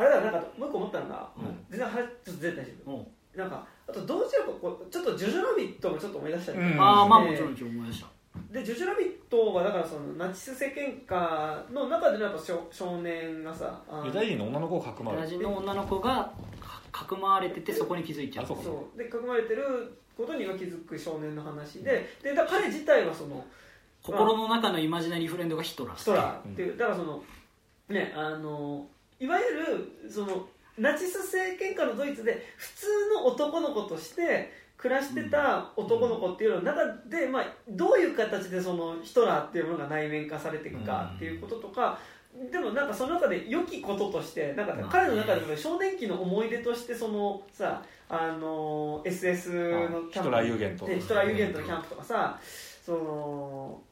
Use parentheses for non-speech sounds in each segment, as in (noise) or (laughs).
あれだなんかもう一個思ったのが、うん。全然話ちょっとずれた大丈うん。夫なんかあと同時にこうちょっと「ジョジョラビット」もちょっと思い出したりとかうん。ああまあでもちろん今日思い出した。で「ジョジョラビット」はだからそのナチス政権下の中でのやっぱ少少年がさユダヤ人の女の子をかくまるブラジルの女の子がかかくまわれててそこに気づいちゃう。あそうそう。で囲まれてることには気づく少年の話ででだ彼自体はその心の中のイマジナリーフレンドがヒトラー。ヒトラーっていう、だからそのねあのいわゆるそのナチス政権下のドイツで普通の男の子として暮らしてた男の子っていうの中で、まあ、どういう形でそのヒトラーっていうものが内面化されていくかっていうこととか、でもなんかその中で良きこととしてなんかまあ彼の中でも少年期の思い出としてそのさあの SS のキャンプヒトラーユーゲントでヒトラーユーゲントのキャンプとかさその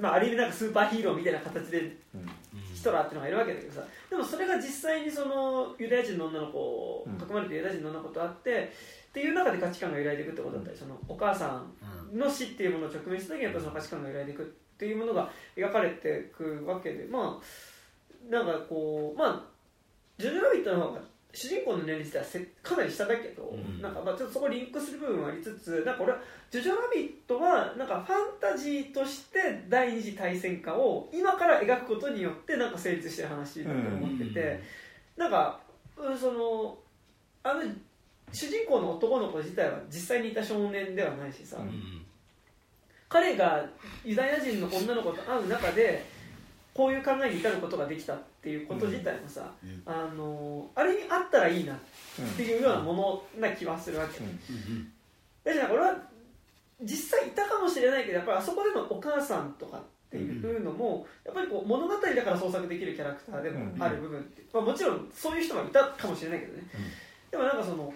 まあある意味なんかスーパーヒーローみたいな形でうんヒトラーっていうのがいるわけだけどさ。でもそれが実際にそのユダヤ人の女の子うん。囲まれてユダヤ人の女の子と会ってっていう中で価値観が揺らいでいくってことだったりそのお母さんの死っていうものを直面した時にやっぱその価値観が揺らいでいくっていうものが描かれていくわけでまあなんかこうまあジョジョラビットの方が主人公の年齢自体はせかなり下だけど、うん。なんかまあちょっとそこリンクする部分はありつつなんか俺はジョジョラビットはなんかファンタジーとして第二次大戦下を今から描くことによってなんか成立してる話だと思ってて、なんかうんそのあの主人公の男の子自体は実際にいた少年ではないしさ、うん。彼がユダヤ人の女の子と会う中でこういう考えに至ることができたっていうこと自体もさ、うん。あのある意味あったらいいなっうんていうようなものな気はするわけ、うん。うんだから俺は実際いたかもしれないけどやっぱりあそこでのお母さんとかっていうのも、やっぱりこう物語だから創作できるキャラクターでもある部分。って、まあ、もちろんそういう人もいたかもしれないけどね、でもなんかその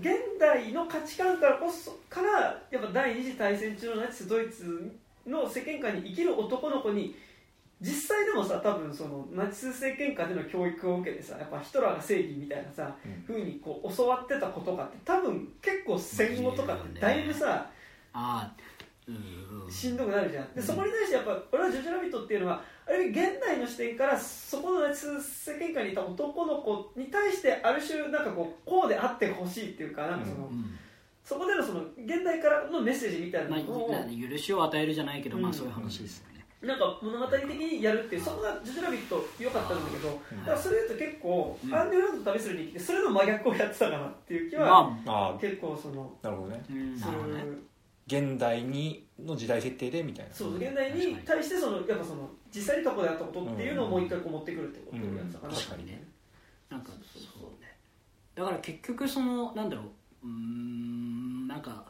現代の価値観からこそからやっぱ第二次大戦中のナチスドイツの世間下に生きる男の子に実際でもさ多分そのナチス政権下での教育を受けてさやっぱヒトラーが正義みたいなさ、うん。風にこう教わってたことかって多分結構戦後とかってだいぶさ、ああうんうん。しんどくなるじゃん。でうん。そこに対してやっぱ俺は「ジョジョラビット」っていうのはある意味現代の視点からそこのナチス政権下にいた男の子に対してある種なんかこうこうであってほしいっていうかなんかその、うんそこでのその現代からのメッセージみたいまなのを、あ、許しを与えるじゃないけど、まうん。あそういう話ですよね、なんか物語的にやるっていうそこが「ジョジョラビット」良かったんだけどうん。だからそれ言うと結構、うん。アンデュランドと旅するに来てそれの真逆をやってたかなっていう気は、まあ結構そのあなるほどね。あ、うん、すなる。ほどねる現代にの時代設定でみたいな。そう現代に対してそのやっぱその実際に過去であったことっていうのをもう一回こう持ってくるってことをやってたかな、うん確かにね。なんかそうね。だから結局そのなんだろう。うーんなんか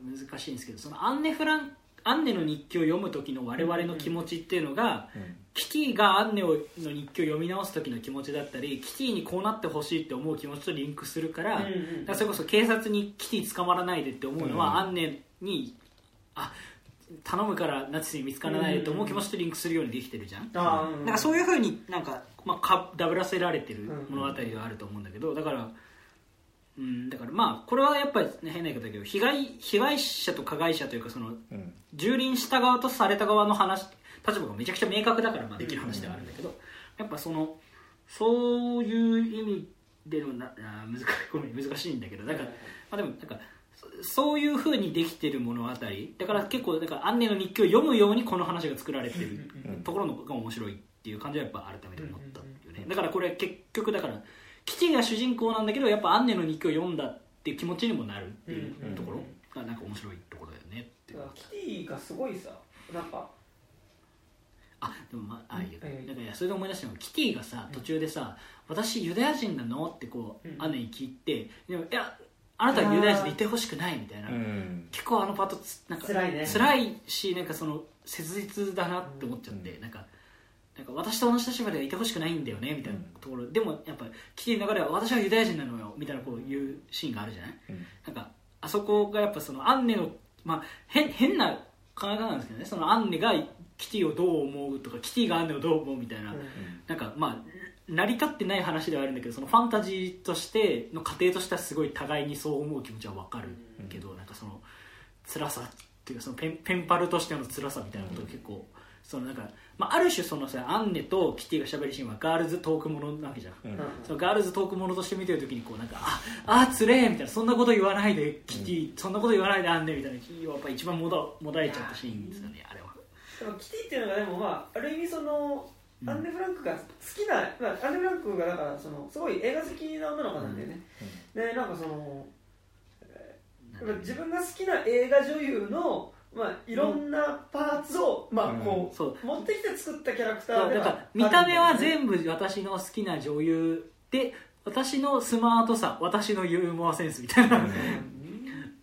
難しいんですけどそのアンネ・フランアンネの日記を読む時の我々の気持ちっていうのが、うん。キティがアンネをの日記を読み直す時の気持ちだったりキティにこうなってほしいって思う気持ちとリンクするから,、うんうんだからそれこそ警察にキティ捕まらないでって思うのは、うん。アンネにあ頼むからナチスに見つからないでって思う気持ちとリンクするようにできてるじゃん、あーうん。なんかそういうふうになんか、まあ、かダブらせられてる物語があると思うんだけどだから、うん、だからまあこれはやっぱり、ね、変な言い方だけど被害被害者と加害者というかそのうん。蹂躙した側とされた側の話立場がめちゃくちゃ明確だからまあできる話ではあるんだけど、やっぱそのそういう意味でのなあ難しいごめん難しいんだけどだから、まあ、でもなんかそそういうふうにできてる物語だから結構だからアンネの日記を読むようにこの話が作られてるうんところのが面白いっていう感じはやっぱ改めて思ったよね。だからこれ結局だからキティが主人公なんだけどやっぱアンネの日記を読んだっていう気持ちにもなるっていうところがなんか面白いところだよねってキティがすごいさなんか。あでもまああいいようん。うんだからいやそれで思い出したのがキティがさ途中でさ「私ユダヤ人なの?」ってこう、うん。アンネに聞いてでもいやあなたはユダヤ人でいてほしくないみたいな、うん。結構あのパートつなんか辛いね。辛いしなんかその切実だなって思っちゃって、うん。なんかなんか私と同じ立場ではいてほしくないんだよねみたいなところ、でもやっぱキティの中では私はユダヤ人なのよみたいなこういうシーンがあるじゃない？うん。なんかあそこがやっぱそのアンネの、まあ、変変な考え方なんですけどね。そのアンネがキティをどう思うとかキティがアンネをどう思うみたいな、うん。なんかまあ成り立ってない話ではあるんだけどそのファンタジーとしての過程としてはすごい互いにそう思う気持ちは分かるけど、なんかその辛さっていうかそのペンペンパルとしての辛さみたいなことを結構そのなんか、まあ、ある種そのさアンネとキティがしゃべるシーンはガールズトークものなわけじゃん、うん。そのガールズトークものとして見てるときにこうなんかああつれえみたいなそんなこと言わないでキティ、そんなこと言わないでアンネみたいなやっぱ一番もだもだえちゃったシーンですよねあれは。でもキティっていうのがでもまあある意味そのうん。アンネ・フランクが好きな、まあ、アンネ・フランクがだからそのすごい映画好きな女の子なんだよね、でなんかその自分が好きな映画女優のまあ、いろんなパーツを、まあ、こう、そう。持ってきて作ったキャラクターでだから見た目は全部私の好きな女優で私のスマートさ私のユーモアセンスみたいな、うん。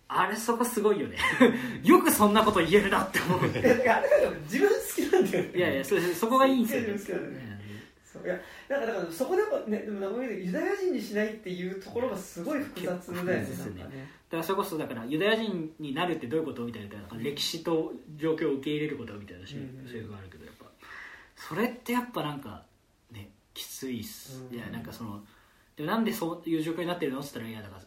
あれそこすごいよね。(laughs) よくそんなこと言えるなって思う。いやだからあれ自分好きなんだよね。いやいやそそこがいいんですよねそういやなんかだからそこでもねでもユダヤ人にしないっていうところがすごい複雑だよねですねなんかね。だからそれこそだからユダヤ人になるってどういうことみたいな歴史と状況を受け入れることみたいなセリうんセリフがあるけどやっぱそれってやっぱなんかねきついっす、うんいやなんかそのでもなんでそういう状況になってるのって言ったらいやだから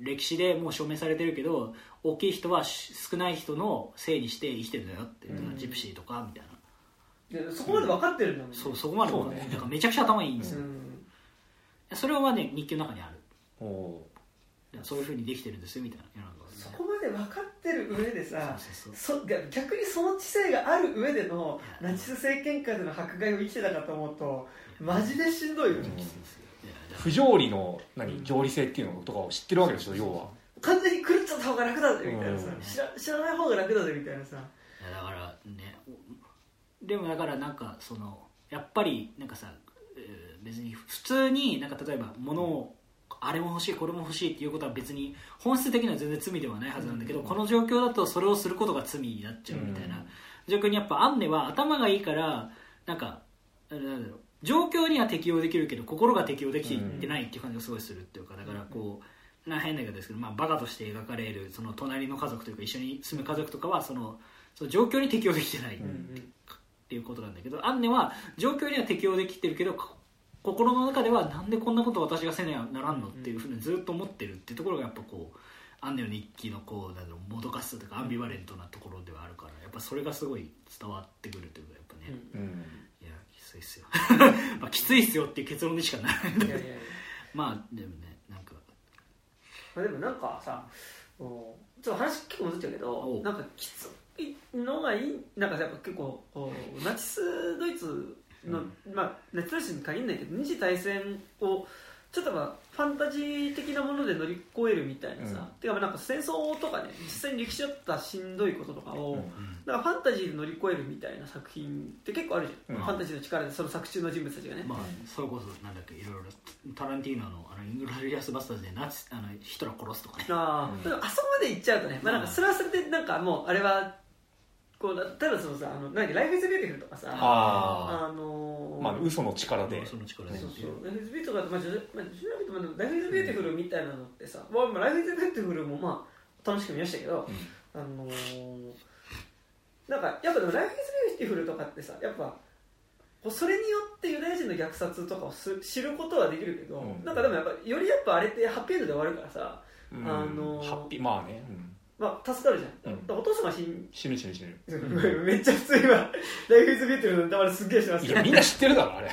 歴史でもう証明されてるけど大きい人はし少ない人のせいにして生きてるんだよって、うん。ジプシーとかみたいな、でそこまで分かってるんだもんねそうそこまでもねなんかめちゃくちゃ頭いいんですよ、うん。それはね日記の中にある。おそういうふうにできてるんですよみたいなそこまで分かってる上でさそうそうそう。そ逆にその知性がある上でのナチス政権下での迫害を生きてたかと思うとマジでしんどいよね、不条理の何条理性っていうのとかを知ってるわけでしょ要は。完全に狂っちゃった方が楽だぜみたいなさ、うん。知ら知らない方が楽だぜみたいなさ。いやだからねでもだからなんかそのやっぱりなんかさ、えー別に普通になんか例えば物をあれも欲しいこれも欲しいっていうことは別に本質的には全然罪ではないはずなんだけど、うん。この状況だとそれをすることが罪になっちゃうみたいな、状況にやっぱアンネは頭がいいからなんかあれなんだろう状況には適応できるけど心が適応できてないっていう感じがすごいするっていうかだからこうな変だけどですけど、まあ、バカとして描かれるその隣の家族というか一緒に住む家族とかはそのその状況に適応できてない、うんっていうことなんだけどアンネは状況には適応できてるけどこ心の中ではなんでこんなこと私がせねばならんのっていうふうにずっと思ってるっていうところがやっぱこうアンネの日記のこうなんもどかしさとかアンビバレントなところではあるからやっぱそれがすごい伝わってくるというかやっぱね、うん。いやきついっすよ。(laughs) まあきついっすよっていう結論にしかならない。んだまあでもねなんか。まあでもなんかさちょっと話結構戻っちゃうけおどう。なんかきついのがいい。なんかやっぱ結構ナチスドイツの、まあナチスドイツに限らないけど二次大戦をちょっとまあファンタジー的なもので乗り越えるみたいなさ、うん。てかまあなんか戦争とかね実際に歴史だったしんどいこととかを、うん。なんかファンタジーで乗り越えるみたいな作品って結構あるじゃん、うん。ファンタジーの力でその作中の人物たちがね、まあそれこそなんだっけいろいろタランティーノのあのイングロリアスバスターズでナチあのヒトラー殺すとかね。ああそこまで行っちゃうとね、まあ、なんかそれはそれでなんかもうあれはこう例えばそのさあのなんだっけライフイズビューティフルとかさああのーあまあ嘘の力で。その力で。そうそう。ライフイズビューティフルとか、まあ、ジョまあ、ジョジョラビットもライフイズビューティフルみたいなのってさ、まあ、まあライフイズビューティフルもまあ楽しく見ましたけど、あのーなんかやっぱでもライフイズビューティフルとかってさやっぱそれによってユダヤ人の虐殺とかをす知ることはできるけど、うん。なんかでもやっぱよりやっぱあれってハッピーエンドで終わるからさうん。あのーハッピーまあね。うんまあ、助かるじゃん、うん。お父様死ん死ぬ死ぬ死ぬ。(laughs) めっちゃ普通今ライフイズビューティフルのネタバレすっげえします。いけどやみんな知ってるだろあれ。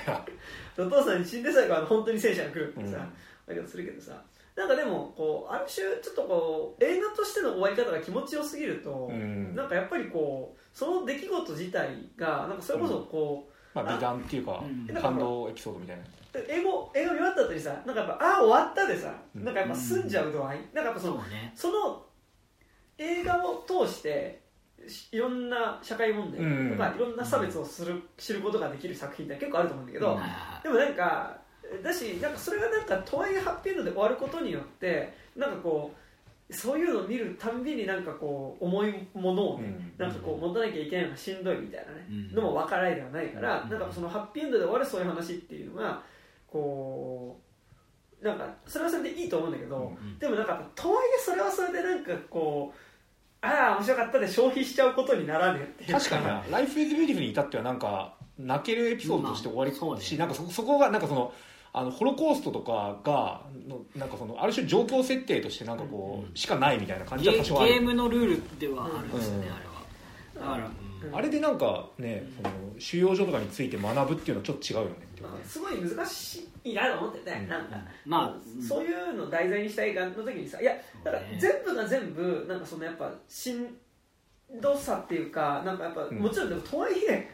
お父さんに死んで最後は本当に戦車が来るってさ、うん。だけどするけどさ。なんかでもこうある種ちょっとこう映画としての終わり方が気持ちよすぎると、うん。なんかやっぱりこうその出来事自体がなんかそれこそこまあ美談っていうかうん。感動エピソードみたいな。う、英語映画見終わった後にさなんかやっぱああ終わったでさ、うん。なんかやっぱ済んじゃう度合い、なんかやっぱそのそうね。その映画を通してしいろんな社会問題とか、うん。いろんな差別をする、知ることができる作品って結構あると思うんだけど、うん。あでもなんかだしなんかそれがなんかとはいえハッピーエンドで終わることによってなんかこうそういうのを見るたんびになんかこう重いものをね、うん。なんかこう持たなきゃいけないのがしんどいみたいなね、うん。のも分からないではないから、うん。なんかそのハッピーエンドで終わるそういう話っていうのがこうなんかそれはそれでいいと思うんだけど、うんでもなんかとはいえそれはそれでなんかこうああ面白かったで消費しちゃうことにならねえっていう確かにな「ライフ・イズ・ビューティフル」に至ってはなんか泣けるエピソードとして終わり。まあそうね。し、なんかそそこがなんかそのあのホロコーストとかがのなんかそのある種状況設定としてなんかこう、うん。しかないみたいな感じゲは多少ある。ゲームのルールではあるんですよね、うん。あれはだから、うんうん。あれでなんかねその収容所とかについて学ぶっていうのはちょっと違うよねすごい難しいなと思ってて、うん。なんか、まあそういうのを題材にした映画の時にさいやだから全部が全部なんかそのやっぱしんどさっていうかなんかやっぱ、うん。もちろんでもとはいえ、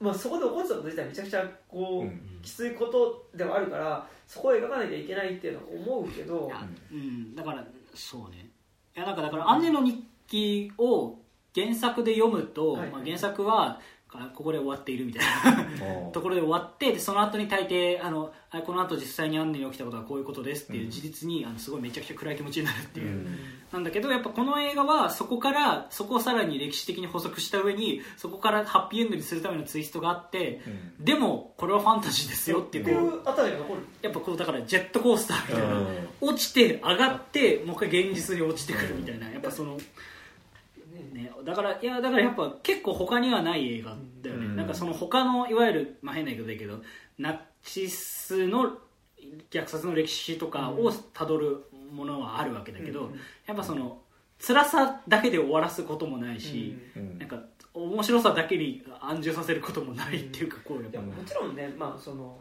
まあ、そこで起こってたこと自体めちゃくちゃこう、うん。きついことではあるからそこを描かなきゃいけないっていうのは思うけど。うん、だからそうね。いやなんかだから「アンネの日記」を原作で読むと、はい。まあ、原作はあここで終わっているみたいな。(laughs) ところで終わってでその後に大抵あのあこの後実際にアンネに起きたことはこういうことですっていう事実に、あのすごいめちゃくちゃ暗い気持ちになるっていう、うん。なんだけどやっぱこの映画はそこからそこをさらに歴史的に補足した上にそこからハッピーエンドにするためのツイストがあって、うん。でもこれはファンタジーですよっていうあたりが残る？やっぱこうだからジェットコースターみたいな、落ちて上がってもう一回現実に落ちてくるみたいな。やっぱその、ね、だからいやだからやっぱ結構他にはない映画だよね、うん。なんかその他のいわゆる、まあ、変な言い方だけどナチスの虐殺の歴史とかをたどるものはあるわけだけど、うん。やっぱその辛さだけで終わらすこともないし、うん。なんか面白さだけに安住させることもないっていうかこうやっぱ。もちろんね、まあその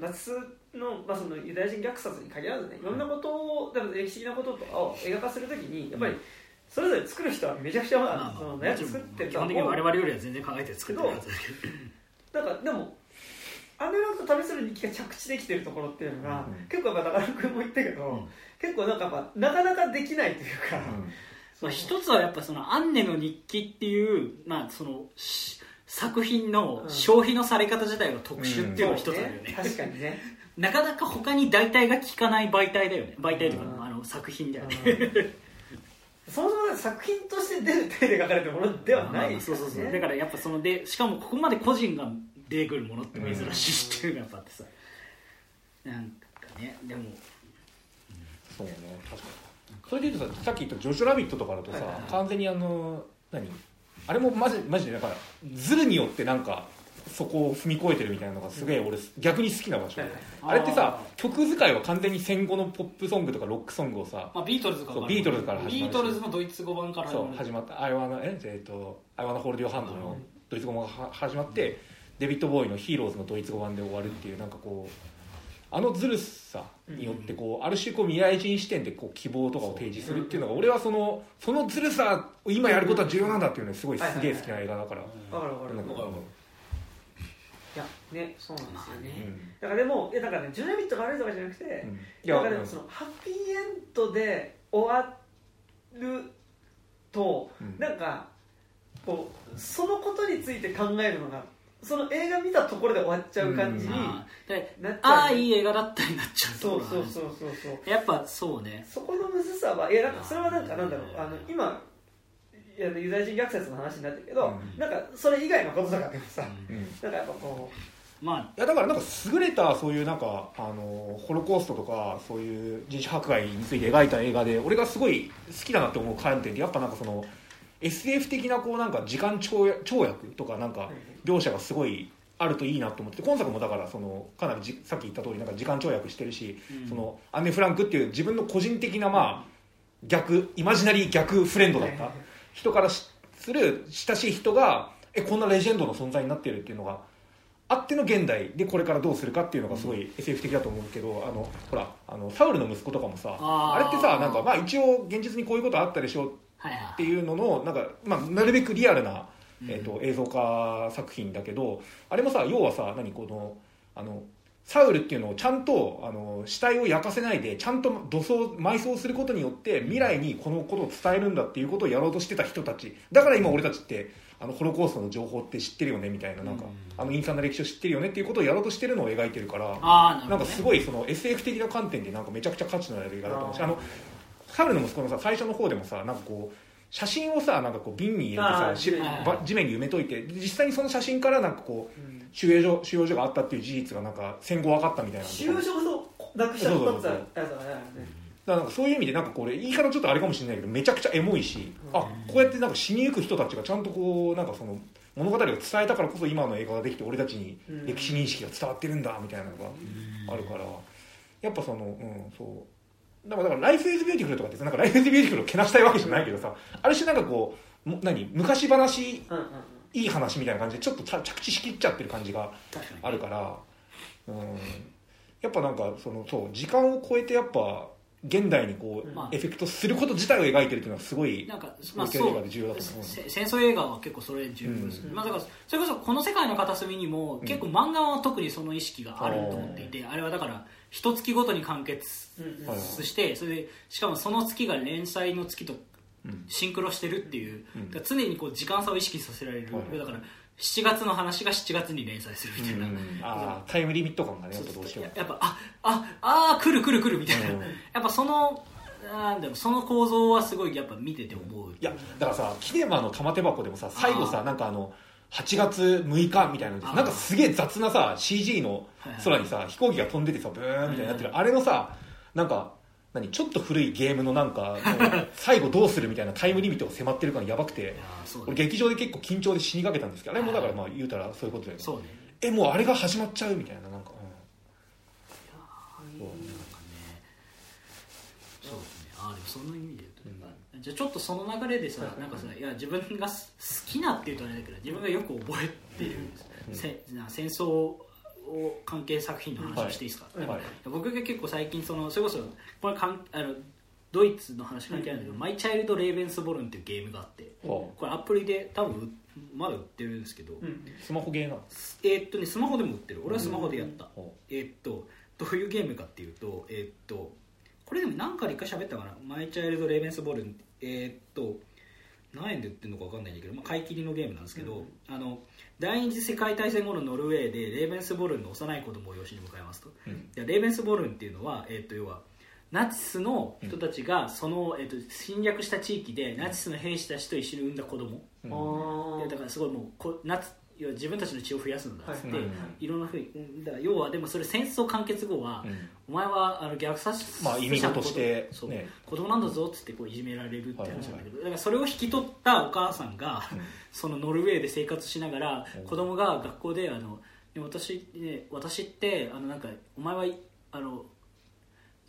ナチスの,、まあそのユダヤ人虐殺に限らずねいろんなことを歴史的なこととかを映画化するときにやっぱりそれぞれ作る人はめちゃくちゃ、まあまあそのやつ作ってる基本的に我々よりは全然考えて作ってるはずだけど。なんかでもアンデランドと旅する日記が着地できてるところっていうのが、うん。結構やっぱ中野君も言ったけど、うん。結構なんかやっぱなかなかできないというか、まあ、一つはやっぱその「アンネの日記」っていう、まあ、そのし作品の消費のされ方自体が特殊っていうのが一つあるよね,、(laughs) 確かにね。なかなか他に代替が効かない媒体だよね。媒体というか、うん。あの作品だよね、そもそも作品として出る手で書かれてるものではないそうそうそう。だねからやっぱそのでしかもここまで個人が出てくるものって珍しいっていうのがやっぱあってさ。なんかねでも。そうね確かに。それでいうとささっき言った「ジョジョラビット」とかだとさ、はいはいはい。完全にあの何？あれもマジマジでだからズルによってなんかそこを踏み越えてるみたいなのがすげえ俺逆に好きな場所で、あれってさあ曲使いは完全に戦後のポップソングとかロックソングをさまあ、ビートルズから。ビートルビートルズのドイツ語版から始まった「I wanna ええっと「I wanna hold your hand」のドイツ語版がは始まってデビッド・ボーイの「ヒーローズ」のドイツ語版で終わるっていうなんかこうあのずるさによってこうある種こう未来人視点でこう希望とかを提示するっていうのが俺はそのそのずるさを今やることは重要なんだっていうのがすごいすげえ好きな映画だから。わかるわかる。かいやねそうなんですよね、うんだからでもいやだからねジュネビットが悪いとかじゃなくて、うん。いだやからそのハッピーエンドで終わると、うん。なんかこうそのことについて考えるのがその映画見たところで終わっちゃう感じにあーでなっちあゃう、あいい映画だったになっちゃうとそうそうそうそうそう。やっぱそうね。そこのむずさはいやなんかそれはなんかなんだろうあの今ユダヤ人虐殺の話になってるけど、うん。なんかそれ以外のこととかでもさ、うん。いなんかやっぱこまやだからなんか優れたそういうなんかあのホロコーストとかそういう人種迫害について描いた映画で俺がすごい好きだなって思う観点ってやっぱなんかその SF 的なこうなんか時間跳躍跳躍とかなんか描写がすごいあるといいなと思って今作もだからそのかなりじさっき言った通りなんか時間跳躍してるし、うん。そのアンネ・フランクっていう自分の個人的なまあ逆イマジナリー逆フレンドだった人からしする親しい人がえこんなレジェンドの存在になってるっていうのがあっての現代でこれからどうするかっていうのがすごい SF 的だと思うけど、あのほらあのサウルの息子とかもさあれってさなんかまあ一応現実にこういうことあったでしょっていうののなんか、まあ、なるべくリアルな、えー、と映像化作品だけどあれもさ要はさ何このあのサウルっていうのをちゃんとあの死体を焼かせないでちゃんと土葬埋葬することによって未来にこのことを伝えるんだっていうことをやろうとしてた人たち。だから今俺たちってあのホロコーストの情報って知ってるよねみたいななんか、うん。あの陰惨な歴史を知ってるよねっていうことをやろうとしてるのを描いてるからなんかすごいその SF 的な観点でなんかめちゃくちゃ価値のある映画だと思うしあのサウルの息子のさ最初の方でもさなんかこう写真をさなんかこう瓶に入れてさし地面にば地面に埋めといて実際にその写真からなんかこううん収容所収容所があったっていう事実がなんか戦後分かったみたいな収容所なくしちゃったってやつだね。だからなんかそういう意味でなんかこれ言い方ちょっとあれかもしれないけどめちゃくちゃエモいし、うん。あこうやってなんか死にゆく人たちがちゃんとこうなんかその物語を伝えたからこそ今の映画ができて俺たちに歴史認識が伝わってるんだみたいなのがあるからやっぱそのうんそう。だからだから「ライフ・イズ・ビューティフル」とかってさなんか「ライフ・イズ・ビューティフル」をけなしたいわけじゃないけどさある種なんかこうも何昔話いい話みたいな感じでちょっと着地しきっちゃってる感じがあるから、うん、やっぱなんかそのそう時間を超えてやっぱ現代にこう、まあ。エフェクトすること自体を描いてるっていうのはすごいなんかまあ影そう映画で重要だと思う。せ戦争映画は結構それ重要です、うん。まあ、だからそれこそこの世界の片隅にも結構漫画は特にその意識があると思っていて、あれはだから一月ごとに完結してそれでしかもその月が連載の月とうんシンクロしてるっていう、常にこう時間差を意識させられる、はいだから7月の話が7月に連載するみたいな、うんあータイムリミット感がねやっぱどうしても。ややっぱあああー来る来る来るみたいな、うん (laughs) やっぱそのなんだろうその構造はすごいやっぱ見てて思う。いやだからさキネマの玉手箱でもさ最後さなんかあの8月6日みたいなのなんかすげえ雑なさ CG のはいはい。空にさ飛行機が飛んでてさブーンみたいになってる。あれのさなんか何ちょっと古いゲームのなんか最後どうするみたいなタイムリミットが迫ってるからやばくて (laughs) 俺劇場で結構緊張で死にかけたんですけどあれもだからまあ言うたらそういうことだよね。えもうあれが始まっちゃうみたいななんか、うんそうなんかね。そうですね。あーでもその意味で言うと、じゃあちょっとその流れでさなんかさいや自分がす好きなっていうとあれだけど自分がよく覚えてる、せな戦争を関係作品の話をしていいですか、はい。はい。僕が結構最近そのそれこそこれかんあのドイツの話関係ないんだけど「マイ・チャイルド・レーベンスボルン」っていうゲームがあってほこれアプリで多分うまだ売ってるんですけど、うん。うスマホゲーなの？えーっとねスマホでも売ってる。俺はスマホでやった、ほえーっとどういうゲームかっていうとえーっとこれでも何かで一回喋ったかな「マイ・チャイルド・レーベンスボルン」えーっと何円で売ってるのか分かんないんだけど、まあ、買い切りのゲームなんですけど、あの第二次世界大戦後のノルウェーでレーベンスボルンの幼い子供を養子に迎えますと、うん。でレーベンスボルンっていうのは、えーっと要はナチスの人たちがその、えーっと侵略した地域でナチスの兵士たちと一緒に産んだ子供、ううんだからすごいもうこナチ要は自分たちの血を増やすんだっつって、はい。はいいろんなふうにうん。だから要はでもそれ戦争完結後は、うん。お前はあの虐殺まあ意味事としてそうね。子供なんだぞっつってこういじめられるって話なんだけど、だからそれを引き取ったお母さんが、そのノルウェーで生活しながら、うん子供が学校であので私,、ね、私ってあのなんかお前はあの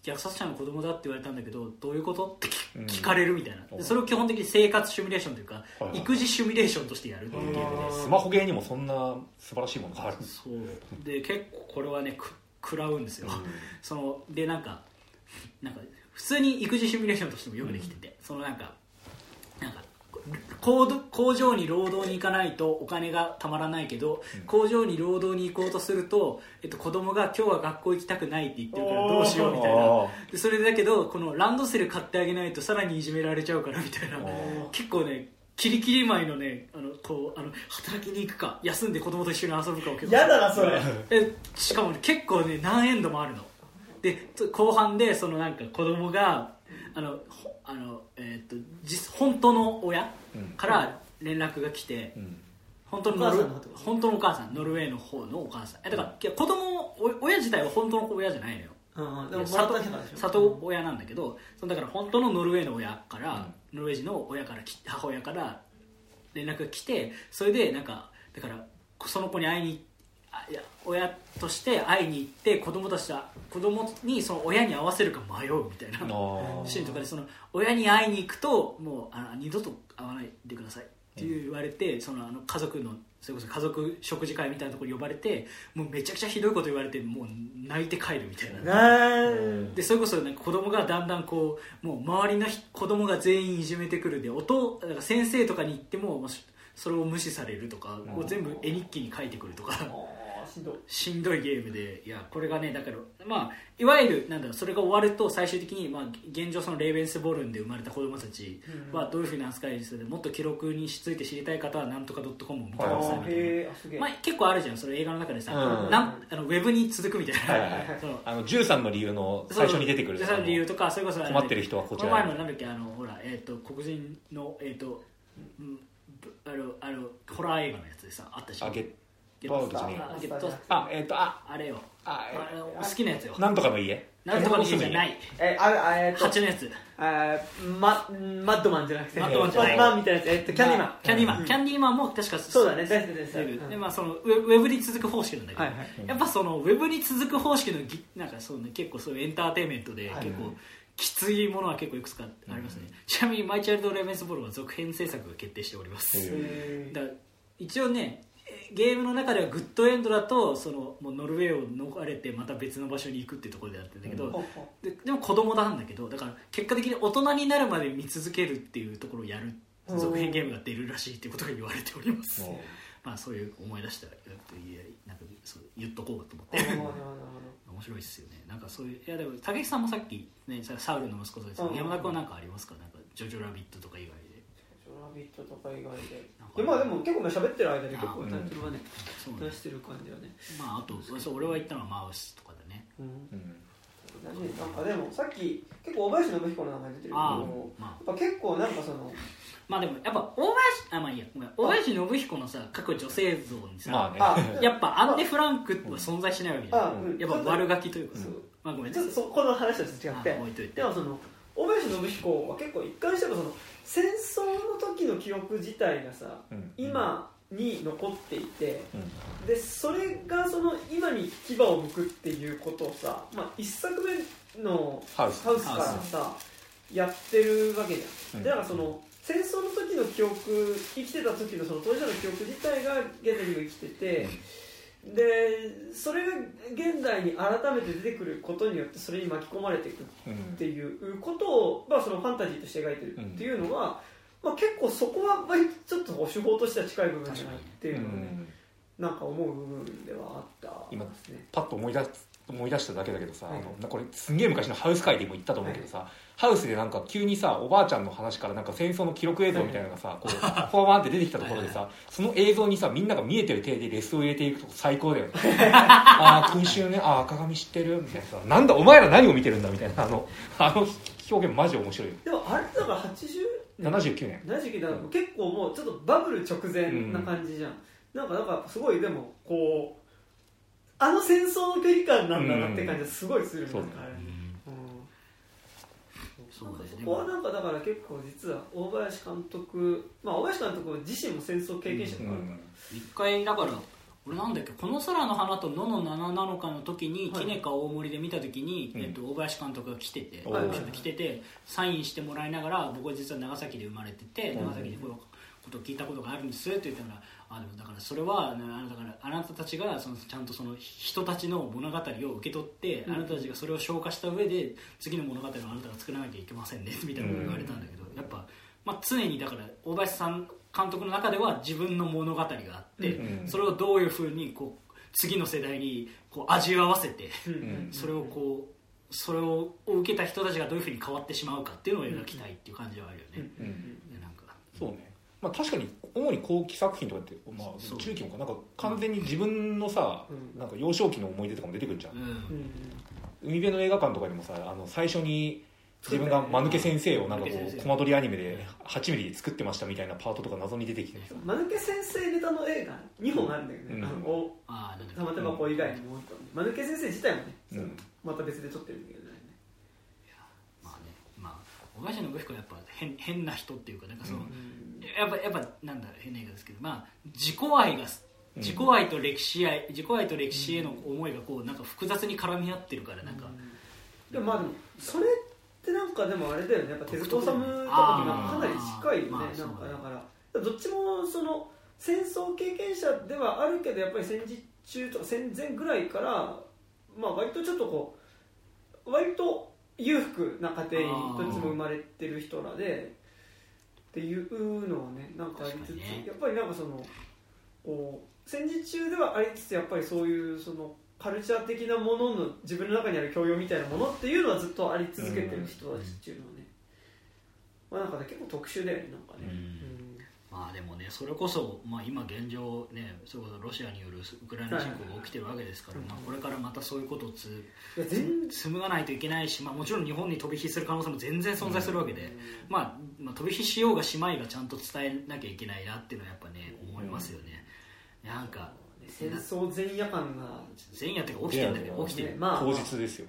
虐殺者の子供だって言われたんだけどどういうこと？って聞かれるみたいな、う。んでそれを基本的に生活シミュレーションというか、はいはい。育児シミュレーションとしてやるっていうゲー。ムでスマホゲーにもそんな素晴らしいものがある。そう。で結構これはねく食らうんですよ、そのでなんかなんか普通に育児シミュレーションとしてもよくできてて、そのなんかなんか工場に労働に行かないとお金がたまらないけど、工場に労働に行こうとすると、えっと、子供が今日は学校行きたくないって言ってるからどうしようみたいな。あでそれでだけどこのランドセル買ってあげないとさらにいじめられちゃうからみたいな。ー。結構ねキリキリ舞のねあのこうあの働きに行くか休んで子供と一緒に遊ぶかを結構やだなそれ。えしかもね結構ね何エンドもあるの。でつ後半でそのなんか子供があのほあの、えー、と実本当の親うん。から連絡が来て、うん。本当の本当のお母さんノルウェーの方のお母さん。えだからいや子供お親自体は本当の親じゃないのよ。うんでももらった人からでしょ。里親なんだけどそのだから本当のノルウェーの親から、ノルウェー人の親からき母親から連絡が来てそれでなんかだからその子に会いに親として会いに行って子供たちは子供にその親に会わせるか迷うみたいなシーンとかでその親に会いに行くともうあの二度と会わないでくださいって言われて、そのあの家族のそれこそ家族食事会みたいなところに呼ばれてもうめちゃくちゃひどいこと言われてもう泣いて帰るみたいな。でそれこそなんか子供がだんだんこうもう周りのひ子供が全員いじめてくるで音だから先生とかに行ってももうしそれを無視されるとかを全部絵日記に書いてくるとかしんどい。しんどいゲームでいやこれがねだからまあいわゆるなんだろうそれが終わると最終的に、まあ、現状そのレーベンスボルンで生まれた子供たちはどういうふうな扱いにするもっと記録について知りたい方はなんとか .com を見てくださいみたいな。まあ、結構あるじゃんそれ映画の中でさ、うん。なんあのウェブに続くみたいな、はいはいはい。(laughs) そのあの13の理由の最初に出てくる。そうそう理由とかそれこそ困ってる人はこちらへの前のなんだっけあのほらえっ、と黒人のえっ、とうんぶあのあのホラー映画のやつでさあったしあゲッゲトアウトじゃねえあゲットあえっ、とあ。あれよああれお好きなやつよ。なんとかの家？なんとかの家じゃない。えああえっと。蜂のやつ。あママッドマンじゃなくて。マッドマンじゃない。マンみたいなやつ。えっとキャンディマン。キャンディーマン、うん。キャンディーマンも確かそうだね。大好きでまあそのウェブに続く方式なんだけど、やっぱそのウェブに続く方式のぎなんかそう、ね、結構そういうエンターテインメントではい。結構きついものは結構いくつかありますね、ちなみに「マイ・チャイルド・レベンスボール」は続編制作が決定しております、だ一応ねゲームの中ではグッドエンドだとそのもうノルウェーを逃れてまた別の場所に行くっていうところでやってるんだけど、ほうででも子供なんだけどだから結果的に大人になるまで見続けるっていうところをやるうん続編ゲームが出るらしいっていうことが言われております。うん。まあそういう思い出したらなんかそう言っとこうと思って。面白いですよね。なんかそういういやでも武井さんもさっきねさサウルの息子さんですけどうん。山田君は何かありますか？なんかジョジョラビットとか以外でビットとか以外で。なんかいやまあでも結構喋ってる間に結構。うん。タイトルはねそうね。出してる感じはね。まああとそう俺は言ったのはマウスとかだね。うん。うん。なんかでもさっき結構大林信彦の名前出てるけどああやっまあ。ぱ結構なんかそのまあでもやっぱ大林あまあいいやごめん大林信彦のさ各女性像にさ、まあね。あ (laughs) やっぱアンネ・フランクは存在しないわけじゃうん。やっぱ悪ガキというかさ、そう。まあごめんちょっとそこの話と違って。あ置いといて。でもその大林信彦は結構一貫してもその戦争の時の記憶自体がさうん。今に残っていてうん。でそれがその今に牙を向くっていうことをさ、まあ、一作目のハウス。ハウスからさやってるわけじゃん、うん。だからその戦争の時の記憶生きてた時のその当事者の記憶自体が現代にも生きてて、でそれが現代に改めて出てくることによってそれに巻き込まれていくうん。っていうことを、まあ、そのファンタジーとして描いてるっていうのは、まあ、結構そこはちょっと手法としては近い部分だなっていうのをね、なんか思う部分ではあったね。パッと思い出す思い出しただけだけどさ、はい。あのこれすんげえ昔のハウス会でも言ったと思うけどさ、ハウスでなんか急にさおばあちゃんの話からなんか戦争の記録映像みたいなのがさ、(laughs) こうフォーマンって出てきたところでさその映像にさみんなが見えてる体でレスを入れていくとこ最高だよね。(laughs) ああ空襲ねああ赤髪知ってるみたいなさなんだお前ら何を見てるんだみたいなあのあの表現マジ面白いよ。でもあれだから80年79年。79だ。から結構もうちょっとバブル直前な感じじゃん、なんかなんかすごいでもこうあの戦争の距離感なんだなって感じがすごいする、ん。かあれそうだよね。そこはなんかだから結構実は大林監督まあ大林監督自身も戦争経験者だから、一回だから俺なんだっけこの空の花と野の七なのかの時に、はい。キネカ大森で見た時に、うん。えっと、大林監督が来てて、はい来ててサインしてもらいながら僕は実は長崎で生まれてて、うん。長崎でこのことを聞いたことがあるんですって言ったらあでもだからそれはあのだからあなたたちがそのちゃんとその人たちの物語を受け取って、うん。あなたたちがそれを消化した上で次の物語をあなたが作らなきゃいけませんねみたいなことを言われたんだけど、やっぱ、まあ、常にだから大林さん監督の中では自分の物語があって、うん。それをどういうふうにこう次の世代にこう味わわせてうん。うんそれをこうそれを受けた人たちがどういうふうに変わってしまうかっていうのを描きたいっていう感じはあるよね、そうねまあ確かに主に後期作品とかって、まあ中期もか。なんか完全に自分のさ、うん。なんか幼少期の思い出とかも出てくるじゃん。うん。うん。海辺の映画館とかでもさあの最初に自分が間抜け先生をなんかこうコマ撮りアニメで8ミリで作ってましたみたいなパートとか謎に出てきてさ。間抜け先生ネタの映画？2本あるんだけどね、うん。あああなんだっけ玉手箱以外にもう一本間抜け先生自体もね、う。ん。また別で撮ってるんだけどね。まあね。まあ小林信彦はやっぱ変変な人っていうかなんかその、うんやっぱやっぱなんだ変な映画ですけどまあ自己愛がうん。自己愛と歴史愛自己愛と歴史への思いがこうなんか複雑に絡み合ってるからなんか、でもまあでもそれってなんかでもあれだよね。やっぱ手塚治虫とかにかかなり近いよね、なんかだからどっちもその戦争経験者ではあるけどやっぱり戦時中とか戦前ぐらいからまあ割とちょっとこう割と裕福な家庭にどっちも生まれてる人らでっていうのをねなんかありつつ、ね。やっぱりなんかそのこう戦時中ではありつつやっぱりそういうそのカルチャー的なものの自分の中にある教養みたいなものっていうのはずっとあり続けてる人たちっていうのはね、まあなんかね結構特殊だよねなんかね、まあでもねそれこそ、まあ、今現状ねそれこそロシアによるウクライナ侵攻が起きてるわけですから、まあ、これからまたそういうことをついや全紡がないといけないし、まあ、もちろん日本に飛び火する可能性も全然存在するわけで、まあ、まあ飛び火しようがしまいがちゃんと伝えなきゃいけないなっていうのはやっぱね思いますよね、なんか戦争前夜感が前夜っていうか起きてるんだけど起きてる、ねまあ。当日ですよ。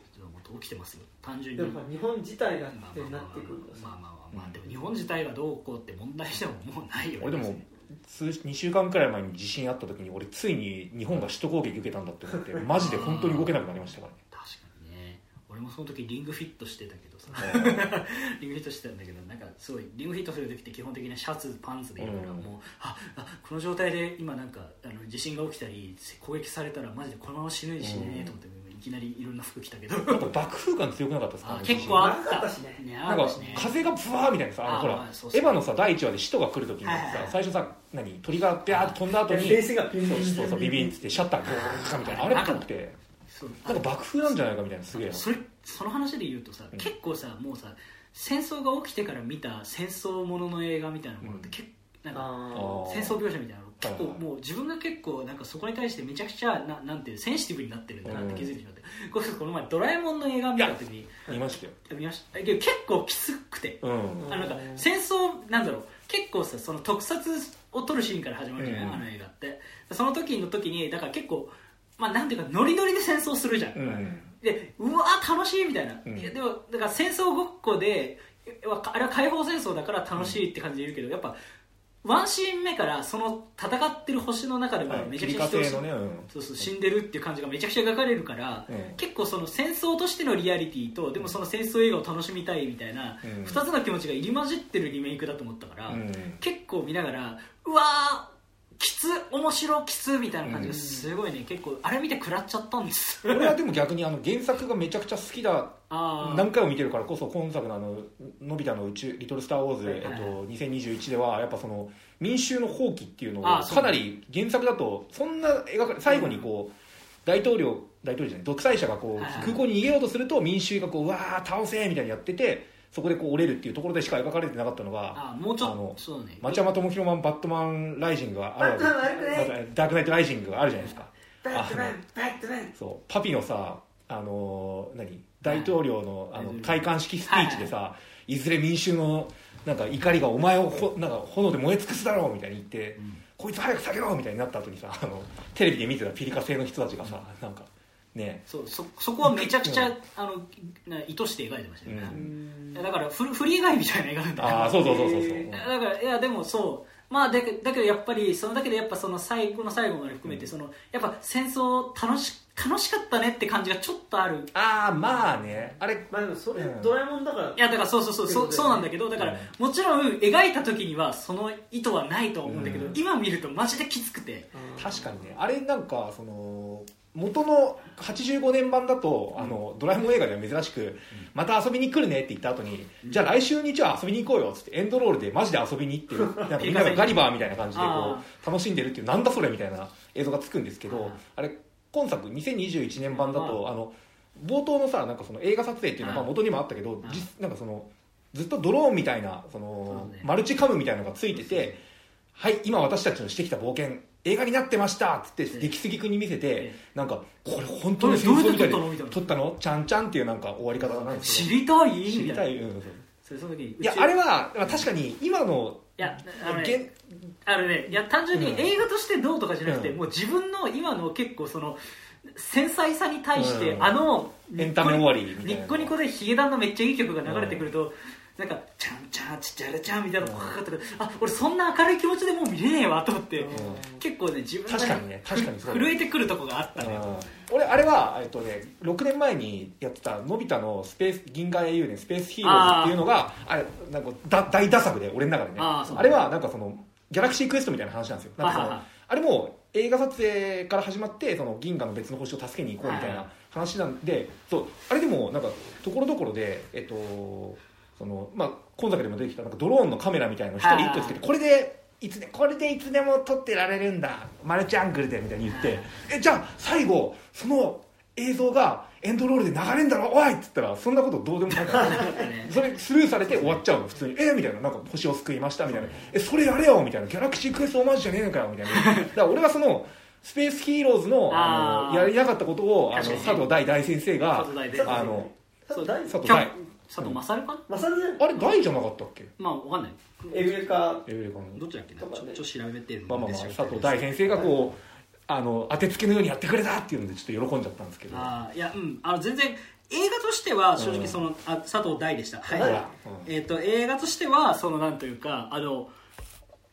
起きてますよ。単純に。でも日本自体がっまあてなってくるとさ。まあまあまあまあでも日本自体がどうこうって問題してももうないよね。俺でも数2週間くらい前に地震あった時に俺ついに日本が首都攻撃受けたんだって思ってマジで本当に動けなくなりましたからね。(laughs) 確かにね。俺もその時リングフィットしてたけどさ。(laughs) リングフィットしてたんだけどなんかすごいリングフィットする時って基本的にシャツパンツでいるから、うん。もうああこの状態で今なんかあの地震が起きたり攻撃されたらマジでこのまま死ぬ死ねねえと思って、いきなりいろんな服着たけど。なんか爆風感強くなかったですか？あ結構あっ長かったたしね。ね。なんかあったしね風がブワーみたいなさあのあほらまあそうそうエヴァのさ第1話で使徒が来る時にさはいはいはい。最初さ何鳥がビャーって飛んだ後にそうビビンっつってシャッターゴーンみたいなあれっぽくて。なんか爆風なんじゃないかみたいなすげえ。それその話で言うとさ、うん。結構さもうさ戦争が起きてから見た戦争ものの映画みたいなものって結なんか戦争描写みたいなの結構もう自分が結構なんかそこに対してめちゃくちゃななんていうセンシティブになってるんだなって気づいてしまって、これこの前ドラえもんの映画見た時に。見ましたよ。見ました。けど結構きつくて、うん。あのなんか戦争なんだろう。結構さその特撮を撮るシーンから始まるじゃない、うん。あの映画って。その時の時にだから結構まあなんていうかノリノリで戦争するじゃん、うん。でうわー楽しいみたいな、うん。いやでもだから戦争ごっこであれは解放戦争だから楽しいって感じで言うけど、やっぱワンシーン目からその戦ってる星の中でもめちゃくちゃ人そうそう死んでるっていう感じがめちゃくちゃ描かれるから、うん結構その戦争としてのリアリティとでもその戦争映画を楽しみたいみたいな、うん。2つの気持ちが入り混じってるリメイクだと思ったから、うん。結構見ながらうわーきつ面白きつみたいな感じがすごいね、結構あれ見て食らっちゃったんです。俺はでも逆にあの原作がめちゃくちゃ好きだあー。何回も見てるからこそ今作のあの「のび太の宇宙リトル・スター・ウォーズ」はいえっと、2021ではやっぱその民衆の放棄っていうのをかなり原作だとそんな描かれ最後にこう大統領大統領じゃない独裁者がこう空港に逃げようとすると民衆がこううわー倒せみたいにやっててそこでこう折れるっていうところでしか描かれてなかったのがあもうちょっとそうね。町山智博マンバットマンライジングがあるわけ。バットマン悪くない？またダークナイトライジングがあるじゃないですか。バットマンバットマン。そうパピのさあのー何？大統領のあのはい戴冠式スピーチでさ、いずれ民衆のなんか怒りがお前をほなんか炎で燃え尽くすだろうみたいに言って、ん。こいつ早く下げろみたいになった後にさあのテレビで見てたピリカ製の人たちがさなんかね。そうそそこはめちゃくちゃ、あのな意図して描いてましたよね、うん。だからフフリーガイみたいな映画なんああそうそうそうそうそう、えだからいやでもそう。まあだけだけどやっぱりそのだけでやっぱその最後の最後まで含めて、そのやっぱ戦争楽し楽しかったねって感じがちょっとある。ああまあね。あれまあでもそれうん。ドラえもんだから。いやだからそうそうそうそうそうなんだけどだから、もちろん描いた時にはその意図はないと思うんだけど、うん今見るとマジできつくて確かにねあれなん。かその元の85年版だと、あのドラえもん映画では珍しく、また遊びに来るねって言った後に、じゃあ来週日は遊びに行こうよっつってエンドロールでマジで遊びに行ってる (laughs) なんかみんながガリバーみたいな感じでこあう楽しんでるっていうなんだそれみたいな映像がつくんですけどああれ今作2021年版だとあの冒頭のさなんかその映画撮影っていうのはまああ元にもあったけどあ実なんかそのずっとドローンみたいなそのマルチカムみたいなのがついててはい今私たちのしてきた冒険映画になってました！っつってええ出来すぎ君に見せてえなんかこれ本当に戦争みたいでどうやって撮ったの？ちゃんちゃんっていうなんか終わり方なんです知けりたい？ど知りたいいうん。それその時にいやあれはまあ確かに今のいやあのね現あのねいや単純にうん。映画としてどうとかじゃなくて、うん。もう自分の今の結構その繊細さに対して、うん。あのエンタメ終わりみたいな。ニッコニコでヒゲダンのめっちゃいい曲が流れてくると、なんか「ちゃんちゃんちっちゃらちゃん」みたいなのがかかってくる、あ俺そんな明るい気持ちでもう見れねえわと思って、ん。結構ね自分が確かにね。確かにそう震えてくるとこがあったね、うん。俺あれは、えっとね、6年前にやってたのび太のスペース銀河英雄伝スペースヒーローズっていうのがあれなんかだ大打作で俺の中でね。あーそう。あれはなんかそのギャラクシークエストみたいな話なんですよ。なんかそのはいはいはい。あれも映画撮影から始まってその銀河の別の星を助けに行こうみたいな話なんでそうあれでもなんかところどころでえっとそのまあ今作でも出てきたなんかドローンのカメラみたいなのを一人一個つけてこれでいつでこれでいつでも撮ってられるんだマルチアングルでみたいに言ってえじゃあ最後その映像がエンドロールで流れんだろおいっつったらそんなことどうでもないからね (laughs) それスルーされて終わっちゃうの普通に。えみたいな。なんか星を救いましたみたいな。えそれやれよみたいな。ギャラクシークエストオマージュじゃねえのかよみたいな。だから俺はそのスペースヒーローズのあのやりなかったことをあの佐藤大大先生があの佐藤大佐藤勝かな、まさにあれ大じゃなかったっけ？まあわかんない。エグレかエウレカの。どっちだっけな？ちょとかねちょっと調べてるんでまあまあまあ佐藤大先生がこうあの当てつけのようにやってくれたっていうのでちょっと喜んじゃったんですけど。あーいやうん。あの全然映画としては正直その、あ佐藤大でした。はい、ほらえっと映画としてはそのなんというかあの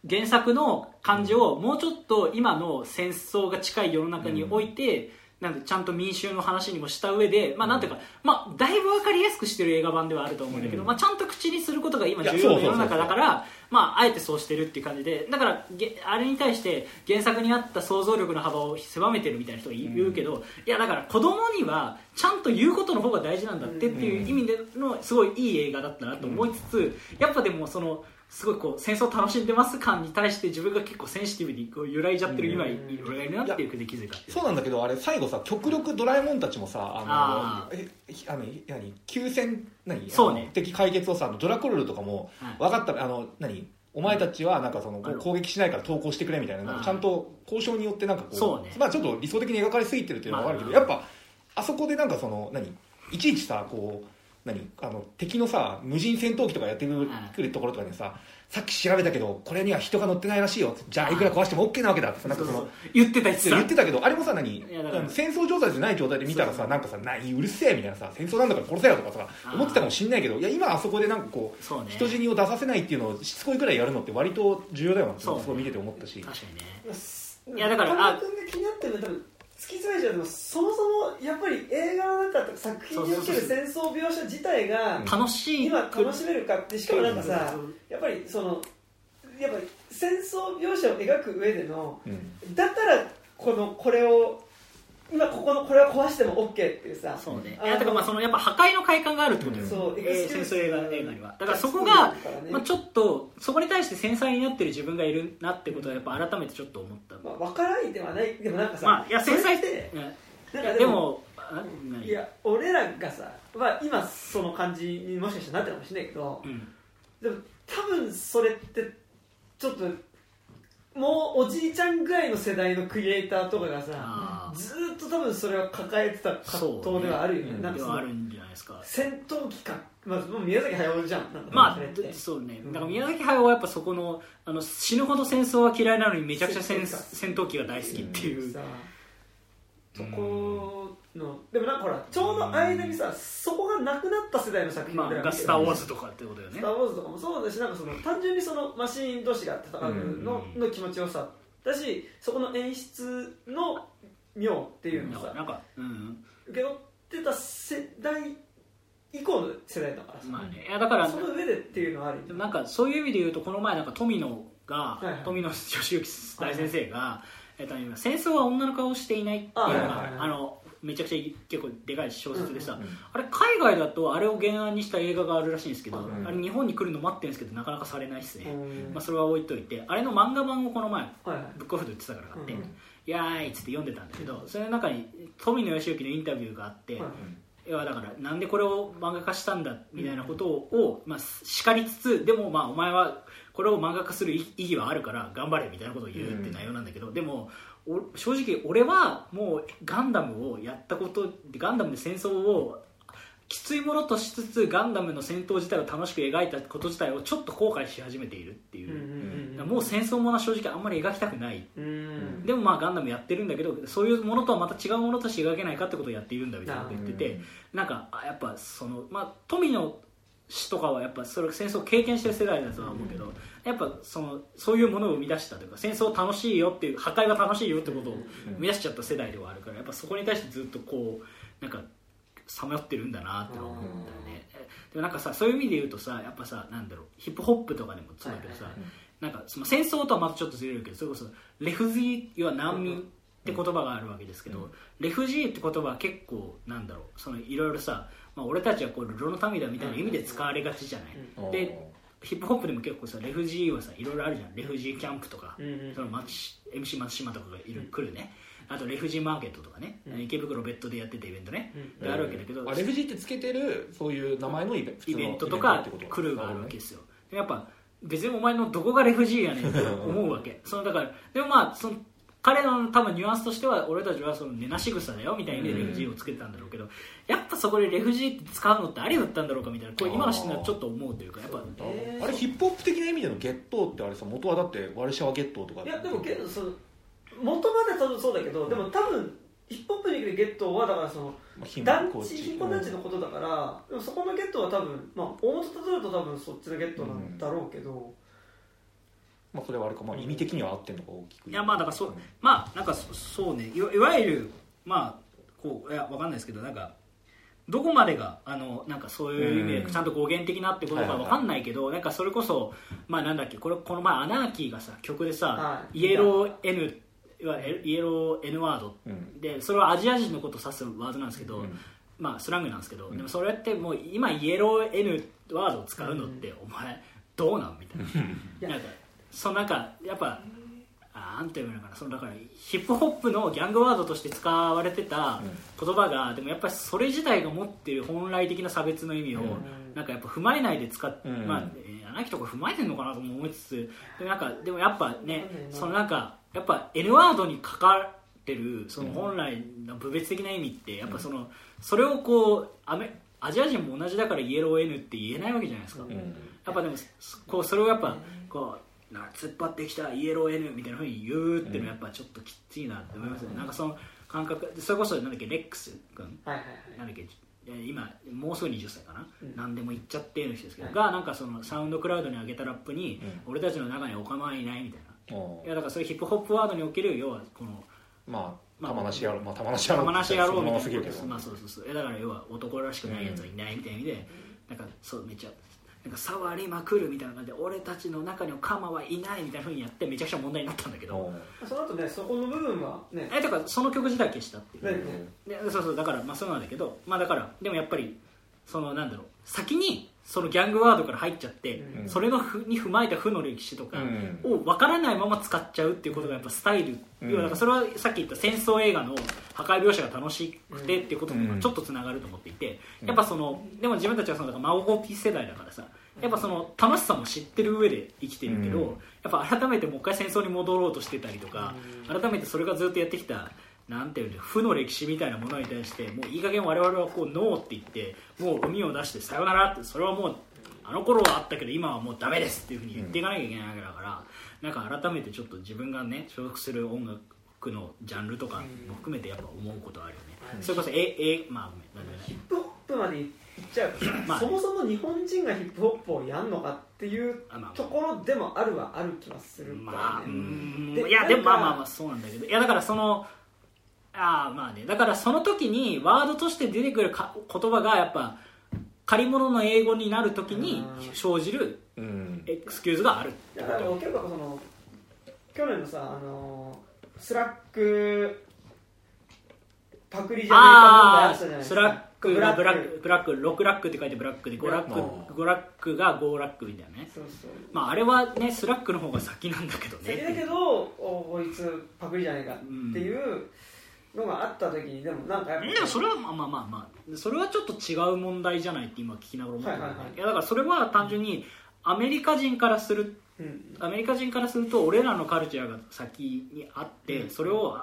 原作の感じをもうちょっと今の戦争が近い世の中において、なんでちゃんと民衆の話にもした上で、まあなんていうか、まあだいぶわかりやすくしてる映画版ではあると思うんだけど、うん。まあちゃんと口にすることが今重要な世の中だから、まああえてそうしてるっていう感じで、だからげあれに対して原作に合った想像力の幅を狭めてるみたいな人が言うけど、いやだから子供にはちゃんと言うことの方が大事なんだってっていう意味でのすごいいい映画だったなと思いつつ、やっぱでもその、すごいこう戦争楽しんでます。感に対して自分が結構センシティブにこう揺らいじゃってる今、俺がいるなっていうふうに気づいたそうなんだけどあれ最後さ極力ドラえもんたちもさあのえあの何休戦何？そうね。あの敵解決をさあのドラコルルとかもはい分かったあの何？お前たちはなんかその攻撃しないから投降してくれみたいななんかあーちゃんと交渉によってなんかこうね。まあちょっと理想的に描かれすぎてるっていうのは分かるけど、まあ。やっぱあそこでなんかその何？いちいちさこう何あの敵のさ無人戦闘機とかやってくる,、はいところとかにささっき調べたけどこれには人が乗ってないらしいよ。じゃあい。くら壊しても OK なわけだ。ってさなんかそのそうそう。言ってた言ってた言ってたけどあれもさ何戦争状態じゃない状態で見たらさなんかさ何うるせえみたいなさ戦争なんだから殺せよとかさ思ってたかもしんないけどいや今あそこでなんかこうね。人死にを出させないっていうのをしつこいくらいやるのって割と重要だよなってすそうごい見てて思ったし。確かにね。いいやだから君が気になってるのは多分突き詰めちゃうとそもそもやっぱり映画の中とか作品における戦争描写自体が楽しい。今楽しめるかってしかもなんかさうん。やっぱりそのやっぱり戦争描写を描く上でのうん。だからこのこれを今ここのこれは壊しても OK っていうさ。そうね。だからまあそのやっぱ破壊の快感があるってことよ、そうえー戦争映画映画には。だからそこが、まあ、ちょっとそこに対して繊細になってる自分がいるなってことはやっぱ改めてちょっと思った、まあ、分からないではない。でもなんかさ、まあいや繊細ってうんなんかいやでもいや俺らがさ、まあ、今その感じにもしかしたらなってるかもしれないけどうん。でも多分それってちょっともうおじいちゃんぐらいの世代のクリエイターとかがさずーっと多分それは抱えてた葛藤ではあるよね。ね。なんかあるんじゃないですか。戦闘機か、まあ、宮崎駿じゃん。まあそうね。だから宮崎駿はやっぱそこのあの死ぬほど戦争は嫌いなのにめちゃくちゃ戦戦闘機が大好きっていう。さそこのでもなんかほらちょうど間にさそこがなくなった世代の作品まあが「俺ら見てるスター・ウォーズ」とかってことよね。スター・ウォーズとかもそうだしなんかその単純にそのマシーン同士が戦うの,、うん。の気持ちよさだしそこの演出の妙っていうのをさなんかうん。受け取ってた世代以降の世代だからさ、まあね。いやだからその上でっていうのはあるなんかそういう意味で言うとこの前なんか富野が、はいはい。富野義行大先生が、えっと、今戦争は女の顔をしていないっていうのがあ,、あはいはいはいのめちゃくちゃ結構でかい小説でさ、あれ海外だとあれを原案にした映画があるらしいんですけど、うんあれ日本に来るの待ってるんですけどなかなかされないっすね、うん。まあ、それは置いといてあれの漫画版をこの前ブックオフで売ってたから買って、やーいっつって読んでたんだけどそれの中に富野義行のインタビューがあって、はいい。やだからなんでこれを漫画化したんだみたいなことを、まあ、叱りつつでもまあお前はこれを漫画化する意義はあるから頑張れみたいなことを言うって内容なんだけど、でもお正直俺はもうガンダムをやったことでガンダムで戦争をきついものとしつつガンダムの戦闘自体を楽しく描いたこと自体をちょっと後悔し始めているっていう。う、んだからもう戦争ものは正直あんまり描きたくない。うん。うん。でもまあガンダムやってるんだけどそういうものとはまた違うものとして描けないかってことをやっているんだみたいなことを言っててなんかあやっぱそのまあ富野氏とかはやっぱそれ戦争を経験してる世代だとは思うけどやっぱそのそういうものを生み出したというか戦争楽しいよっていう破壊が楽しいよってことを生み出しちゃった世代ではあるからやっぱそこに対してずっとこうなんかさまよってるんだなって思うんだよねでもなんかさそういう意味で言うとさやっぱさなんだろうヒップホップとかでもそうだけどさ、なんかその戦争とはまたちょっとずれるけどそれこそレフジー要は難民って言葉があるわけですけど、レフジーって言葉は結構なんだろうそのいろいろさ、まあ、俺たちはこうルロの民だみたいな意味で使われがちじゃない、でヒップホップでも結構さレフジーはさいろいろあるじゃん。レフジーキャンプとか、うんうん。その松 MC 松島とかがいる、来るね。あとレフジーマーケットとかね、うん。池袋ベッドでやってたイベントね、うん。であるわけだけど、あレフジーってつけてるそういう名前のイベイベントとかクルーがあるわけですよ。でやっぱ別にお前のどこがレフジーやねんって思うわけ。そのだからでもまあその彼の多分ニュアンスとしては俺たちはその寝なし草だよみたいにレフジーをつけてたんだろうけどやっぱそこでレフジーって使うのってありだったんだろうかみたいなこれ今の視点ではちょっと思うというかやっぱえー。あれヒップホップ的な意味でのゲットーってあれさ元はだってワルシャワゲットーとかいやでもけどその元まで多分そうだけどでも多分ヒップホップに来るゲットはだからその団地貧困団地のことだからでもそこのゲットは多分まあ大元たどると多分そっちのゲットなんだろうけど、まあそれはあれかまあ意味的には合ってんのか大きくいやまあだからそうまあなんかそそうね。いわいわゆるまあこういやわかんないですけどなんかどこまでがあのなんかそういう意味うんでちゃんと語源的なってことかわかんないけど、なんかそれこそまあなんだっけこれこの前アナーキーがさ曲でさ、はい。イエロー N いわゆるイエロー N ワードうん。でそれはアジア人のことを指すワードなんですけど、うん。まあスラングなんですけど、でもそれってもう今イエロー N ワードを使うのって、お前どうなんみたいな。なんかそのなんかやっぱあなんていうのかな。そのだからヒップホップのギャングワードとして使われてた言葉が、でもやっぱりそれ自体が持っている本来的な差別の意味を、うん。なんかやっぱ踏まえないで使っ、うん。まあえー穴木とか踏まえてるのかなとも思いつつでなんかでもやっぱねうん。そのなんかやっぱ N ワードにかかってるその本来の部別的な意味ってやっぱそのそれをこうアメアジア人も同じだからイエロー N って言えないわけじゃないですか、うん。やっぱでもこうそれをやっぱこうな突っ張ってきたイエロー N みたいなふうに言うっていうのはやっぱちょっときついなって思いますね、なんかその感覚それこそなんだっけレックス君。はいはいはい。なんだっけえー今もうすぐ20歳かな、うん。何でも言っちゃってる人ですけど、はい。がなんかそのサウンドクラウドに上げたラップに、う俺たちの中にお構いないみたいな。おいやだからそういうヒップホップワードにおける要はこのまあまあ玉なしやろうまあ玉なしやろう玉なし野郎みたいな。まあそうそうそう。えだから要は男らしくないやつはいないみたいな意味で、なんかそうめっちゃなんか触りまくるみたいな感じで俺たちの中にはカマはいないみたいなふうにやってめちゃくちゃ問題になったんだけど、おその後ねそこの部分はね。えだからその曲自体消したっていう、ね。でそうそうだからまあそうなんだけどまあだからでもやっぱりそのなんだろう先にそのギャングワードから入っちゃって、うん。それのふに踏まえた負の歴史とかうん。を分からないまま使っちゃうっていうことがやっぱスタイル、うん。要はだからそれはさっき言った戦争映画の破壊描写が楽しくてっていうこととうん。ちょっとつながると思っていて、うん。やっぱそのでも自分たちはそのだから孫コピ世代だからさやっぱその楽しさも知ってる上で生きてるけど、うん。やっぱ改めてもう一回戦争に戻ろうとしてたりとか、うん。改めてそれがずっとやってきたなんていうの負の歴史みたいなものに対してもういい加減我々はこうノーって言ってもうゴミを出してさよならってそれはもうあの頃はあったけど今はもうダメですっていうふうに言っていかなきゃいけないわけだから、なんか改めてちょっと自分がね所属する音楽のジャンルとかも含めてやっぱ思うことあるよね、うんそれこそええまあごめんヒップホップまで行っちゃうまあ。そもそも日本人がヒップホップをやんのかっていうところでもあるはある気はするからね、まあ、うん。でいやでもまあまあまあそうなんだけど。いやだからそのああまあね。だからその時にワードとして出てくるか言葉がやっぱ借り物の英語になる時にうん。生じるうん。エクスキューズがあるってだから結構その去年のさあのスラックパクリじゃねえか問題ああったじゃないですか。あスラックがブブラック。ラックブラック6ラックって書いてブラックで5ラッあ。ク5ラックが5ラックみたいなね。そうそう。まああれはねスラックの方が先なんだけど先だけねどおこいつパクリじゃねえかっていうのがあった時にでもなんかやっぱでもそれはまあまあまあまあそれはちょっと違う問題じゃないって今聞きながら思ったんだはいはいだからそれは単純にアメリカ人からするうん。アメリカ人からすると俺らのカルチャーが先にあって、うん。それを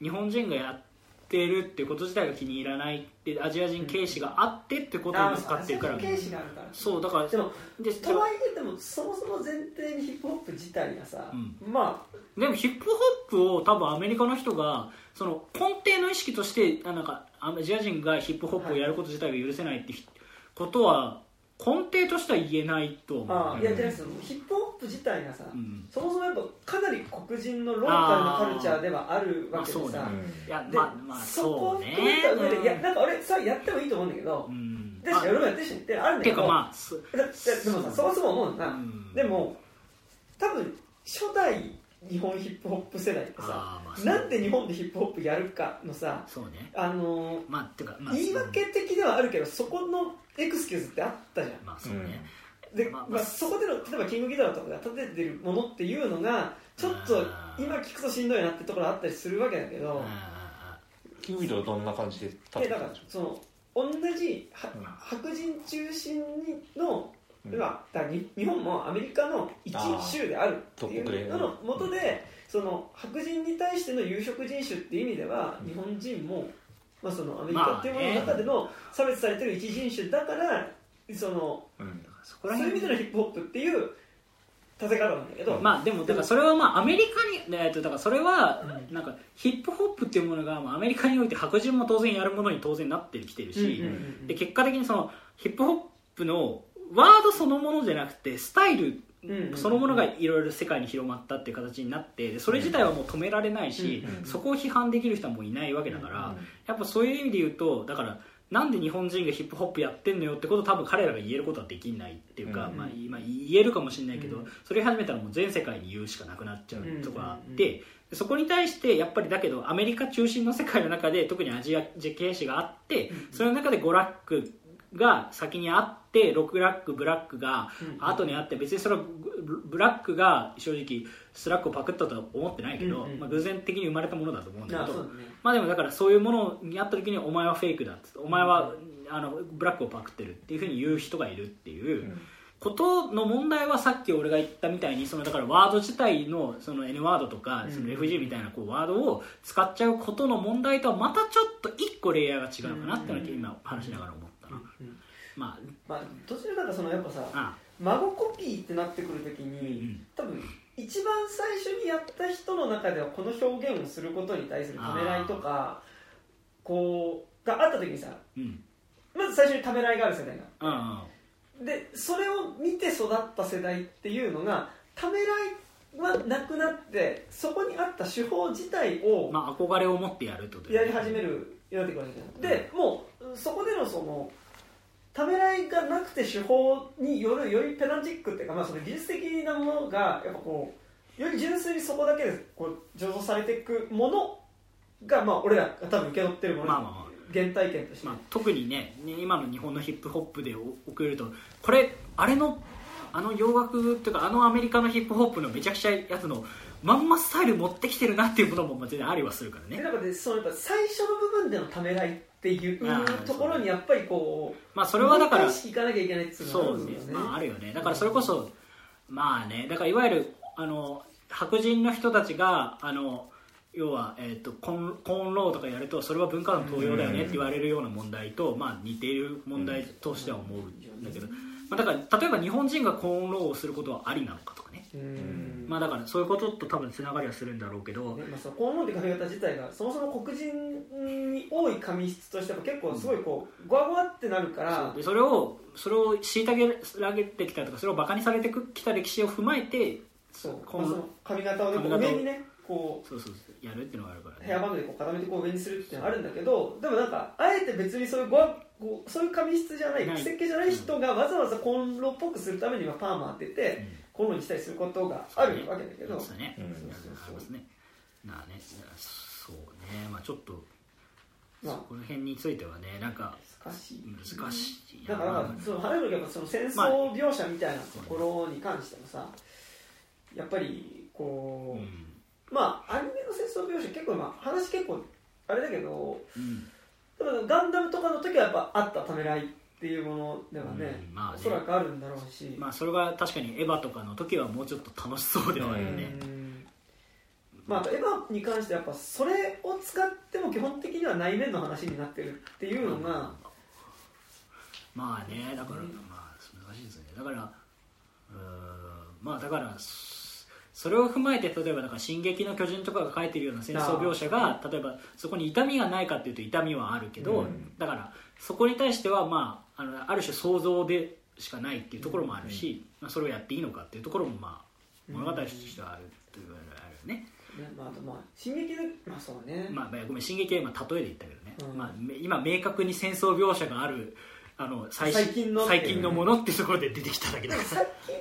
日本人がやってるってこと自体が気に入らないってアジア人軽視があってってことに使ってるから、ういうケースがあるから。そうだからでもでとはいえでもそもそも前提にヒップホップ自体がさ、うまでもヒップホップを多分アメリカの人がその根底の意識としてあなんかアジア人がヒップホップをやること自体が許せないってことは根底としては言えないと思う、ああいやじゃなヒップホップ自体がさ、うん。そもそもやっぱかなり黒人のローカルなカルチャーではあるわけでさ、そうね。いやでまあまあそこを含めた上で、うん。いやなんか俺さやってもいいと思うんだけどう、ん。でし俺もやってるしってあるんだけど、まあでもさそもそも思うのが、うん。でも多分初代日本ヒップホップ世代ってさまあなんで日本でヒップホップやるかのさね。あのまあっていうか、まあ、言い訳的ではあるけどそこのエクスキューズってあったじゃん。まあそうね、で、まあまあ、そこでの例えばキングギターとかが立ててるものっていうのがちょっと今聞くとしんどいなってところあったりするわけだけどあキングビドはどんな感じで立ってでだからたんでしょその同じ白人中心のうん。ではだ日本もアメリカの一州であるっていうののもとでその白人に対しての有色人種っていう意味では日本人も、まあ、そのアメリカっていうものの中での差別されてる一人種だからそのうんーそこそういう意味でのヒップホップっていう立て方なんだけど、まあでもだからそれはまあアメリカに、えっとだからそれはうんなんかヒップホップっていうものがまあアメリカにおいて白人も当然やるものに当然なってきてるし、で結果的にそのヒップホップのワードそのものじゃなくてスタイルうんそのものがいろいろ世界に広まったっていう形になってでそれ自体はもう止められないし、うんそこを批判できる人はもういないわけだから、やっぱそういう意味で言うとだからなんで日本人がヒップホップやってんのよってことを多分彼らが言えることはできないっていうか、うんまあ、今言えるかもしれないけど、うんそれ始めたらもう全世界に言うしかなくなっちゃうとこがあっうんて、そこに対してやっぱりだけどアメリカ中心の世界の中で特にアジア系史があって、それの中で5ラックが先にあって6ラックブラックが後にあって別にそれはブブラックが正直スラックをパクったとは思ってないけど、うんうん。まあ、偶然的に生まれたものだと思うんだけどね。まあでもだからそういうものにあった時にお前はフェイクだってお前はあのブラックをパクってるっていうふうに言う人がいるっていう。ことの問題はさっき俺が言ったみたいにそのだからワード自体のその N ワードとかうん。その FG みたいなこうワードを使っちゃうことの問題とはまたちょっと一個レイヤーが違うかなってのは今話しながら思ったな。うんままあ途中なんかそのやっぱさああ。孫コピーってなってくるときうにん。多分一番最初にやった人の中ではこの表現をすることに対するためらいとかこうがあった時にさうん。まず最初にためらいがある世代が。うんうん。でそれを見て育った世代っていうのがためらいはなくなってそこにあった手法自体をまあ憧れを持ってやるとやり始めるなってくるわけじゃん。でもうそこでのそのためらいがなくて手法によるよりペダンチックっていうか、まあ、その技術的なものがやっぱこうより純粋にそこだけでこう醸造されていくものが、まあ、俺らが多分受け取ってるもの、まあまあまあ。原体験として、まあ、特にねね今の日本のヒップホップで送るとこれあれのあの洋楽っていうかあのアメリカのヒップホップのめちゃくちゃやつのまんまスタイル持ってきてるなっていうこともまあ全然ありはするからね。でなんかでそのやっぱ最初の部分でのためらいっていうところにやっぱりこうまあそれはだからいかなきゃいけないっていうのがあるんで。すよね。まああるよね。だからそれこそまあねだからいわゆるあの白人の人たちがあの要は、えー、とコンコーンローとかやるとそれは文化の盗用だよねって言われるような問題と、まあ、似ている問題としては思うんだけど、まあ、だから例えば日本人がコーンローをすることはありなのかとかまあ、だからそういうことと多分つながりはするんだろうけど、ねまあ、そのコウモリ髪型自体がそもそも黒人に多い髪質としては結構すごいこうゴワゴワってなるからそれをそれを虐げられてきたとかそれをバカにされてきた歴史を踏まえてそう。このまあその髪型をね上にねこそうそうそうやるっていうのがあるからうね。ヘアバンドでこう固めてこう上にするっていうのがあるんだけどでもなんかあえて別にそういうゴワこうそういう髪質じゃないない。設計じゃない人がわざわざコンロっぽくするためにはパーマ当ててコンロにしたりすることがあるわけだけど、そうね、うん。ありますね。なあねそうねまあちょっとまあ。そこの辺についてはねなんか難しい。難しいだからなんかその花火のやっぱその戦争描写みたいなところに関してもさやっぱりこう、うん。まあアニメの戦争描写結構まあ話結構あれだけどうん。でもガンダムとかの時はやっぱあったためらいっていうものではね,、うんまあね。おそらくあるんだろうし、まあそれが確かにエヴァとかの時はもうちょっと楽しそうではあるよね、うん。まあ、エヴァに関してはやっぱそれを使っても基本的には内面の話になってるっていうのが、まあねだから、うん。まあ難しいですね。だからうーんまあだからそれを踏まえて例えばだから「進撃の巨人」とかが書いてるような戦争描写が例えばそこに痛みがないかっていうと痛みはあるけど、うん。だからそこに対しては、まあ、あのある種想像でしかないっていうところもあるし、まあ、それをやっていいのかっていうところも、まあ、物語としてはあるというのがあるよね、ねまあ、まあ進撃のまあそうね、まあ、ごめん進撃は今例えで言ったけどね、うん。まあ、め今明確に戦争描写があるあの最近の最近のものっていうところで出てきただけだから。か最近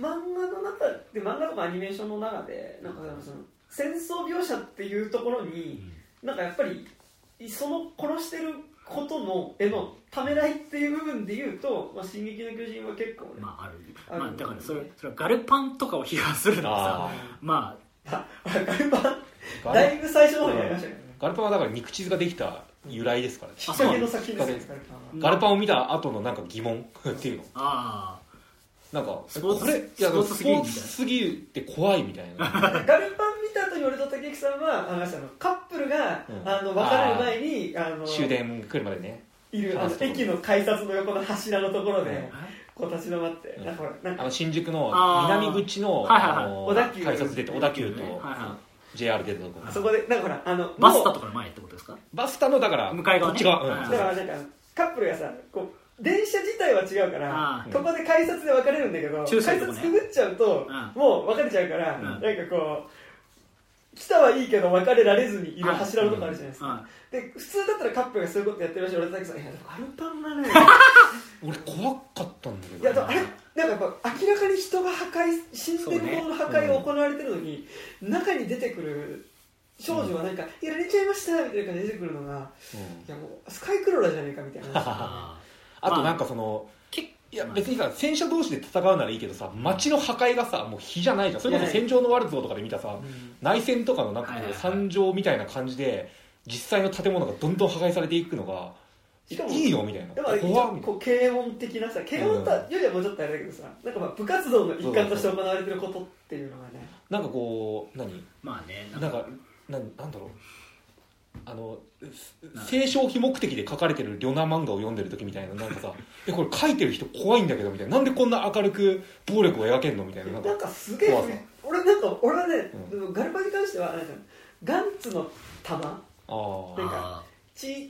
の漫画の中で漫画とかアニメーションの中でなんかその戦争描写っていうところに、なんかやっぱりその殺してることのへのためらいっていう部分で言うと「まあ、進撃の巨人」は結構ね、まあある。ある。まあ、だからそれそれはガルパンとかを批判するのはさあまあガルパンだいぶ最初の方にやりましたけどねガルパンはだから肉地図ができた由来ですからね。きっかけの先ですガルパンを見た後のなんか疑問っていうの。ああなんかスポーツこれいやスポーツすぎすぎるって怖いみたいな。ガルパン見た後に俺と竹内さんはあのカップルが、うん。あの別れる前にあの終電来るまでね。いるあの駅の改札の横の柱のところで、うん。こう立ち止まって、うん。なんかほらなんかあの新宿のあー。南口のはいはいはい。あの小田急。改札出て小田急とはいは JR 出たとこ。あそこでなんかほらあのバスタとかの前ってことですか？バスタのだから向かい側ね。こっち側、うんはい。だからなんかカップルがさこう電車自体は違うからあここで改札で分かれるんだけど改札くぐっちゃうとうんもう分かれちゃうからん。なんかこう来たはいいけど分かれられずにいるはい柱のとこあるじゃないですか。あで普通だったらカップルがそういうことやってるらしい俺だけさ「いやでもガルパンがね。(laughs) 俺怖かったんだけどいやでもあれ？なんかやっぱ明らかに人が破壊死んでるものの破壊が行われてるのに、中に出てくる少女はなんか「やられちゃいました」みたいな感じで出てくるのがうん。いやもうスカイクローラーじゃねえかみたいな (laughs) ああとなんかそのけいや別にさ戦車同士で戦うならいいけどさ街の破壊がさもう火じゃないじゃん。それこそ戦場のワルツォとかで見たさ内戦とかのなんかこうはい惨状みたいな感じで実際の建物がどんどん破壊されていくのがいいのみたいな。怖こう軽音的な。さ軽音とはよりはもうちょっとあれだけどさなんかまあ部活動の一環として行われてることっていうのがね。ななんかこう何？まあねなんかなんなんだろうあの清少非目的で書かれてる旅ナ漫画を読んでる時みたいななんかさ (laughs) えこれ書いてる人怖いんだけどみたいな。なんでこんな明るく暴力を描けんのみたいな。なんかすげえ俺なんか俺はね、うガルパンに関してはなんかガンツの弾ああなんかあチ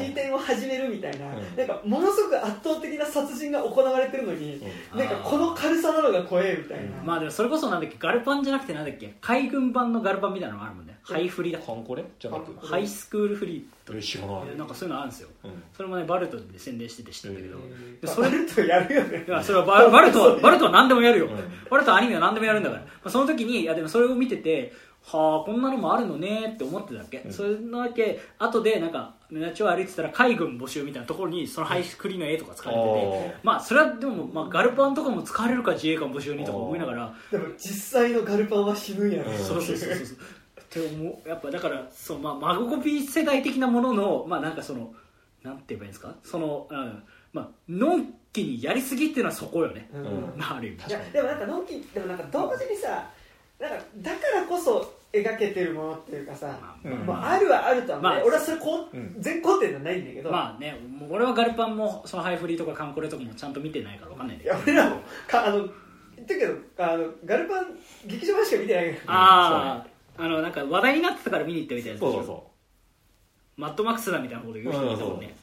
ーテンチはい。ーテンを始めるみたいな、うん。なんかものすごく圧倒的な殺人が行われてるのに、うん。なんかこの軽さなのが怖えみたいな、うん。まあでもそれこそなんだっけガルパンじゃなくてなんだっけ海軍版のガルパンみたいなのがあるもんね。ハイフリだカンコレじゃなくハイスクールフリえ知らない。ーなんかそういうのあるんですよ。うん。それもねバルトで宣伝してて知ったんだけど、それーバルトやるよね。いやそれはババルトは (laughs) バルトは何でもやるよ、うん。バルトはアニメは何でもやるんだから、まあ、その時にいやでもそれを見ててはあこんなのもあるのねって思ってたわけ、うん。それなわけ後でなんか街を歩いてたら海軍募集みたいなところにそのハイスクリーンの絵とか使われてて、まあそれはでも、まあ、ガルパンとかも使われるか自衛官募集にとか思いながら。でも実際のガルパンは死ぬんやろ、うん。そうそうそうそう (laughs) って思う。やっぱだからそう、まあ、マグコピ世代的なもののまあなんかそのなんて言えばいいんですか？その、うん。まあのんきにやりすぎっていうのはそこよね、うん。うんまあある意味。いやでもなんかのんきでもなんか同時にさなんかだからこそ描けてるものっていうかさ、まうんまあ、あるはあるとは思う、まあ俺はそれこう、うん全肯定ではないんだけど、まあねもう俺はガルパンもそのハイフリーとかカンコレとかもちゃんと見てないからわかんないんだいけどや俺らもかあの言ってるけどあのガルパン劇場版しか見てないから。あああのなんか話題になってたから見に行ったみたいなそうそうそマッドマックスだみたいなこと言う人いたもんね。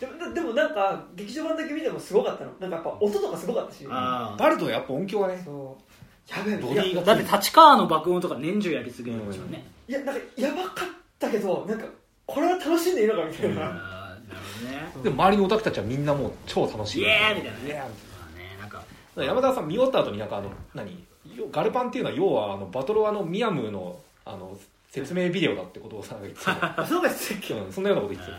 でもでもなんか劇場版だけ見てもすごかったの。なんかやっぱ音とかすごかったし。あうバルトはやっぱ音響がね。そうやべえボディがあだって立川の爆音とか年中やり続けてましたもん。ね、いやなんかやばかったけどなんかこれは楽しんでいいのかみたいな、うんあーなるほどね。でも周りのオタクたちはみんなもう超楽しい。イエーイみたいなね。ねなんか山田さん見終わった後になんかあの何？よガルパンっていうのは要はあのバトロワのミヤムのあの説明ビデオだってことをさ言って (laughs) そうですっけうんそんなようなこと言ってた。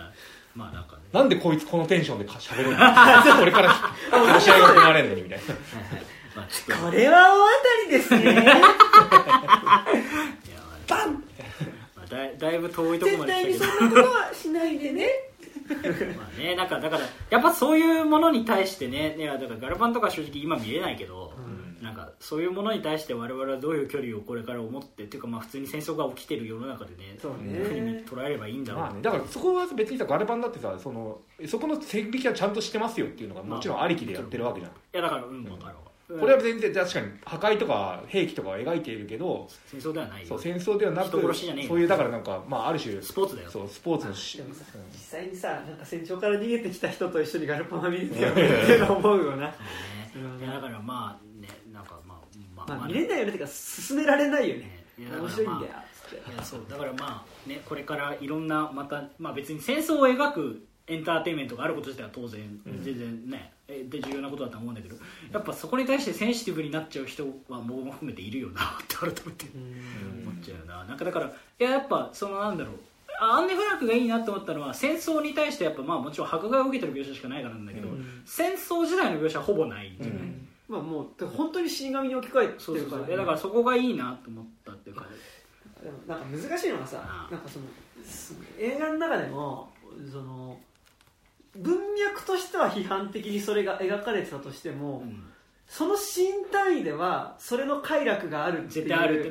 まあなんかね。なんでこいつこのテンションでか喋るの？(laughs) 俺から話し合いが行われんのにみたいな (laughs) これは大当たりですね。(laughs) バン。まあだいだいぶ遠いところま絶対にで来たけど。そんなことはしないでね。(laughs) まあねなんかだからやっぱそういうものに対してねいやだからガルパンとか正直今見れないけど、なんかそういうものに対して我々はどういう距離をこれから思ってっていうかまあ普通に戦争が起きてる世の中でねそういうふうにね捉えればいいんだろう、まあね、だからそこは別にさガルパンだってさそのそこの線引きはちゃんとしてますよっていうのがもちろんありきでやってるわけじゃん、いやだからうん分かるわこれは全然確かに破壊とか兵器とかは描いているけど戦争ではないよ。そう戦争ではなくそういうだからなんか、まあ、ある種スポーツだよ。そうスポーツのしでもさうん。実際にさなんか戦場から逃げてきた人と一緒にガルパンは見れてよ (laughs) っていうの思うよなね。いやだからまあねなんかまあまあ、まあ見れないよね。ってか進められないよね。いやだから面白いんだよいやそうだからまあねこれからいろんなまたまあ別に戦争を描くエンターテインメントがあること自体は当然、うん。全然ねえで重要なことだと思うんだけどやっぱそこに対してセンシティブになっちゃう人は僕も含めているよなって改めて思っちゃうな。なんかだからいややっぱそのなんだろう。あアンネ・フランクがいいなと思ったのは戦争に対してやっぱまあもちろん迫害を受けてる描写しかないからなんだけど、うん。戦争時代の描写はほぼないじゃない、うん。まあもう本当に死神に置き換えそうそうそう。てるからいやだからそこがいいなと思ったっていうか。でもなんか難しいのがさああ。なんかそのす映画の中でもその文脈としては批判的にそれが描かれてたとしても、その新単位ではそれの快楽があるっていうのはあるん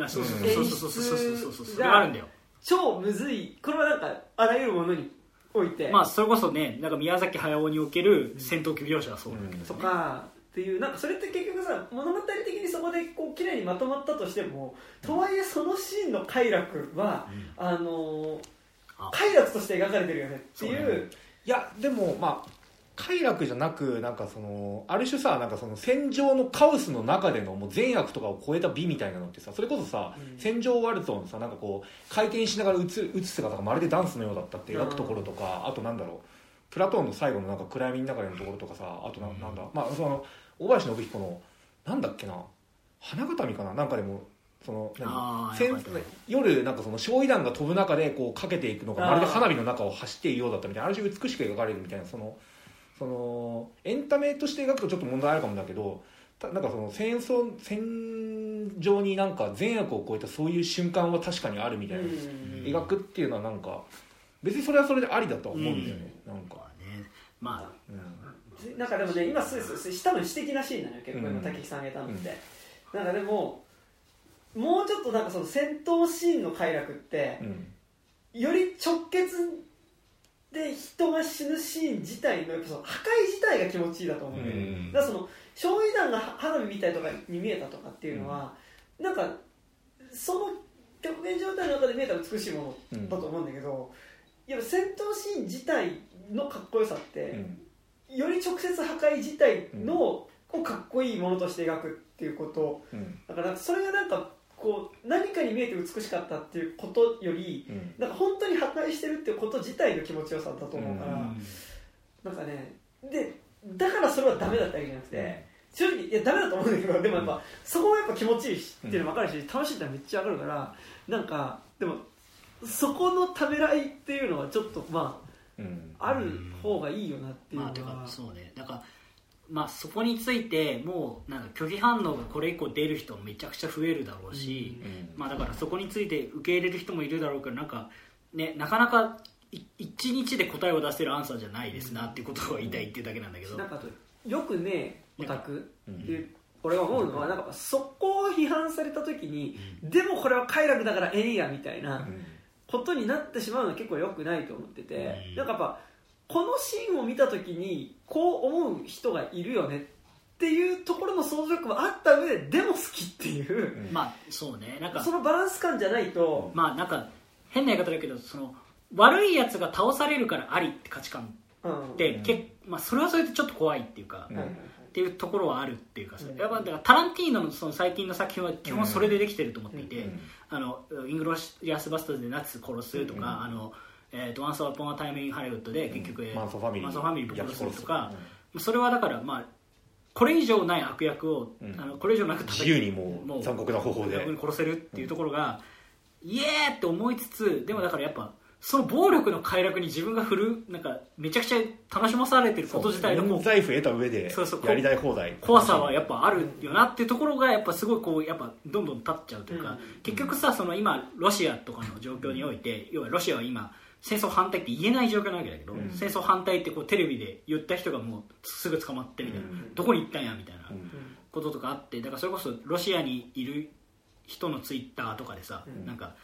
だよ。超むずいこれはなんかあらゆるものにおいて。まあそれこそねなんか宮崎駿における戦闘機描写はそうだけど、ね、とかっていうなんかそれって結局さ物語的にそこでこう綺麗にまとまったとしてもとはいえそのシーンの快楽は、うん、あの快楽として描かれてるよねっていう。いやでもまあ快楽じゃなくなんかそのある種さなんかその戦場のカオスの中でのもう善悪とかを超えた美みたいなのってさそれこそさ、うん。戦場ワルツォンのさなんかこう回転しながら打つ打つ姿がまるでダンスのようだったって描くところとか、あとなんだろうプラトーンの最後のなんか暗闇の中でのところとかさあとななんだまあその大林信彦のなんだっけな花形見かななんかでもその夜なんかその焼夷弾が飛ぶ中でこうかけていくのがまるで花火の中を走っているようだったみたいなある種美しく描かれるみたいなそのそのエンタメとして描くとちょっと問題あるかもだけどたなんかその戦争戦場になんか善悪を超えたそういう瞬間は確かにあるみたいな、描くっていうのはなんか別にそれはそれでありだとは思うんだよね、なんか、まあうん。なんかでもね今す多分私的なシーンなのよ結構うん。今竹木さんが言ったのって、なんかでももうちょっとなんかその戦闘シーンの快楽ってうん。より直結で人が死ぬシーン自体のやっぱその破壊自体が気持ちいいだと思ううん。だからその焼夷弾が花火みたいとかに見えたとかっていうのは、なんかその極限状態の中で見えた美しいものだと思うんだけど、やっぱ戦闘シーン自体のかっこよさって、より直接破壊自体の、をかっこいいものとして描くっていうこと。うん。だからそれがなんかこう何かに見えて美しかったっていうことよりうん。なんか本当に破壊してるっていうこと自体の気持ちよさだと思うから、うん。なんかねでだからそれはダメだったわけじゃなくて、正直いやダメだと思うんだけどでもやっぱ、そこがやっぱ気持ちいいしっていうの分かるし、楽しいってのはめっちゃ分かるからなんかでもそこのためらいっていうのはちょっとまうん。あある方がいいよなっていうのは、まあそうね。だからまあそこについてもうなんか拒否反応がこれ以降出る人もめちゃくちゃ増えるだろうし、うん。まあだからそこについて受け入れる人もいるだろうけどなんかねなかなかい一日で答えを出せるアンサーじゃないですなっていうことを言いたいっていうだけなんだけど、なんかよくねオタクうん。っていう俺が思うのはなんかそこを批判された時に、でもこれは快楽だからええんやみたいなことになってしまうのは結構良くないと思ってて、うん。なんかやっぱこのシーンを見た時にこう思う人がいるよねっていうところの想像力はあった上ででも好きっていう、うん。まあそうね。なんかそのバランス感じゃないと、まあなんか変な言い方だけどその悪いやつが倒されるからありって価値観うんって、うん。けまあ、それはそれでちょっと怖いっていうか、うん。っていうところはあるっていうかさ、うん。やっぱだからタランティーノのその最近の作品は基本それでできてると思っていて、うん。あのイングロリアス・バスターズでナチス殺すとか、うん。あのえーと「ワンス・アポン・ア・タイム・イン・ハリウッド」で結局、マンソーファミリーマンソーファミリーぶっ殺すとか焼きそれはだからまあこれ以上ない悪役を、うん。あのこれ以上なく自由にもう残酷な方法で。殺せるっていうところが、イエーって思いつつでもだからやっぱその暴力の快楽に自分が振るなんかめちゃくちゃ楽しまされてること自体のこう免罪符得た上でやりたい放題。怖さはやっぱあるよなっていうところがやっぱすごいこうやっぱどんどん立っちゃうというか、うん。結局さその今ロシアとかの状況において要はロシアは今戦争反対って言えない状況なわけだけど、うん。戦争反対ってこうテレビで言った人がもうすぐ捕まってみたいな、うん。どこに行ったんやみたいなうん。こととかあってだからそれこそロシアにいる人のツイッターとかでさ、うん。なんか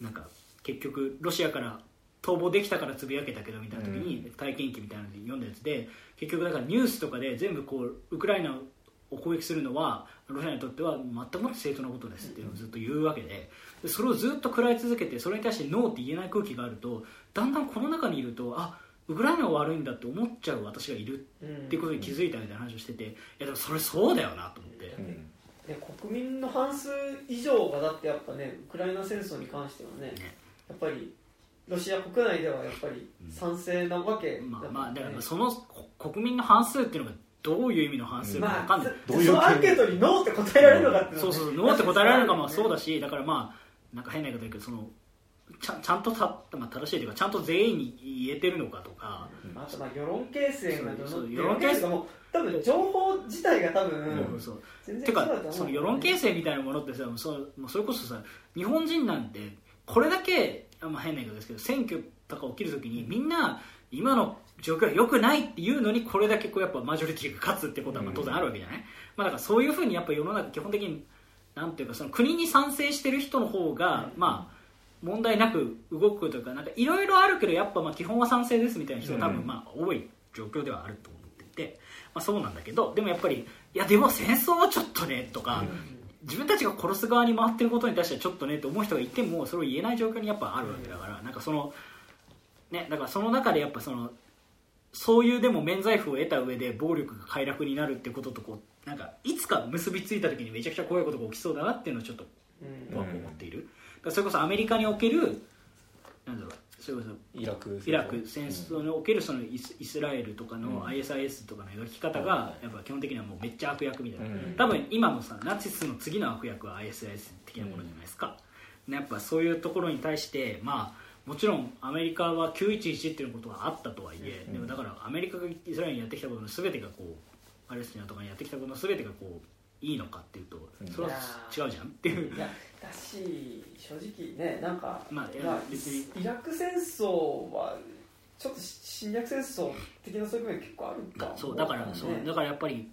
なんか結局ロシアから逃亡できたからつぶやけたけどみたいな時に、体験記みたいなので読んだやつで結局だからニュースとかで全部こうウクライナを攻撃するのはロシアにとっては全くもって正当なことですっていうのをずっと言うわけででそれをずっと食らい続けてそれに対してノーって言えない空気があるとだんだんこの中にいるとあウクライナが悪いんだって思っちゃう私がいるっていうことに気づいたみたいな話をしてていやでもそれそうだよなと思って。うん。ね、国民の半数以上がだってやっぱねウクライナ戦争に関してはねね。やっぱりロシア国内ではやっぱり賛成なわけまあだまあだからねまあそのこ国民の半数っていうのがどういう意味の半数かまあわかんない、どういうそのアンケートにノーって答えられるのかっていそうそううノーって答えられるのかもそうだししだからまあなんか変な言い方だけどそのちゃんちゃんとた、まあ、正しいというかちゃんと全員に言えてるのかとか、あとまあ世論形成がどの世論形成。がもう多分情報自体が多分そう。そうてかその世論形成みたいなものってさそもうそれこそさ日本人なんてこれだけ、あまあ、変な言い方ですけど選挙とか起きるときにみんな今の状況は良くないっていうのにこれだけこうやっぱマジョリティが勝つってことはまあ当然あるわけじゃない、まあ、だからそういうふうにやっぱ世の中基本的になんていうかその国に賛成してる人の方が、まあ問題なく動くとかなんかいろいろあるけどやっぱまあ基本は賛成ですみたいな人が多うん。分まあ多い状況ではあると思っていて、まあ、そうなんだけどでもやっぱりいやでも戦争はちょっとねとか、自分たちが殺す側に回ってることに対してはちょっとねって思う人がいてもそれを言えない状況にやっぱあるわけだからなんかそのねだからその中でやっぱそのそういうでも免罪符を得た上で暴力が快楽になるってこととこうなんかいつか結びついた時にめちゃくちゃ怖いことが起きそうだなっていうのをちょっとうん僕は思っている、それこそアメリカにおけるなんだろうそれこそイラクイラク戦争におけるそのイスイスラエルとかの ISIS とかの描き方がやっぱ基本的にはもうめっちゃ悪役みたいな、うん。多分今のさナチスの次の悪役は ISIS 的なものじゃないですか、ねやっぱそういうところに対してまあもちろんアメリカは911っていうことがあったとはいえ、でもだからアメリカがイスラエルにやってきたことの全てがこうパレスチナとかにやってきたことの全てがこういいのかっていうとそれは違うじゃんっていうだし正直ねなんか、まあイラク戦争はちょっと侵略戦争的なそういう部分結構あるかもそうだからそうねだからやっぱり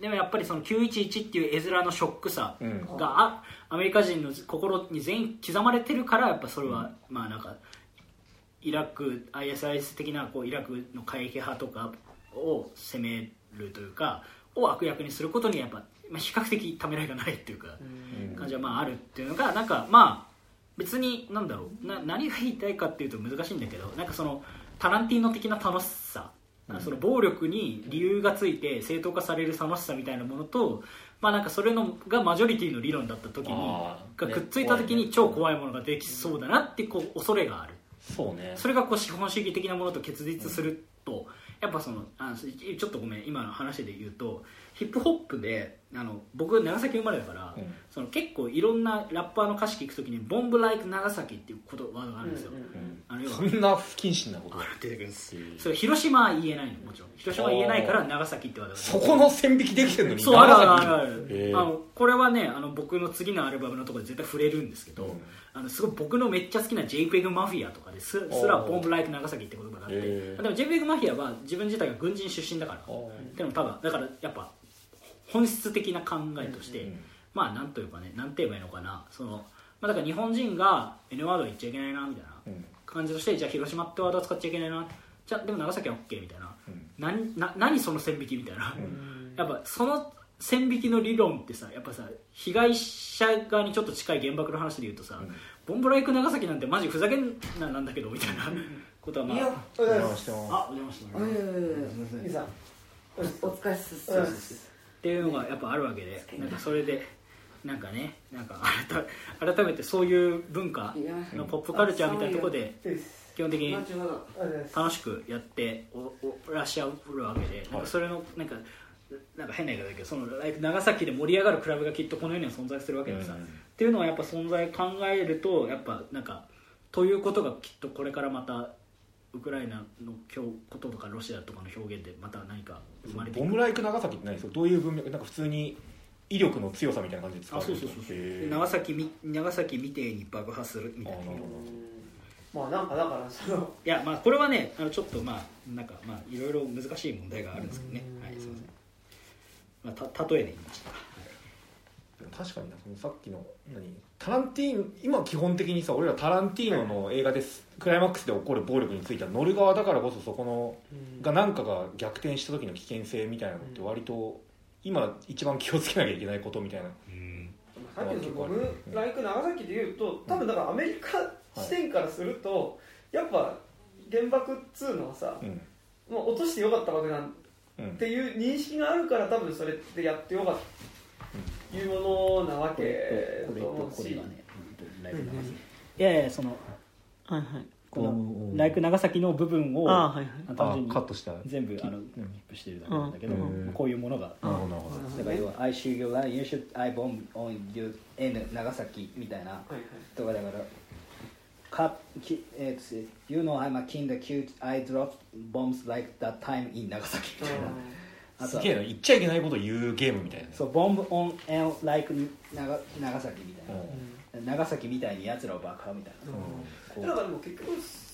でもやっぱりその911っていう絵面のショックさうん。アメリカ人の心に全員刻まれてるからやっぱそれは、まあなんかイラク ISIS 的なこうイラクの過激派とかを攻めるというかを悪役にすることにやっぱ、まあ、比較的ためらいがないっていうかうん。感じはまああるっていうのがなんかまあ別になんだろうな何が言いたいかっていうと難しいんだけどなんかそのタランティーノ的な楽しさ、その暴力に理由がついて正当化される楽しさみたいなものとまあなんかそれのがマジョリティの理論だった時にがくっついた時に超怖いものができそうだなってこう恐れがある。そうね。それがこう資本主義的なものと結実すると、やっぱそのあちょっとごめん今の話で言うとヒップホップであの僕長崎生まれだから、うん。その結構いろんなラッパーの歌詞聞くときに「ボンブ・ライク・長崎」っていうことワードがあるんですよ、うんうんうん。あのそんな不謹慎なことあ出てくるんです。それ広島は言えないのもちろん。広島は言えないから長崎ってワードがそこの線引きできてるのにそうあるあるあるある、へーあのこれはねあの僕の次のアルバムのところで絶対触れるんですけど、うん。あのすごい僕のめっちゃ好きな JPEG マフィアとかですすらボンブライク長崎って言葉があってへーでも JPEG マフィアは自分自体が軍人出身だからでも多分だからやっぱ本質的な考えとして、うんまあなんというかねなんて言えばいいのかな。その、まあ、だから日本人が N ワード言っちゃいけないなみたいな。うん。感じとしてじゃあ広島ってワードは使っちゃいけないな。じゃあでも長崎は OK みたいな、うん。何な何その線引きみたいな、ん。やっぱその線引きの理論ってさやっぱさ被害者側にちょっと近い原爆の話で言うとさ、うん。ボンブライク長崎なんてマジふざけんななんだけどみたいなことはまあいやお邪魔してます。あお邪魔してます。いやいやいや兄さん。お疲れっすっていうのがやっぱあるわけでな。んかそれでなんかねなんか改改めてそういう文化のポップカルチャーみたいなところで基本的に楽しくやっておおらっしゃるわけでなんかそれのなんかなんか変な言い方だけどその長崎で盛り上がるクラブがきっとこの世には存在するわけでさ、うん。っていうのはやっぱ存在考えるとやっぱなんかということがきっとこれからまたウクライナの今日こととかロシアとかの表現でまた何か生まれていくボムライク長崎って何ですか？どういう文脈なんか普通に威力の強さみたいな感じで使われるあそうそうそう。そうへー。長崎み長崎みてえに爆破するみたいな。まあなんかだからそのいやまあこれはねあのちょっとまあなんかまあいろいろ難しい問題があるんですけどね。はいすいません、まあ、た例えで言いました、はい。確かになそのさっきの何？タランティーノ今基本的にさ俺らタランティーノの映画ですクライマックスで起こる暴力については乗る側だからこそそこのが何かが逆転した時の危険性みたいなのって割と今一番気をつけなきゃいけないことみたいな。さっきのそのボムライク長崎でいうと多分だからアメリカ視点からするとやっぱ原爆っつうのはさうん。もう落としてよかった爆弾うん。っていう認識があるから多分それってやってよかった。というものなわけだと思うし。ねいやいやそのはいはい。このライク長崎の部分をあはいはい。あ単純にあカットした。全部あのキープしてるだけなんだけど、うん。こういうものがなるほどなるほど。だから要は「I shoot you line you should I bomb on you in 長崎」みたいなはいはい。とかだからかきえーと You know I'm a king the cute I drop bombs like that time in 長崎みたいなあとは。すげえな言っちゃいけないこと言うゲームみたいな。ねそう bomb on and like 長長崎みたいな。長崎みたいに奴らを爆破みたいな。こうだからでも結局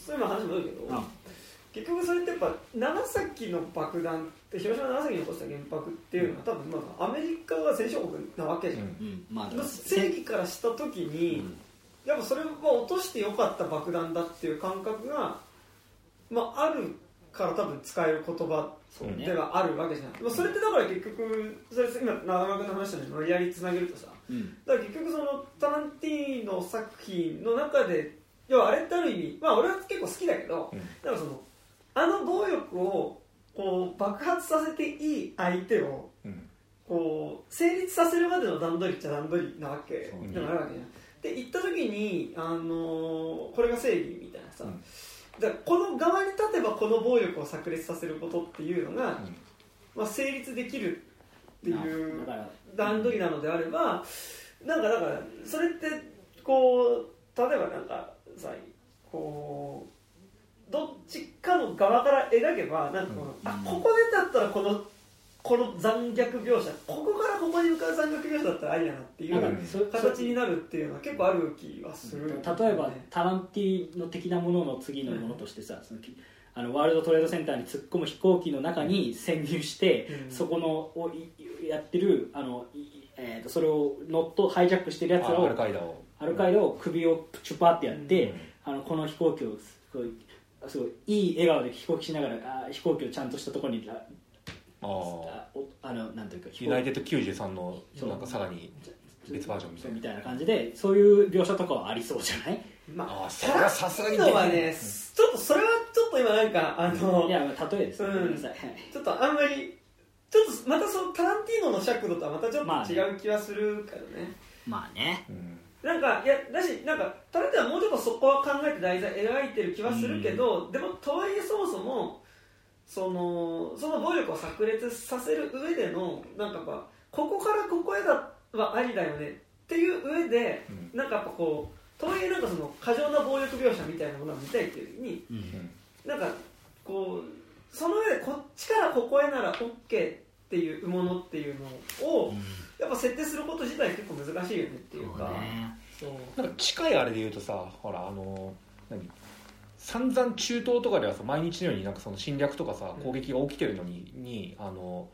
そういうの話もあるけどあ結局それってやっぱ長崎の爆弾って広島長崎に起こした原爆っていうのは多分まあアメリカが戦勝国なわけじゃん、うん。うん。まあまあ正義からした時に、やっぱそれは落としてよかった爆弾だっていう感覚が、まあ、あるから多分使える言葉そうね。ではあるわけじゃん、まあそれってだから結局それ今長山君の話に無理やりつなげるとさ。うん。だから結局そのタランティーノ作品の中で要はあれってある意味まあ俺は結構好きだけど、うん。だからそのあの暴力をう爆発させていい相手をうん。こう成立させるまでの段取りっちゃ段取りなわけでもあるわけじゃん。で行った時に、あのーこれが正義みたいなさ、うんだからこの側に立てばこの暴力を炸裂させることっていうのが、うん。まあ、成立できるっていう段取りなのであればなんかだからそれってこう例えばなんかさこうどっちかの側から描けばなんかこの、うん。あここでだったらこのこの残虐描写ここからここに向かう残虐描写だったらありだなっていなんかうそ形になるっていうのは結構ある気はする、例えばタランティーノ的なものの次のものとしてさ、そのきあのワールドトレードセンターに突っ込む飛行機の中に潜入して、うん。そこのをいやってるあの、いえー、とそれをノットハイジャックしてるやつあアをルカイダを。アルカイダを首をチュパってやって、うん。あのこの飛行機をすごいすごいいい笑顔で飛行機しながらあ飛行機をちゃんとしたところにああのなんていうかユナイテッド93のなんかさらに別バージョンみたいな。みたいな感じでそういう描写とかはありそうじゃない？まあそれはさすがにタランティーノはね。ちょっとそれはちょっと今なんかあのいやまあ例えです、うん。ちょっとあんまりちょっとまたそのタランティーノの尺度とはまたちょっと違う気はするからね、まあね。うん。なんかいやだしなんかタランティーノはもうちょっとそこは考えて題材描いてる気はするけど、でもとはいえそもそもそのその暴力を炸裂させる上でのなんかやっぱここからここへだはありだよね。っていう上で、うん。なんかやっぱこうとはいえなんかその過剰な暴力描写みたいなものを見たいっていう時にうん。なんかこうその上でこっちからここへなら OK っていうものっていうのをやっぱ設定すること自体結構難しいよねっていうか。そう。なんか近いあれで言うとさほらあの何？散々中東とかではさ毎日のようになんかその侵略とかさうん攻撃が起きてるのに,、にあの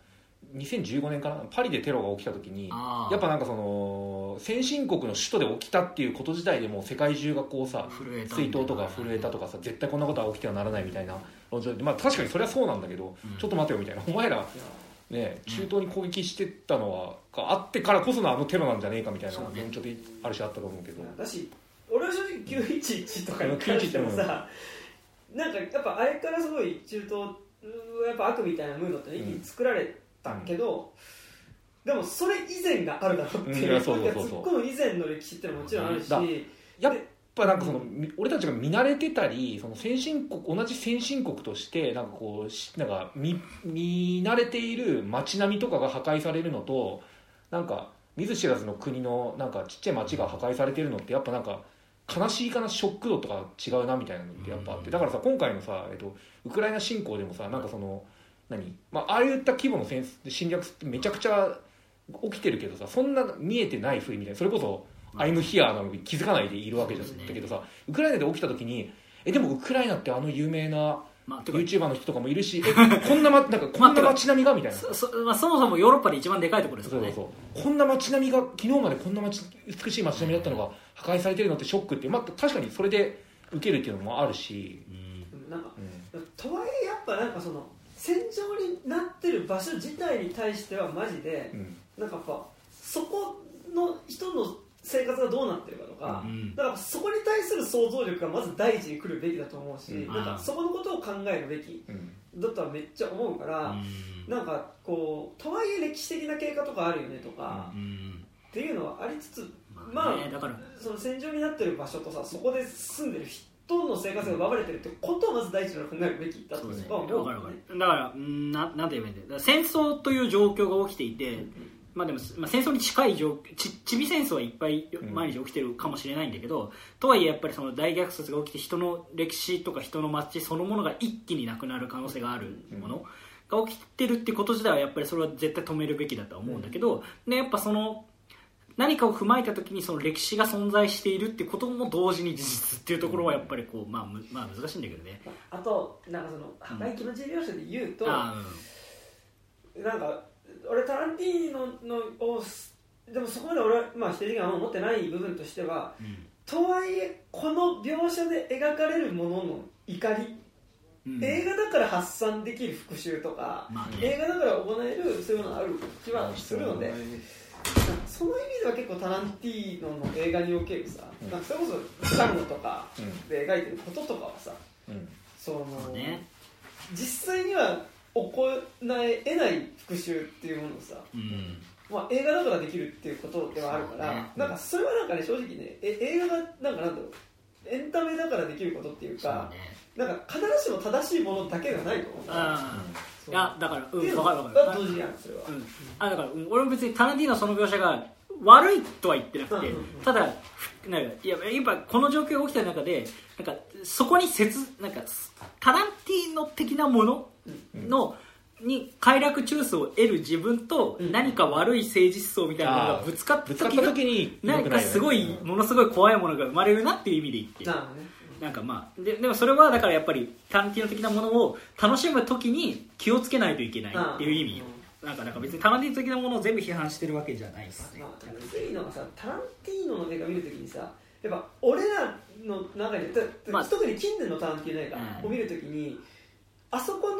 2015年かなパリでテロが起きた時にやっぱなんかその先進国の首都で起きたっていうこと自体でもう世界中がこうさ震えた追悼とか震えたとかさ絶対こんなことは起きてはならないみたいな論調でまあ確かにそれはそうなんだけど、うん。ちょっと待てよみたいな。(laughs) お前らね中東に攻撃してったのはがあってからこそのあのテロなんじゃねえかみたいな論調である種あったと思うけど、だし俺は正直911とかに関してもさなんかやっぱあれからすごい中東うやっぱ悪みたいなムードって一気に作られたけど、でもそれ以前があるだろうってうんいいう,、やそうそうそうそう。突っ込む以前の歴史ってのはもちろんあるし、だやっぱなんかその、み俺たちが見慣れてたりその先進国同じ先進国としてなんかこうしなんか見見慣れている街並みとかが破壊されるのとなんか見ず知らずの国のなんかちっちゃい街が破壊されてるのってやっぱなんか悲しいかなショック度とか違うなみたいなのってやっぱあって。だからさ今回のさ、えっと、ウクライナ侵攻でもさなんかその何、まあ、ああいった規模の戦侵略ってめちゃくちゃ起きてるけどさそんな見えてないふりみたいなそれこそ「アイムヒア」なのに気づかないでいるわけじゃん。だけどさウクライナで起きた時にえでもウクライナってあの有名なまあてか YouTuber の人とかもいるしえこんな,、ま、なんかこんな街並みがみたいな。(laughs) そそまあ、そもそもヨーロッパで一番でかいところですからね。そうそう。こんな街並みが昨日までこんな街美しい街並みだったのが破壊されてるのってショックって、まあ、確かにそれで受けるっていうのもあるし、うん。なんかうん。とはいえやっぱなんかその戦場になってる場所自体に対してはマジでうん。なんかやっぱそこの人の生活がどうなってるかとか、うん。だからそこに対する想像力がまず第一に来るべきだと思うし、うん。なんかそこのことを考えるべきうん。だとはめっちゃ思うから、なんかこうとはいえ歴史的な経過とかあるよねとか、うん。っていうのはありつつまあまあねだから。その戦場になってる場所とさそこで住んでる人の生活が奪われてるってことをまず第一に考えるべきだとそうですね。は思うわかるわかるだからうんななんて言えばいいんだよ。戦争という状況が起きていて、まあでも、まあ、戦争に近い状況ちちび戦争はいっぱいうん。毎日起きてるかもしれないんだけど、とはいえやっぱりその大虐殺が起きて人の歴史とか人の街そのものが一気になくなる可能性があるものが起きてるってこと自体はやっぱりそれは絶対止めるべきだとは思うんだけど、でやっぱその何かを踏まえた時にその歴史が存在しているってことも同時に事実っていうところはやっぱりこう、まあ、むまあ難しいんだけどね。あとなんかその破壊気持ち描写で言うと、あなんか俺タランティーノのをでもそこまで俺はまあ否定的なものを持ってない部分としてはうん。とはいえこの描写で描かれるものの怒り、うん。映画だから発散できる復讐とか、まあね。映画だから行えるそういうものがある気はするので、なんかその意味では結構タランティーノの映画におけるさ、うん。なんかそれこそタンゴとかうん。で描いてることとかはさうん。その、まあね。実際にはえ得ない復讐っていうものをさ、うん。まあ、映画だからできるっていうことではあるから、ね。なんかそれはなんかね正直ねえ映画がなんかなんだろうエンタメだからできることっていうかね。なんか必ずしも正しいものだけがないと思うういやだからうん分かる分かる。が同時やんそれは、うん。あだからうん俺も別にタランティーノのその描写が悪いとは言ってなくて、うん。うんうんただふなんかいややっぱこの状況が起きた中でなんかそこに切なんかタランティーノ的なものの、に快楽中枢を得る自分とうん。何か悪い政治思想みたいなものがぶつかった時になんかすごいものすごい怖いものが生まれるなっていう意味で言ってねなんかまあででもそれはだからやっぱりタランティーノ的なものを楽しむ時に気をつけないといけないっていう意味。よなんかなんか別にタランティーノ的なものを全部批判してるわけじゃないで。すねまあ、むずいのがさタランティーノの映画見るときにさやっぱ俺らの中で、だまあ特に近年のタランティーノ映うん。画を見るときに、あそこの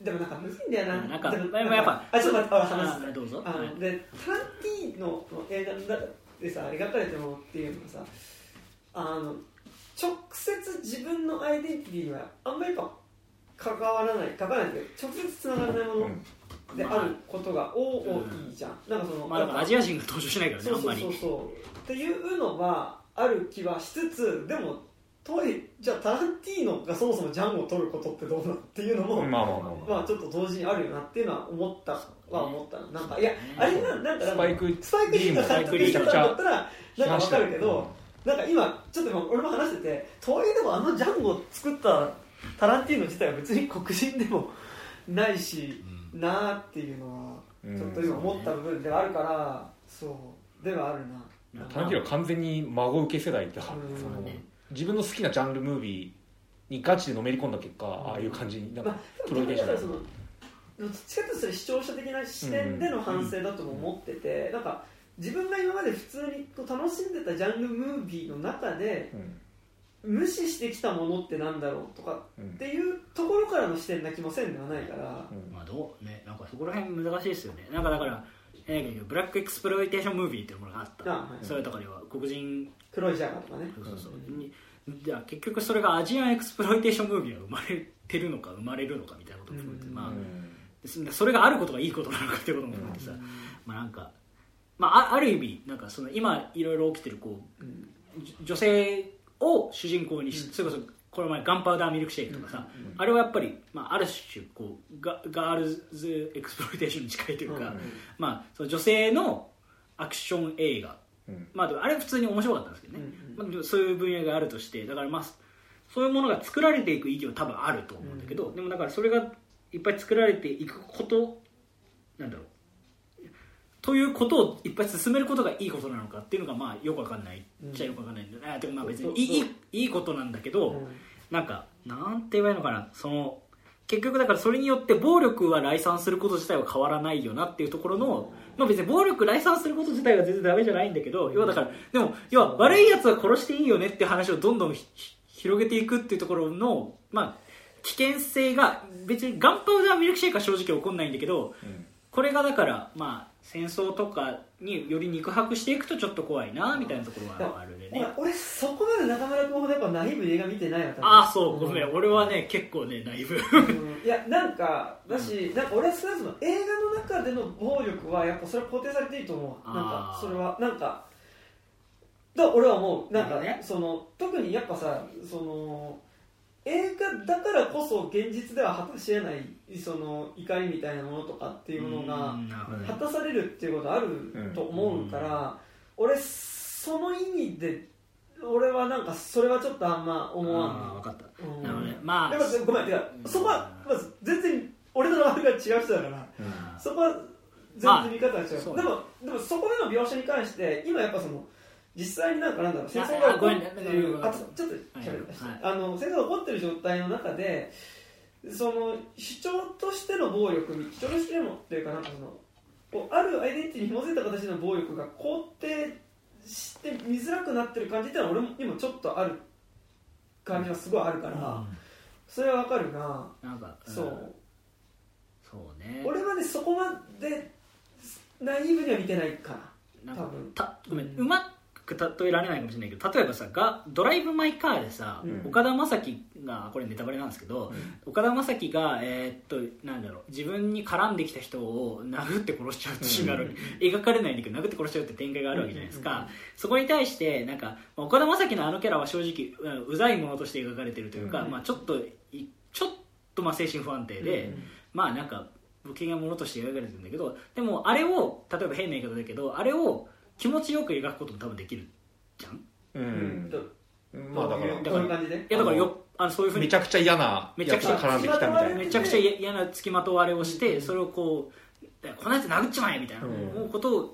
でもなんかむずいんだよな、うんなんかでもやっぱあちょっと待ってあ話す。あどうぞ。あの、はい。でタランティーノの映画でさ描かれてるものっていうのがさあの直接自分のアイデンティティにはあんまりやっぱ関わらない関わらないけど直接つながらないものであることが多いじゃん、なんかその、まあアジア人が登場しないからねあんまりそうそう。そうそうっていうのはある気はしつつでもとはいえじゃあタランティーノがそもそもジャンゴを取ることってどうなっていうのも、まあまあまあままあちょっと同時にあるよなっていうのは思ったは思ったなんかいやあれななんかスパイクスパイクリーの監督してたんだったらなんかわかるけうんどなんか今ちょっと今俺も話しててとはいえでもあのジャンゴを作ったタランティーノ自体は別に黒人でもないし、なあっていうのはちょっと今思った部分ではあるからそうではあるな。タランティーノは完全に孫受け世代だから自分の好きなジャンルムービーにガチでのめり込んだ結果ああいう感じになんかまあ、プロデューサーどっちかというと視聴者的な視点での反省だとも思ってて、なんか自分が今まで普通にこう楽しんでたジャンルムービーの中でうん。無視してきたものってなんだろうとかうんっていうところからの視点な気もせんではないから、うん。まあどうねなんかそこら辺難しいですよね。なんかだからえーブラックエクスプロイテーションムービーっていうものがあった、あはい。それとかでは黒人。黒いジャガーとかね。そうそう。そうにじゃあ結局それがアジアンエクスプロイテーションムービーが生まれてるのか生まれるのかみたいなことも含めて、うん。まあうんですそれがあることがいいことなのかっていうことも含めてさ、まあなんか、まあ、あある意味なんかその今いろいろ起きてるこう女性を主人公にし、それこそこの前ガンパウダーミルクシェイクとかさ、あれはやっぱり、まあ、ある種こうガガールズエクスプロイテーションに近いというか、うんまあ、その女性のアクション映画、うん。まあ、あれは普通に面白かったんですけどね、まあそういう分野があるとしてだからまあそういうものが作られていく意義は多分あると思うんだけど、でもだからそれがいっぱい作られていくことなんだろうということをいっぱい進めることがいいことなのかっていうのがまあよくわかんないうんじゃよくわかんないんだよね、あてかまあ別にいいいいいことなんだけど、うん。なんかなんて言えばいいのかな。その結局だからそれによって暴力は来産すること自体は変わらないよなっていうところの、まあ別に暴力来産すること自体は全然ダメじゃないんだけど要はだからでも要は悪いやつは殺していいよねっていう話をどんどん広げていくっていうところのまあ危険性が別にガンパウダーミルクシェイクは正直起こんないんだけどうん。これがだからまあ戦争とかにより肉薄していくとちょっと怖いなみたいなところはあるでね俺俺そこまで中村君ほどやっぱナイーブに映画見てないわああそうごめん。俺はね結構ねナイブ。うん。いやなんかだし、なんか俺は少なくとも映画の中での暴力はやっぱそれは肯定されていいと思うなんかそれはなんかだ俺は思う。なんか、ね。その特にやっぱさその映画だからこそ現実では果たし得ないその怒りみたいなものとかっていうものが果たされるっていうことあると思うから、俺その意味で俺はなんかそれはちょっとあんま思わん。ああ分かった。うん。なるほどね。まあでもごめんいやそこはまず全然俺との周りが違う人だからうん。そこは全然見方が違う、そうでもでもそこでの描写に関して今やっぱその実際になんかなんだろう戦争が起こってるあちょちょっと喋りました、はい。あの戦争が起こってる状態の中でその主張としての暴力主張としてのっていうかなんかそのこうあるアイデンティティに紐づいた形での暴力が肯定して見づらくなってる感じっていうのは俺も今ちょっとある感じはすごいあるから、それはわかるな、なんかうん。そうそうね。俺はねそこまでナイーブには見てないかな。なんか多分。たごめん。うん。うまく例えられないかもしれないけど例えばさがドライブ・マイ・カーでさ、うん。岡田将生がこれネタバレなんですけど、岡田将生が、えーっとなんだろう自分に絡んできた人を殴って殺しちゃうってシーンがある、描かれないんだけど殴って殺しちゃうって展開があるわけじゃないですか、そこに対してなんかまあ岡田将生のあのキャラは正直うんうざいものとして描かれてるというか、うん。まあ、ちょっといちょっとまあ精神不安定で、うん。まあなんか不気味なものとして描かれてるんだけどでもあれを例えば変な言い方だけどあれを気持ちよく描くことも多分できるじゃん？ううん。まあだから。こういう感じで？いやだからよあのそういうふうにめちゃくちゃ嫌なめちゃくちゃ絡んできたみたいな。めちゃくちゃ嫌な付きまとわれをして、それをこうこのやつ殴っちまえみたいな、うん。思うことをっ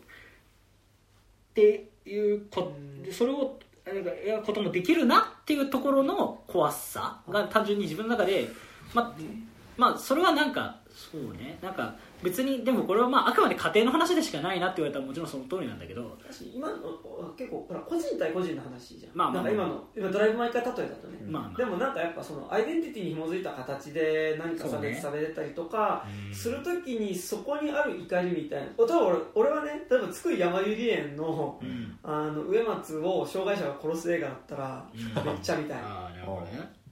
ていうこうん。それをなんかやることもできるなっていうところの怖さが単純に自分の中でままあそれはなんかそうねなんか別にでもこれはまああくまで家庭の話でしかないなって言われたらもちろんその通りなんだけど私今の結構ほら個人対個人の話じゃん、まあまあなんか今の今ドライブ・マイ・カー例えだとね、まあまあ。でもなんかやっぱそのアイデンティティに紐づいた形で何か差別されたりとかするときにそこにある怒りみたいな。例えば俺俺はね例えば津久井やまゆり園のうん。あの植松を障害者が殺す映画だったらめっちゃ見たい。っああなるほどね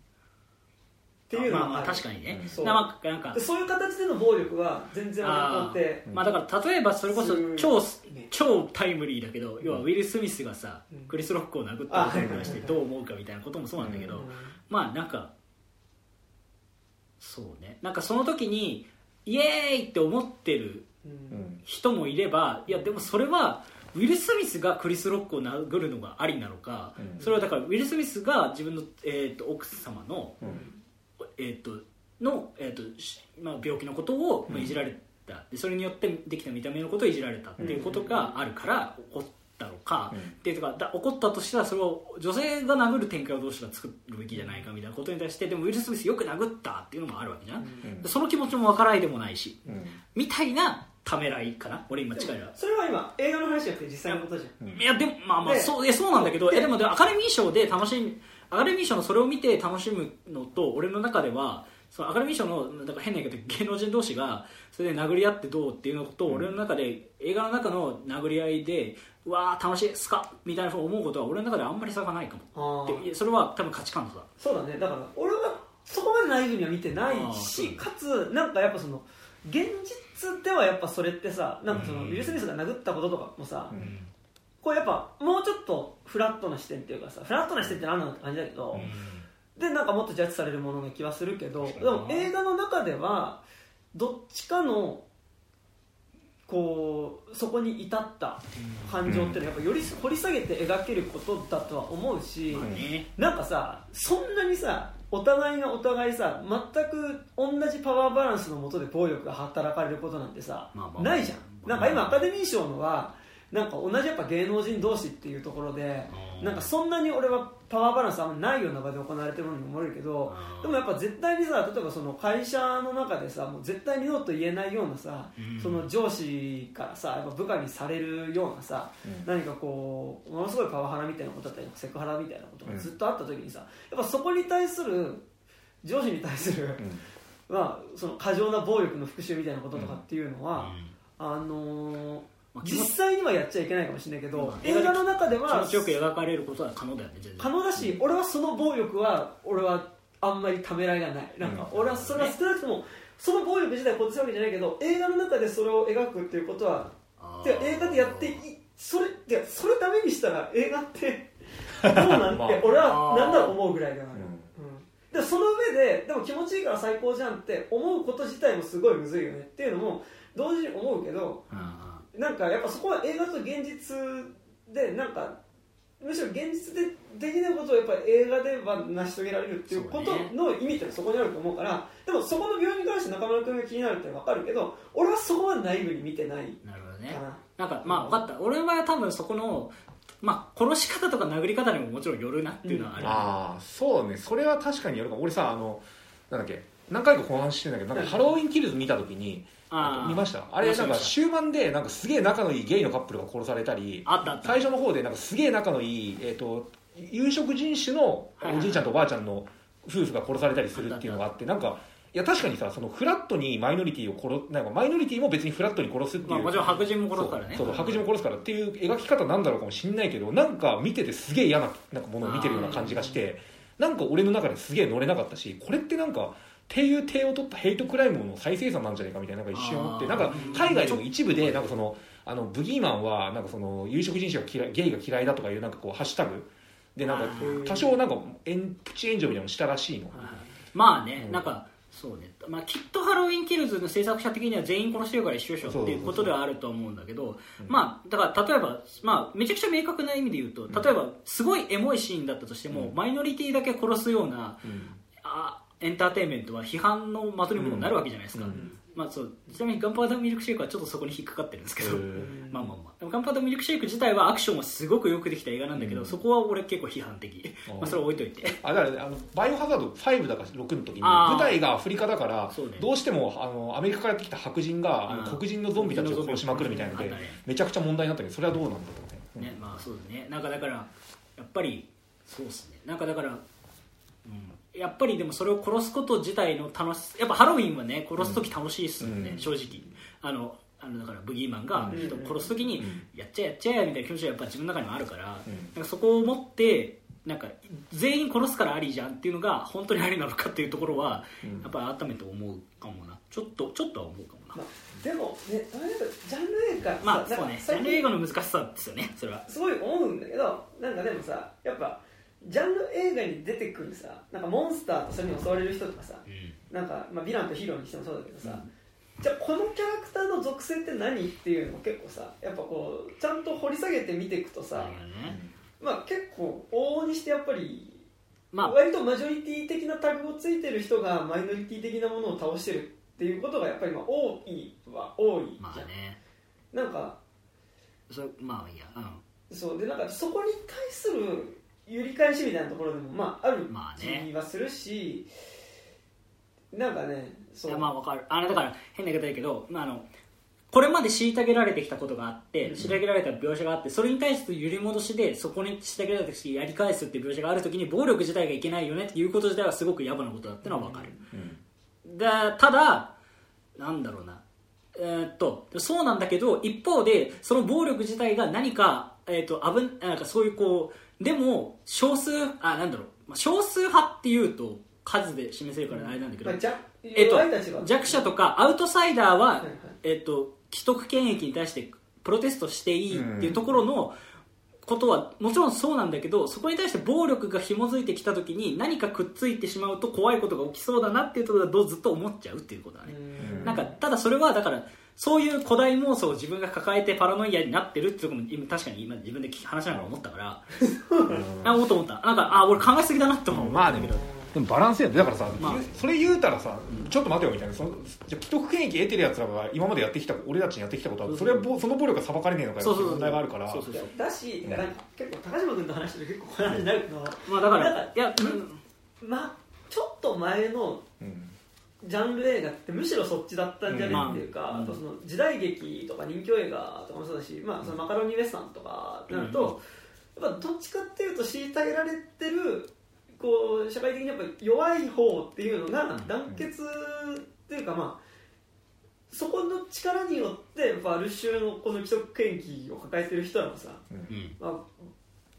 ていうのまあまあ確かにね。うんそう。なんか。でそういう形での暴力は全然俺にとってまあだから例えばそれこそす超ね。超タイムリーだけど要はウィル・スミスがさうん。クリス・ロックを殴ったことに関してどう思うかみたいなこともそうなんだけどうん。まあなんかそうね。なんかその時にイエーイって思ってる人もいればいやでもそれはウィル・スミスがクリス・ロックを殴るのがありなのかうん。それはだからウィル・スミスが自分の、えー、と奥様のうんえー、との、えーとしまあ、病気のことを、まあ、いじられた、でそれによってできた見た目のことをいじられたっていうことがあるから怒ったのか、うん。っていうかだ怒ったとしたらそれを女性が殴る展開をどうしたら作るべきじゃないかみたいなことに対してでもウィル・スミスよく殴ったっていうのもあるわけじゃん、うん。でその気持ちも分からないでもないしうんみたいなためらいかな俺今近いのは。それは今映画の話じゃなくて実際のことじゃん。うんいやでもまあまあでそういやそうなんだけどでえでもでもアカデミー賞で楽しみアカデミー賞のそれを見て楽しむのと俺の中ではそのアカデミー賞のだから変な言い方芸能人同士がそれで殴り合ってどうっていうのと、俺の中で映画の中の殴り合いでうわー楽しいスカみたいなふうに思うことは俺の中ではあんまり差がないかも。あー。でいやそれは多分価値観の差。だそうだね。だから俺はそこまでナイーブには見てないしかつなんかやっぱその現実ではやっぱそれってさなんかそのウィル・スミスが殴ったこととかもさ、うんこうやっぱもうちょっとフラットな視点っていうかさフラットな視点って何なのって感じだけど、でなんかもっとジャッジされるものな気はするけどでも映画の中ではどっちかのこうそこに至った感情っていうのはやっぱより掘り下げて描けることだとは思うし、まあねなんかさそんなにさお互いがお互いさ全く同じパワーバランスのもとで暴力が働かれることなんてさ、まあまあないじゃん。まあなんか今アカデミー賞のはなんか同じやっぱ芸能人同士っていうところでうん。なんかそんなに俺はパワーバランスあんまないような場で行われてるように思えるけどうん。でもやっぱ絶対にさ例えばその会社の中でさもう絶対にノーと言えないようなさうん。その上司からさやっぱ部下にされるようなさうん。何かこうものすごいパワハラみたいなことだったりセクハラみたいなことがずっとあった時にさやっぱそこに対する上司に対する、まあ、その過剰な暴力の復讐みたいなこととかっていうのは、あのーまあ実際にはやっちゃいけないかもしれないけど、まあ映画の中で気は持ちよく描かれることは可能だよね可能だし俺はその暴力は俺はあんまりためらいがない。なんかうん俺はそれは少なくともその暴力自体を肯定するわけじゃないけど映画の中でそれを描くっていうことはあー。てか映画でやっていそれてかそれダメにしたら映画ってどうなん？(laughs) まあ。て俺はなんだろう思うぐらいだから、うん。うん。でその上ででも気持ちいいから最高じゃんって思うこと自体もすごいむずいよねっていうのも同時に思うけどうんうんなんかやっぱそこは映画と現実でなんかむしろ現実でできないことをやっぱり映画では成し遂げられるっていうことの意味ってのはそこにあると思うからでもそこの病院に関して中村君が気になるって分かるけど俺はそこはナイブに見てないな。るほどね。かな。なんかまあ分かった。俺は多分そこのまあ殺し方とか殴り方にももちろんよるなっていうのはある、ああそうね。それは確かにやるかも。俺さあのなんだっけ。何回かこの話してんだけどなんかハロウィンキルズ見た時にあー見ました？あれなんか終盤でなんかすげえ仲のいいゲイのカップルが殺されたり最初の方でなんかすげえ仲のいい、えー、と有色人種のおじいちゃんとおばあちゃんの夫婦が殺されたりするっていうのがあってなんかいや確かにさそのフラットにマイノリティを殺なんかマイノリティも別にフラットに殺すっていう、まあ、もちろん白人も殺すからね。そう白人も殺すからっていう描き方なんだろうかもしんないけどなんか見ててすげえ嫌ななんかものを見てるような感じがしてなんか俺の中ですげえ乗れなかったしこれってなんかっていう手を取ったヘイトクライムの再生産なんじゃないかみたいななんか一瞬思ってなんか海外でも一部でなんかそのあのブギーマンはなんかその有色人種が嫌いゲイが嫌いだとかいうなんかこうハッシュタグ。でなんか多少なんかえんプチ炎上みたいなのしたらしいの。まあね、うんなんかそうね、まあ、きっとハロウィンキルズの制作者的には全員殺してるから一緒でしょっていうことではあると思うんだけどまあだから例えば、まあ、めちゃくちゃ明確な意味で言うと例えばすごいエモいシーンだったとしても、うん。マイノリティだけ殺すようなうん。あエンターテインメントは批判の的にもなるわけじゃないですか、うん。まあ、そうちなみにガンパウダーミルクシェイクはちょっとそこに引っかかってるんですけど、まあまあまあ。ガンパウダーミルクシェイク自体はアクションはすごくよくできた映画なんだけど、うん。そこは俺結構批判的、(laughs) まあ、それは置いといて。あだからあのバイオハザード5だか6の時に舞台がアフリカだからね。どうしてもあのアメリカからやってきた白人が黒人のゾンビたちを殺しまくるみたいなのでね。めちゃくちゃ問題になったけどそれはどうなんだろうね。ねまあそうだね。なんかだからやっぱりそうですね。なんかだから、うん、やっぱりでもそれを殺すこと自体の楽しやっぱハロウィンはね殺す時楽しいっすよね、うん。正直。あのあのだからブギーマンがうん。人を殺す時に、うん。やっちゃえやっちゃえみたいな気持ちがやっぱ自分の中にもあるから,、うん。なんかそこを持ってなんか全員殺すからありじゃんっていうのが本当にありなのかっていうところは、うん。やっぱり改めて思うかもな。ちょっとちょっとは思うかもな。まあ、でもねジャンル映画まあさそうね。ジャンル映画の難しさですよねそれは。すごい思うんだけどなんかでもさやっぱジャンル映画に出てくるさなんかモンスターとそれに襲われる人とかさなんか、まあ、ヴィランとヒーローにしてもそうだけどさ、じゃあこのキャラクターの属性って何っていうのを結構さやっぱこうちゃんと掘り下げて見ていくとさ、ねまあ結構往々にしてやっぱり、まあ。割とマジョリティ的なタグをついてる人がマイノリティ的なものを倒してるっていうことがやっぱりまあ多いは多いじゃん、まあね。なんかそまあいいや。うん。そう。でなんかそこに対する揺り返しみたいなところでもまああるまあね。気はするし、なんかねそいうやまあわかる。あのだから変な言い方だけど、まあ、あのこれまで虐げられてきたことがあって虐げられた描写があってそれに対して揺り戻しでそこに虐げられたしやり返すっていう描写がある時に暴力自体がいけないよねっていうこと自体はすごく野暮なことだってのはわかる、だただなんだろうな。えーっとそうなんだけど一方でその暴力自体が何か,、えーっと危んなんかそういうこうでも少数あなんだろう。まあ少数派っていうと数で示せるからあれなんだけど、まあ、えっと弱者とかアウトサイダーは、はいはい。えっと、既得権益に対してプロテストしていいっていうところのことはもちろんそうなんだけどそこに対して暴力が紐づいてきた時に何かくっついてしまうと怖いことが起きそうだなっていうところはずっと思っちゃうっていうことだね、うん。なんかただそれはだからそういう古代妄想を自分が抱えてパラノイアになってるっていうところも今確かに今自分で話しながら思ったから。(laughs) あ思った思った。なんかあ俺考えすぎだなって思うまあでもでもバランスやんだからさ、まあ。それ言うたらさ、ちょっと待てよみたいな。そのじゃあ既得権益得てるやつらが今までやってきた俺たちにやってきたことはそれはぼその暴力が裁かれねえのかよっていう問題があるから。そうそうそう。だし、なんか結構高島君と話してると結構こ話になるけど、まあだからいや、まあちょっと前のうん。ジャンル映画ってむしろそっちだったんじゃねうんっていうか、うん。あとその時代劇とか人気映画とかもそうだし、まあ、そのマカロニウエスタンとかなると、やっぱどっちかっていうと虐げられてるこう社会的にやっぱ弱い方っていうのが団結っていうかまあそこの力によってやっぱある種のこの既得権益を抱えてる人らもさ、うん。まあ、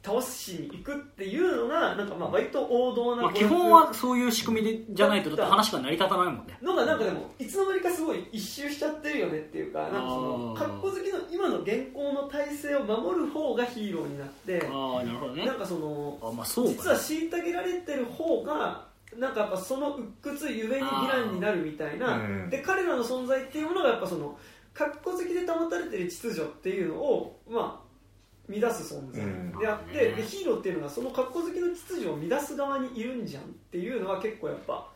倒しに行くっていうのがなんかまあ割と王道なまあ、基本はそういう仕組みでじゃないとだって話が成り立たないもんね。のがなんかでもいつの間にかすごい一周しちゃってるよねっていうかなんかその格好好きの今の現行の体制を守る方がヒーローになってああなるほどね。なんかそのあまあそう実は虐げられてる方がなんかやっぱその鬱屈ゆえにヴィランになるみたいなうん。で彼らの存在っていうものがやっぱその格好好きで保たれてる秩序っていうのをまあ乱す存在。うん。であって、でヒーローっていうのがその格好好きの秩序を乱す側にいるんじゃんっていうのは結構やっぱ、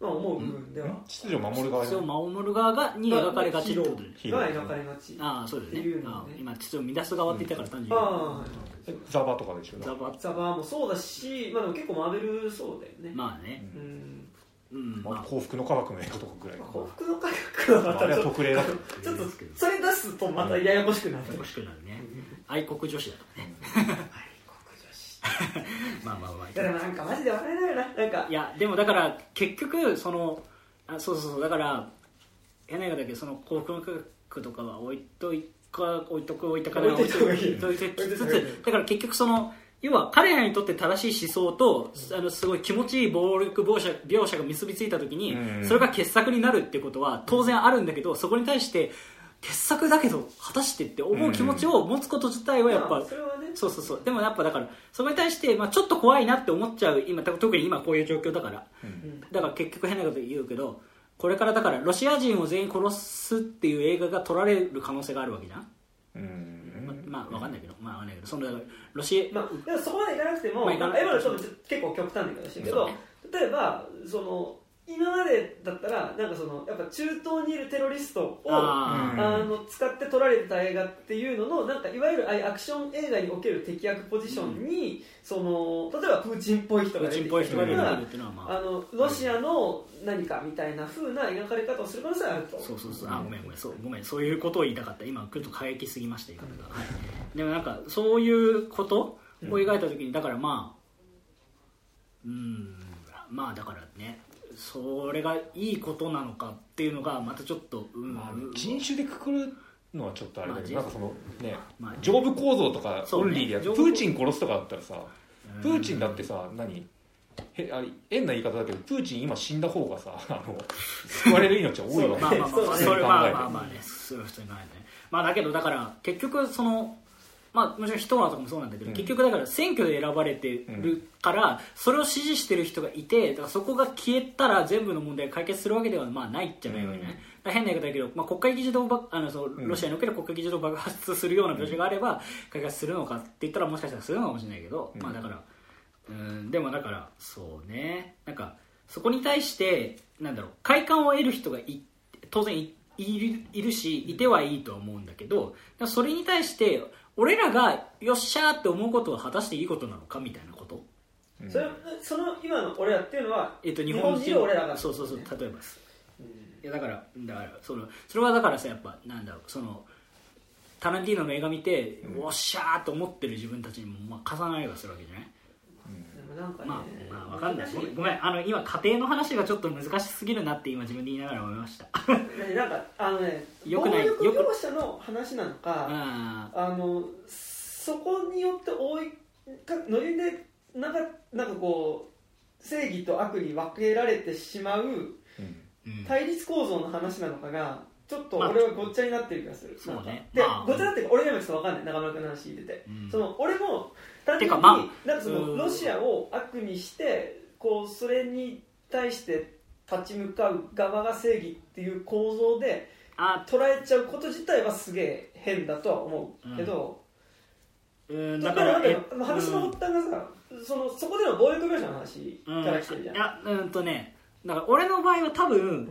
まあ、思う部分では、秩序を守る側に。それを守る側がに描かれがちってことでヒーロー。が描かれがち。ああそうだよね。っていうのねああ今秩序を乱す側って言ったから単純に、ああザバとかでしょ。ザバ。ザバーもそうだし、まあ、でも結構マーベルそうだよね、まあね。うん。うんまあ。まあ幸福の科学の映画とかぐらいか幸福の科学はまあれはたちょっとそれ出すとまたややこしくなる。欲しくなるね愛国女子だとね。愛国女子。(laughs) まあまあまあ。いやでもなんかマジで笑えないよな。なんか。いやでもだから結局そのあそうそうそう。だから変な言い方だけどその幸福の科学とかは置いといか置いとく置いとか置いといた方がいい置いといてつつだから結局その要は彼らにとって正しい思想と、あのすごい気持ちいい暴力描写描写が結びついた時に、うん。それが傑作になるってことは当然あるんだけどそこに対して傑作だけど果たしてって思う気持ちを持つこと自体はやっぱ、まあそれはね。そうそうそう。でもやっぱだからそこに対して、まあ、ちょっと怖いなって思っちゃう。今特に今こういう状況だから。うん。だから結局変なこと言うけどこれからだからロシア人を全員殺すっていう映画が撮られる可能性があるわけじゃん、うん。ままあわかんないけど。まあわかんないけど。そのロシまあ、でもそこまでいかなくても、まあ今のちょっと結構極端な言い方してるけど、例えばその今までだったらなんかそのやっぱ中東にいるテロリストをああうん。の使って撮られた映画っていうののなんかいわゆるアクション映画における敵役ポジションに、その例えばプーチンっぽい人が出てきてたりとかくるっていうのはまああのロシアの何かみたいな風な描かれ方をする可能性があると。そうそうそう。あごめんごめん。そうごめん。そういうことを言いたかった。今ちょっと過激すぎました言い方が、はい、でもなんかそういうことを描いた時にだからまあうんまあだからねそれがいいことなのかっていうのがまたちょっとうん、まあ人種でくくるのはちょっとあれだけど、まあなんかそのねまあ上部構造とかオンリーでやって、上部プーチン殺すとかだったらさうん。プーチンだってさ何？へあれ変な言い方だけどプーチン今死んだ方がさ (laughs) あの救われる命は多いわけ。まあまあまあまあまあ考えてまあまあねそういう人いないね。まあだけどだから結局そのまあもちろんヒトラーとかもそうなんだけど、うん。結局だから選挙で選ばれてるから、それを支持してる人がいてだからそこが消えたら全部の問題が解決するわけではまあないじゃないわけね、うん。変な言い方だけど、まあ、国会議事堂あのそううん。ロシアにおける国会議事堂を爆発するような描写があれば解決するのかって言ったらもしかしたらするのかもしれないけど、うん。まあだからうんでもだからそうね。なんかそこに対してなんだろう快感を得る人がい当然いいるいるしいてはいいとは思うんだけどそれに対して俺らがよっしゃーって思うことは果たしていいことなのかみたいなこと、うん。それその今の俺らっていうのは、えっと、日日本人俺らがそうそうそう例えばです。うん。いやだからだからそのそれはだからさやっぱなんだろうそのタランティーノの映画見て、うん。おっしゃーと思ってる自分たちにも、まあ、重なりはするわけじゃない？でもなんかね、まあ、まあ、わかんない。ごめんごめん。あの今家庭の話がちょっと難しすぎるなって今自分で言いながら思いました。ねなんかあのね (laughs) よくない。暴力業者の話なのか、ああのそこによって多いかノリでなんかなんかこう正義と悪に分けられてしまう対立構造の話なのかがちょっとまあ俺はごっちゃになってる気がする、そうね。で、まあごっちゃになってるか俺でもちょっと分かんない。中村君の話聞いてて、うん。その俺も単純に、まあなんかそのうん。ロシアを悪にしてこうそれに対して立ち向かう側が正義っていう構造であ捉えちゃうこと自体はすげえ変だとは思うけど、うん。だかなんかだから話の発端がさ、そのそこでの暴力描写の話うんから来てるじゃん、いやうんとねだから俺の場合は多分うん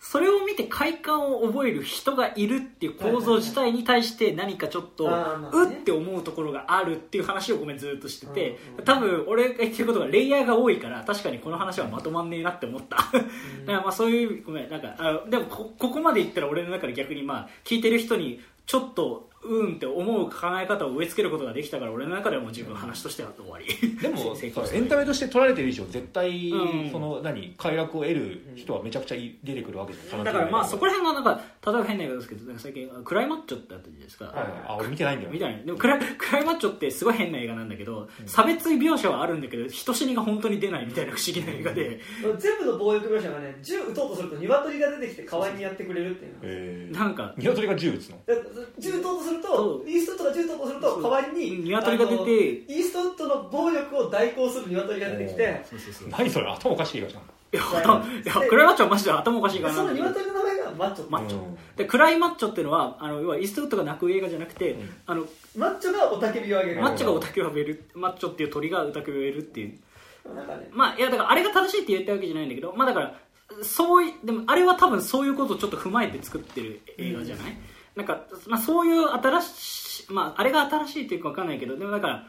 それを見て快感を覚える人がいるっていう構造自体に対して何かちょっとうって思うところがあるっていう話をごめんずっとしてて多分俺が言ってることがレイヤーが多いから確かにこの話はまとまんねえなって思った。(laughs) だからまあそういうごめんなんかあのでもこここまで言ったら俺の中で逆にまあ聞いてる人にちょっとうんって思う考え方を植え付けることができたから俺の中ではもう十分話としては終わり。でも (laughs) エンタメとして撮られてる以上絶対、うん。その何快楽を得る人はめちゃくちゃい出てくるわけじゃんだからまあそこら辺がなんか例えば変な言い方ですけどなんか最近クライマッチョってあったじゃないですか、はいはい。あ俺見てないんだよ。みたい。なでもクライクライマッチョってすごい変な映画なんだけど、差別描写はあるんだけど人死にが本当に出ないみたいな不思議な映画で、全部の暴力描写がね銃撃とうとすると鶏が出てきて代わりにやってくれるっていうなんか鶏が銃撃つの？だ銃撃とうとするそう。とイーストウッドが銃撃とうとすると代わりに鶏が出てイーストウッドの暴力を代行する鶏が出てきて何それ頭おかしい映画じゃんや頭いやクライマッチョはマジで頭おかしいからその鶏の名前がマッチョ。マッチョ。うんでクライマッチョっていうのはあの要はイーストウッドが泣く映画じゃなくて、ん。あのマッチョが雄たけびを上げる。マッチョが雄たけびを上げる。マッチョっていう鳥が雄たけびを上げるっていう。なんかね。まあいやだからあれが正しいって言ったわけじゃないんだけどまあだからそういでもあれは多分そういうことをちょっと踏まえて作ってる映画じゃない、なんか、まあ、そういう新しいまああれが新しいっていうか分かんないけどでもだから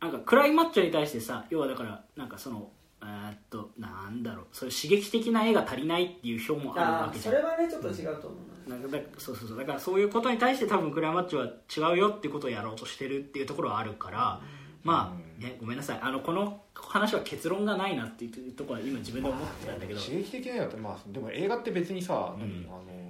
なんかクライマッチョに対してさ要はだからなんかそのえーっとなんだろうそういう刺激的な絵が足りないっていう表もあるわあけじゃん。ーそれはねちょっと違うと思うな。なんかだそうそうそう。だからそういうことに対して多分クライマッチョは違うよっていうことをやろうとしてるっていうところはあるから、まあねごめんなさい。あのこの話は結論がないなっていうところは今自分で思ってたんだけど。刺激的なやつまあでも映画って別にさ、うん。何あのまあ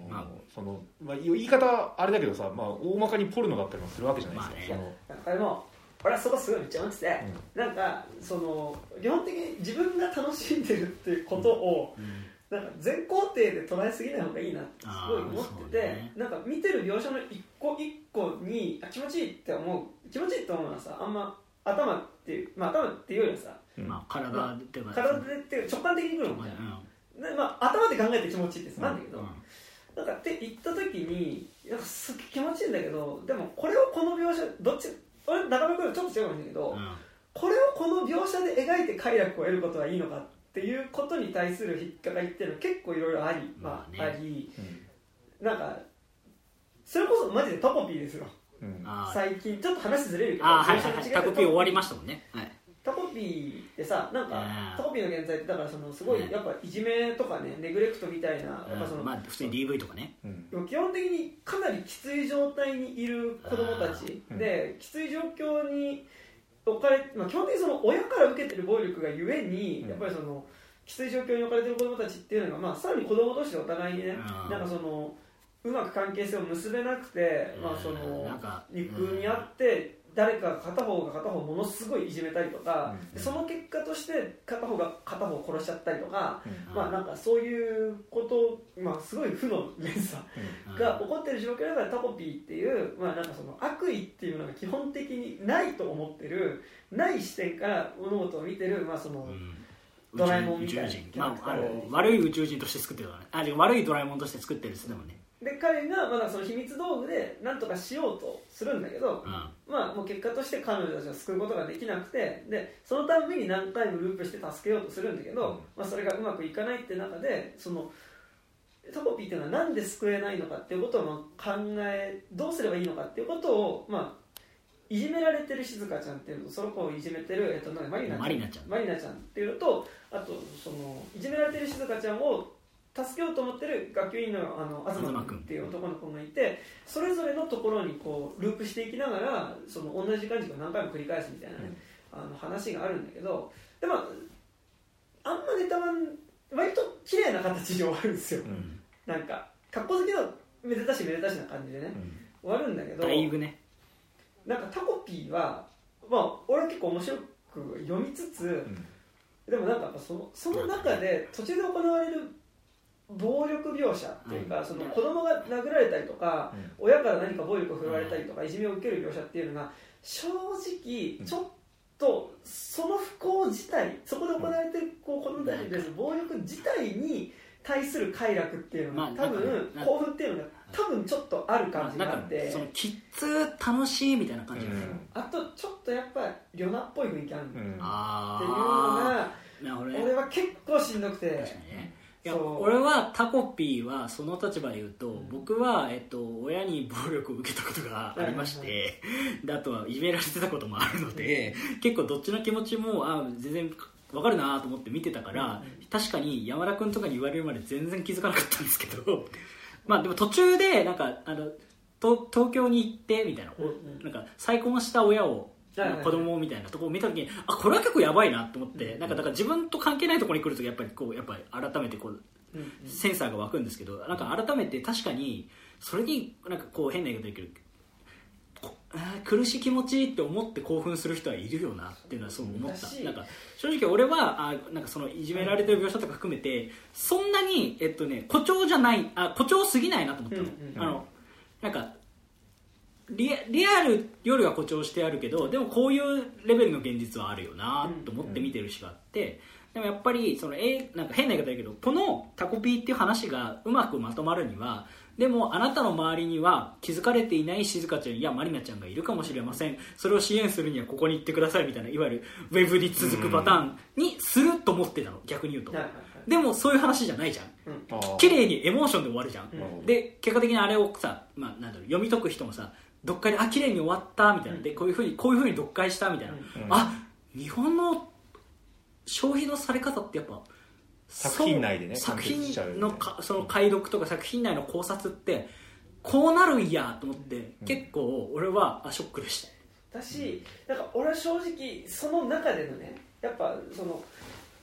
その、まあ、言い方あれだけどさ、まあ、大まかにポルノだったりもするわけじゃないですか、まあなんかでも俺はそこすごいめっちゃ思ってて、なんかその基本的に自分が楽しんでるっていうことを、うん。なんか全肯定で捉えすぎない方がいいなってすごい思ってて、ね。なんか見てる描写の一個一個にあ気持ちいいって思う気持ちいいって思うのはさあんま頭っていうまあ頭っていうよりはさうん。まあ体っていうか体でっていう直感的にくるもんじゃん、でまあ、頭で考えて気持ちいいってなんだけど、なんかって言った時になんかすっげえ気持ちいいんだけどでもこれをこの描写どっち俺中村君とちょっと違うかもしれないけど、これをこの描写で描いて快楽を得ることはいいのかっていうことに対する引っかかりっていうのは結構いろいろあり、まあまあねあり。うん。なんかそれこそマジでタコピーですよ。うん。最近。ちょっと話ずれるけどはいはいタコピー終わりましたもんね。はい。タコピーってさなんかうん。タコピーの現在ってだからそのすごうん。いやっぱいじめとかねネグレクトみたいなやっぱそのまあ普通に DV とかね。うん。基本的にかなりきつい状態にいる子供たちうん。できつい状況に置かれ、まあ、基本的にその親から受けてる暴力がゆえにうん。やっぱりそのきつい状況に置かれてる子供たちっていうのが、まあ、さらに子供同士でお互いにねうん。なんかそのうまく関係性を結べなくて、まあ、そのか憎み合って誰か片方が片方をものすごいいじめたりとかうん。でその結果として片方が片方を殺しちゃったりとか、うん。まあなんかそういうこと、まあ、すごい負の連鎖が起こってる状況だからタコピーっていう、まあ、なんかその悪意っていうのが基本的にないと思ってるない視点から物事を見てる、まあ、そのうん。ドラえもんみたいな。まあ悪い宇宙人として作ってるからね。あで悪いドラえもんとして作ってるですでもねで彼がまだその秘密道具で何とかしようとするんだけど、うん。まあ、もう結果として彼女たちを救うことができなくてでそのために何回もループして助けようとするんだけど、まあ、それがうまくいかないって中でそのタコピーっていうのはなんで救えないのかっていうことをまあ考えどうすればいいのかっていうことを、まあ、いじめられてる静香ちゃんっていうのとその子をいじめてる、えっと、なんかマリナちゃん。マリナちゃん。マリナちゃんっていうのとあとそのいじめられてる静香ちゃんを助けようと思ってる学級委員のあの東東君君っていう男の子がいてそれぞれのところにこうループしていきながらその同じ感じを何回も繰り返すみたいなね、あの話があるんだけどでもあんまネタは割と綺麗な形で終わるんですよ。うん。なんか格好好きのめでたしめでたしな感じでね終わるんだけどだいぶね。なんかタコピーはまあ俺は結構面白く読みつつ、でもなんかそのその中で途中で行われる暴力描写っていうか、うん。その子供が殴られたりとか、親から何か暴力を振るわれたりとか、いじめを受ける描写っていうのが正直ちょっとその不幸自体そこで行われてるこう子供たちに対する暴力自体に対する快楽っていうのが、まあ多分興奮っていうのが多分ちょっとある感じがあって、そのキッズ楽しいみたいな感じうん。あとちょっとやっぱりョナっぽい雰囲気あるっていうのあが俺は結構しんどくて。確かにねいや俺はタコピーはその立場で言うと、僕は、えっと、親に暴力を受けたことがありまして、であとはいじめられてたこともあるので、結構どっちの気持ちもあ全然わかるなと思って見てたから、確かに山田君とかに言われるまで全然気づかなかったんですけど (laughs) まあでも途中でなんかあの東東京に行ってみたいな、うんうん。なんか再婚した親を子供みたいなところを見た時にあこれは結構やばいなと思って、なんかだから自分と関係ないところに来るとやっぱりこうやっぱり改めてこうセンサーが湧くんですけどなんか改めて確かにそれになんかこう変な言い方できる苦しい気持ちって思って興奮する人はいるよなっていうのはそう思った。なんか正直俺はあなんかそのいじめられてる描写とか含めてそんなに、えっとね、誇張じゃないあ誇張すぎないなと思ったの,、うんうん。あのなんかリアリアルよりは誇張してあるけどでもこういうレベルの現実はあるよなと思って見てるしがあって、でもやっぱりその、えーなんか変な言い方だけどこのタコピーっていう話がうまくまとまるにはでもあなたの周りには気づかれていない静香ちゃんやまりなちゃんがいるかもしれません。それを支援するにはここに行ってくださいみたいないわゆるウェブに続くパターンにすると思ってたの。逆に言うと。でもそういう話じゃないじゃん。綺麗にエモーションで終わるじゃん、うん。で結果的にあれをさ、まあ、なんだろう読み解く人もさ読解であ綺麗に終わったみたいな、でこういうふうにこういうふうに読解したみたいな、うん。あ日本の消費のされ方ってやっぱ作品内でね作品のかその解読とか作品内の考察ってこうなるんやと思って、結構俺はあショックでした。だしなんか俺は正直その中でのねやっぱその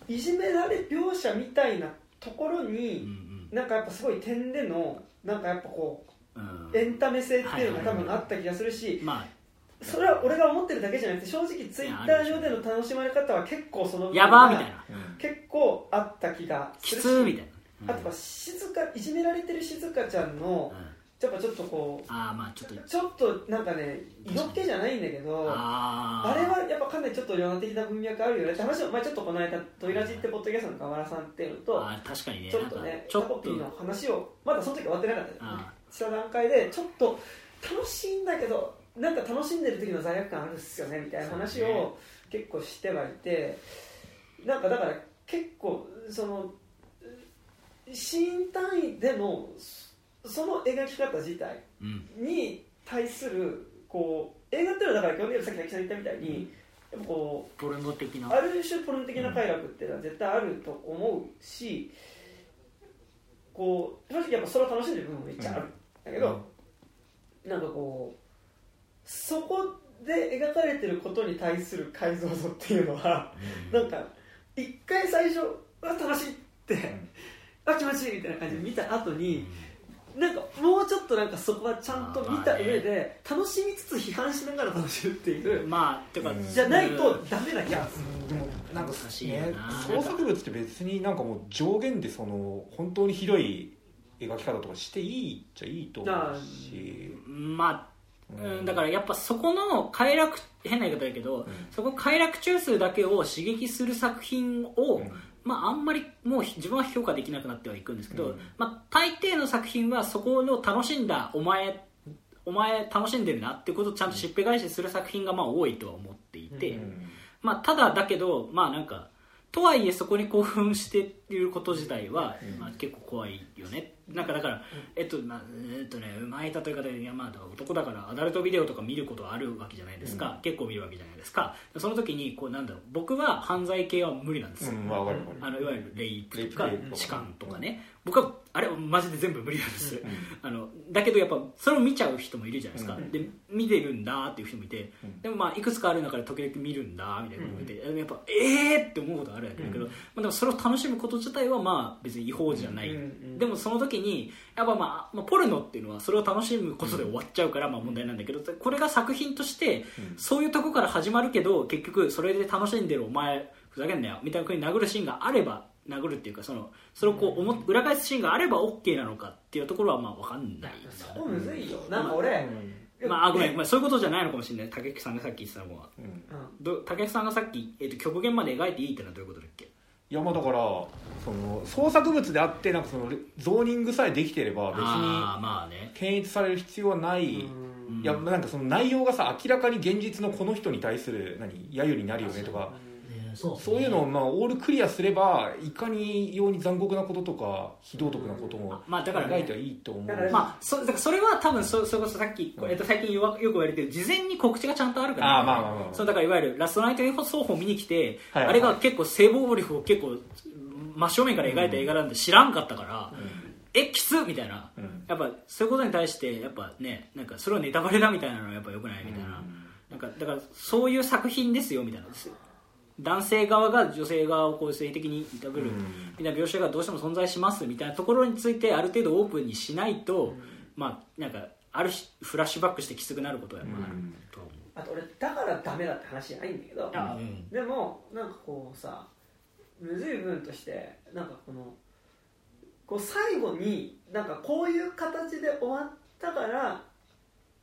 いじめられ描写みたいなところうんに、なんかやっぱすごい点でのなんかやっぱこうんうんうエンタメ性っていうのが多分あった気がするしまそれは俺が思ってるだけじゃなくて正直ツイッター上での楽しまれ方は結構そのやばーみたいな。結構あった気がきするしつーみたいな。あとは静かいじめられてる静香ちゃんのうん。やっぱちょっとこああまあちょっと。うちょっとなんかね色気じゃないんだけどあれはやっぱかなりちょっと世的な文脈あるよね。って話を、まあ、ちょっとこの間「トイラジ」ってポッドキャストの河原さんっていうのとあー確かにね。ちょっとねかちょっとタコピーの話をまだその時終わってなかった。ですねあした段階でちょっと楽しいんだけどなんか楽しんでる時の罪悪感あるっすよねみたいな話を結構してはいてなんかだから結構そのシーン単位でのその描き方自体うんに対するこう映画っていうのはだから基本的にさっき滝さん言ったみたいにこうポルノ的な。ある種ポルノ的な快楽っていうのは絶対あると思うしこう正直やっぱそれを楽しんでる部分もめっちゃある。んだけど、なんかこうそこで描かれてることに対する解像度っていうのは、なんか一回最初「あ楽しい」って「あ気持ちいい」みたいな感じで見た後になんかもうちょっとなんかそこはちゃんと見た上で楽しみつつ批判しながら楽しむっていうまあてかうん。じゃないとダメな気がする。でもなんか難しいよねな創作物って別になんかもう上限でその本当にひどい描き方とかしていいっちゃいいと思うし、まあ、ううん、だからやっぱそこの快楽変な言い方だけど、ん。そこ快楽中枢だけを刺激する作品を、うん。まあ、あんまりもう自分は評価できなくなってはいくんですけど、うん。まあ、大抵の作品はそこの楽しんだお前お前楽しんでるなっていうことをちゃんとしっぺ返しする作品がまあ多いとは思っていて、うん。まあ、ただだけどまあなんかとはいえそこに興奮していること自体は、まあ、結構怖いよね。なんかだから、えっとまあえっとねうまい例え方でいやまあ男だからアダルトビデオとか見ることはあるわけじゃないですか、結構見るわけじゃないですか。その時にこうなんだろう僕は犯罪系は無理なんですよ、うんまああのいわゆるレイプとか。痴漢とかね、僕はあれマジで全部無理なんです、あのだけどやっぱそれを見ちゃう人もいるじゃないですか、うん。で見てるんだっていう人もいて、うん。でもまあいくつかある中で時々見るんだみたいなことでもやっぱえーって思うことあるわけだけど、まあ、でもそれを楽しむこと自体はまあ別に違法じゃない、うんうんでもその時にやっぱまあ、まあ、ポルノっていうのはそれを楽しむことで終わっちゃうからまあ問題なんだけどこれが作品としてそういうとこから始まるけど結局それで楽しんでるお前ふざけんなよみたいな風に殴るシーンがあれば殴るっていうかそのそれをこう思っ裏返すシーンがあれば OK なのかっていうところはまあ分かんない。そこむずいよ。なんか俺、まああごめんごめんそういうことじゃないのかもしれない。竹木さんがさっき言ってたのは。うん。うんど竹木さんがさっき、えー、と極限まで描いていいってのはどういうことだっけ？いやまあだからその創作物であってなんかそのゾーニングさえできてれば別にああまあね。検閲される必要はない、うん。いやなんかその内容がさ明らかに現実のこの人に対する何揶揄になるよねとかそうそう。いうのをまあオールクリアすればいかにように残酷なこととか非道徳なこともまあだからいてはいいと思う、だからまあ、そだからそれは多分そそれこそさっき、えっと、最近よよく言われてる事前に告知がちゃんとあるから、まあまあまあまあ。そうだからいわゆるラストナイトインフォ双方見に来て、はいはい。あれが結構性暴力を結構真正面から描いた映画なんで知らんかったから、えキスみたいな、うん。やっぱそういうことに対してやっぱねなんかそれはネタバレだみたいなのはやっぱよくないみたいな,、なんかだからそういう作品ですよみたいな男性側が女性側をこう性的にいたぶる。みたいな描写がどうしても存在しますみたいなところについてある程度オープンにしないと、まあなんかある日フラッシュバックしてきつくなることはまああると。思う、あと俺だからダメだって話じゃないんだけどあうん。でもなんかこうさむずい部分としてなんかこのこう最後になんかこういう形で終わったから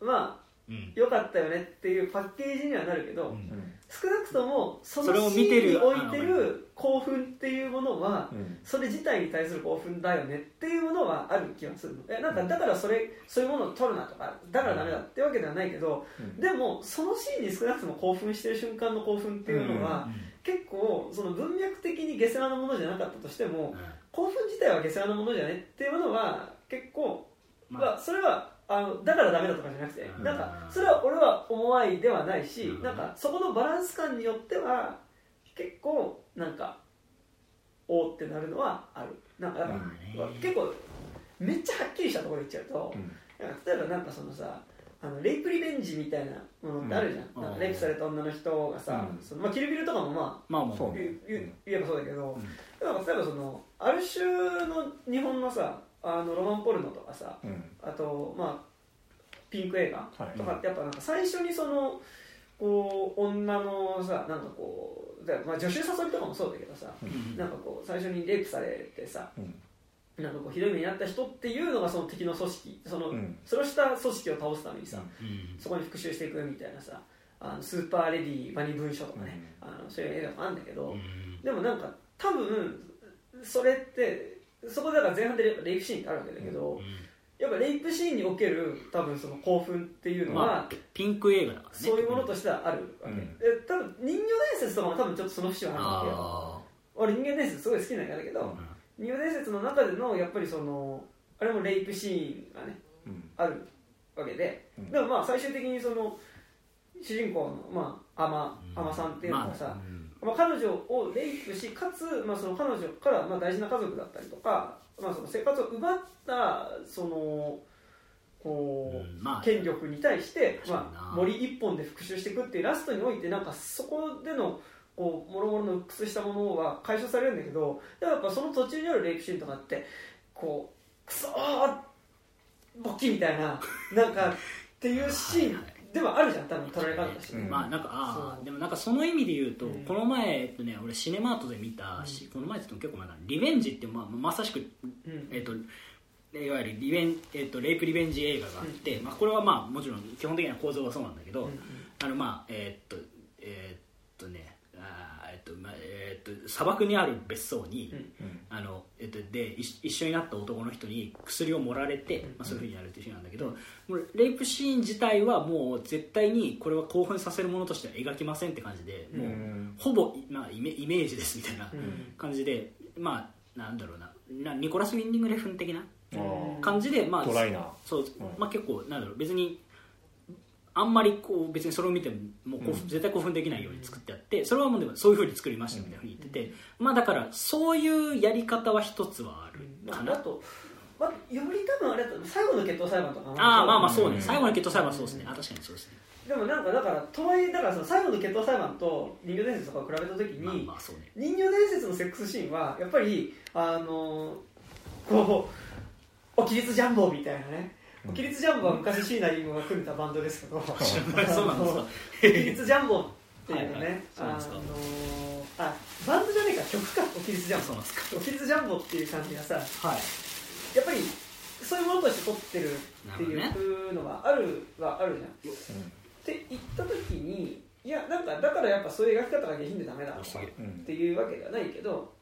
まあうん。良かったよねっていうパッケージにはなるけど、うん少なくともそのシーン見てるに置いてる興奮っていうものはうん。それ自体に対する興奮だよねっていうものはある気がするの。えなんかだからそれそういうものを取るなとかだからダメだってわけではないけどうん。でもそのシーンに少なくとも興奮してる瞬間の興奮っていうのは結構その文脈的に下世話なものじゃなかったとしても興奮自体は下世話なものじゃねっていうものは結構ままあ、それはあのだからダメだとかじゃなくてうん。なんかそれは俺は思わいではないしうん。なんかそこのバランス感によっては結構なんかおーってなるのはある。なんか結構めっちゃはっきりしたところで言っちゃうとうん。なんか例えばなんかそのさあのレイプリベンジみたいなものってあるじゃん,、うん。なんかレイプされた女の人がさ、うん。そのまあ、キルビルとかもままあまあ。そうあ言えばそうだけど、うん。なんか例えばそのある種の日本のさあのロマンポルノとかさうん。あとまあピンク映画はいとかってやっぱなんか最初にそのこう女のさなんかこうだまあ、助手誘いとかもそうだけどさ、うん。なんかこう最初にレイプされてさうん。なんかこうひどい目に遭った人っていうのがその敵の組織その、うん。それをした組織を倒すためにさ、うん。そこに復讐していくみたいなさあのスーパーレディーバニ文書とかね、あのそういう映画もあるんだけど、うん。でもなんか多分それってそこでだから前半でレイプシーンってあるわけだけど、やっぱレイプシーンにおける多分その興奮っていうのは、まあピンク映画だからね。そういうものとしてはあるわけ、うん。で多分人魚伝説とかも多分ちょっとその節はあるわけ。よあ俺人間伝説すごい好きな映画だけど、あ人魚伝説の中でのやっぱりそのあれもレイプシーンがねうん。あるわけで、うん。でもまあ最終的にその主人公の、まあ、アマアマさんっていうのがさ、まあうんまあ、彼女をレイプしかつ、まあ、その彼女からまあ大事な家族だったりとか、まあ、その生活を奪ったそのこう、うんまあ権力に対して、まあ、森一本で復讐していくっていうラストにおいてなんかそこでのこう諸々の鬱屈したものは解消されるんだけどでもやっぱその途中にあるレイプシーンとかってこうクソーボッキみたいななんかっていうシーンではあるじゃん多分捉え方とし。て、うん。まあなんかああでもなんかその意味で言うと、うん。この前、えっとね、俺シネマートで見たし、この前って言っても結構前だなリベンジって、まあ、まさしく、うん。えっといわゆるリベン、えっと、レイプリベンジ映画があって、まあ、これはまあもちろん基本的な構造はそうなんだけど、うん。あのまあえっとえっとねとまあえっと砂漠にある別荘に、あのえっと、で一一緒になった男の人に薬を盛られて、まあ、そういうふうになるっていうシーンなんだけど、もうレイプシーン自体はもう絶対にこれは興奮させるものとしては描きませんって感じでもう、うんほぼ、まあ、イメイメージですみたいなうん。感じで、まあなんだろうななニコラス・ウィンディング・レフン的な感じで、まあ、そう、ん。まあ、結構なんだろう別にあんまりこう別にそれを見てももう絶対興奮できないように作ってあってそれはもうでもそういうふうに作りましたみたいなふうに言ってて、まあだからそういうやり方は一つはあるかな、あと、まあ、より多分あれ最後の決闘裁判とかも。ああまあまあそうね、うん。最後の決闘裁判はそうですね。あ確かにそうですね。でもなんかだからとはいえだからその最後の決闘裁判と人魚伝説とかを比べた時に、まあまあそうね。人魚伝説のセックスシーンはやっぱりあのこう起立ジャンボみたいなね。うん起立ジャンボは昔椎名林檎が組んでたバンドですけど。(laughs) そうなんですか。起立ジャンボっていうはいはいねあのそうなんですか。あバンドじゃねえか曲か起立ジャンそうなんですボ起立ジャンボっていう感じがさはい。やっぱりそういうものとして撮ってるっていうのがあるはあるじゃん。って言った時にいやなんかだからやっぱそういう描き方が下品でダメだっていうわけではないけど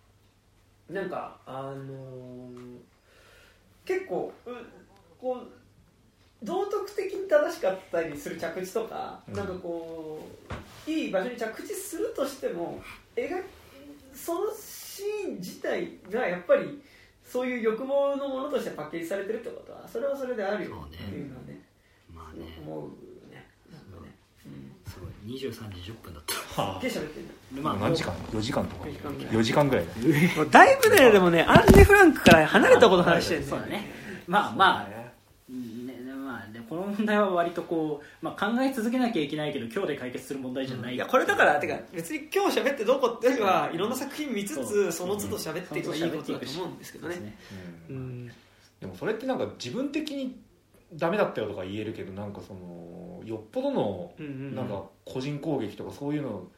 なんかあのー結構うこう道徳的に正しかったりする着地とか、うん。なんかこういい場所に着地するとしても描そのシーン自体がやっぱりそういう欲望のものとしてパッケージされてるってことはそれはそれであるよっていうのはねまあね。思うね。なんかね、う。ん、すごい。23時10分だった。は (laughs) すっげえ喋ってるでまあ何時間？4時間とか。4時間ぐらい。4時間ぐらいだい。ぶねでもねアンネ・フランクから離れたこと話してるんそうだね。まあまあこの問題は割とこう、まあ、考え続けなきゃいけないけど今日で解決する問題じゃない、いやこれだからてか別に今日喋ってどうこうってよりはいろんな作品見つつその都度喋っていけばいいことだと思うんですけどね。そうですうんうん。でもそれってなんか自分的にダメだったよとか言えるけどなんかそのよっぽどのうんうん。なんか個人攻撃とかそういうの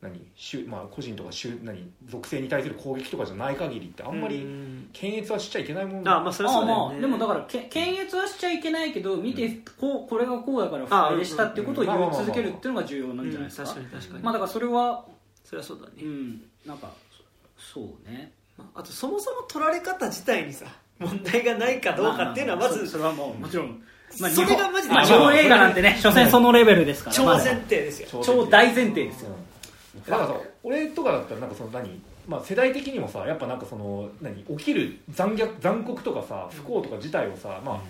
何しゅまあ個人とかしゅ何属性に対する攻撃とかじゃない限りってあんまうりん。検閲はしちゃいけないもん。あまあそれはあそうだよね。まあでもだからけ検閲はしちゃいけないけど見てこうこれがこうだから不快でしたっていうことを言い続けるっていうのが重要なんじゃないですか。確かに確かに。まあだからそれはそれはそうだね。うん。なんかそそうね。まああとそもそも取られ方自体にさ問題がないかどうかっていうのはまずそそれはもうもちろん、まあ、それがマジでまあ日本映画なんてね所詮そのレベルですから超前提ですよ。超大前提ですようんだからさ俺とかだったらなんかその何まあ世代的にもさやっぱなんかその何起きる残虐残酷とかさ不幸とか自体をさまあ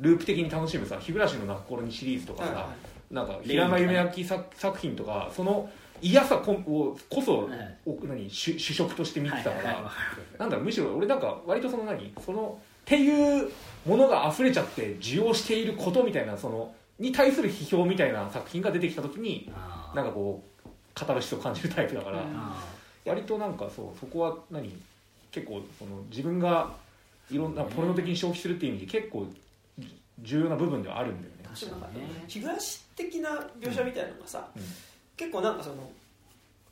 ループ的に楽しむさ日暮らしの泣く頃にシリーズとかさ、なんか平間夢明作作品とかその嫌さこをこそ、はい。お何主主食として見てたから、なんだろうむしろ俺なんか割とその何そのっていうものが溢れちゃって需要していることみたいなそのに対する批評みたいな作品が出てきた時になんかこうカタルシスを感じるタイプだから、うん。あ割となんかそうそこは何結構その自分がいろんなポルノ的に消費するっていう意味で結構重要な部分ではあるんだよね。ー確かにね。日暮らし的な描写みたいなのがさ、うん。結構なんかその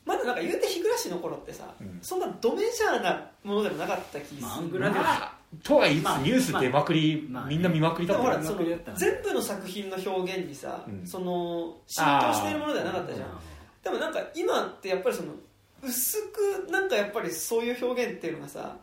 まだなんか言うて日暮らしの頃ってさ、うん。そんなドメジャーなものでもなかった気がする、ングラでは。まあ、とは言いつつ、まあニュース出まくり、まあみんな見まくりだったよねでもほら全部の作品の表現にさ、うん。その浸透しているものではなかったじゃん。あでもなんか今ってやっぱりその薄くなんかやっぱりそういう表現っていうのがさ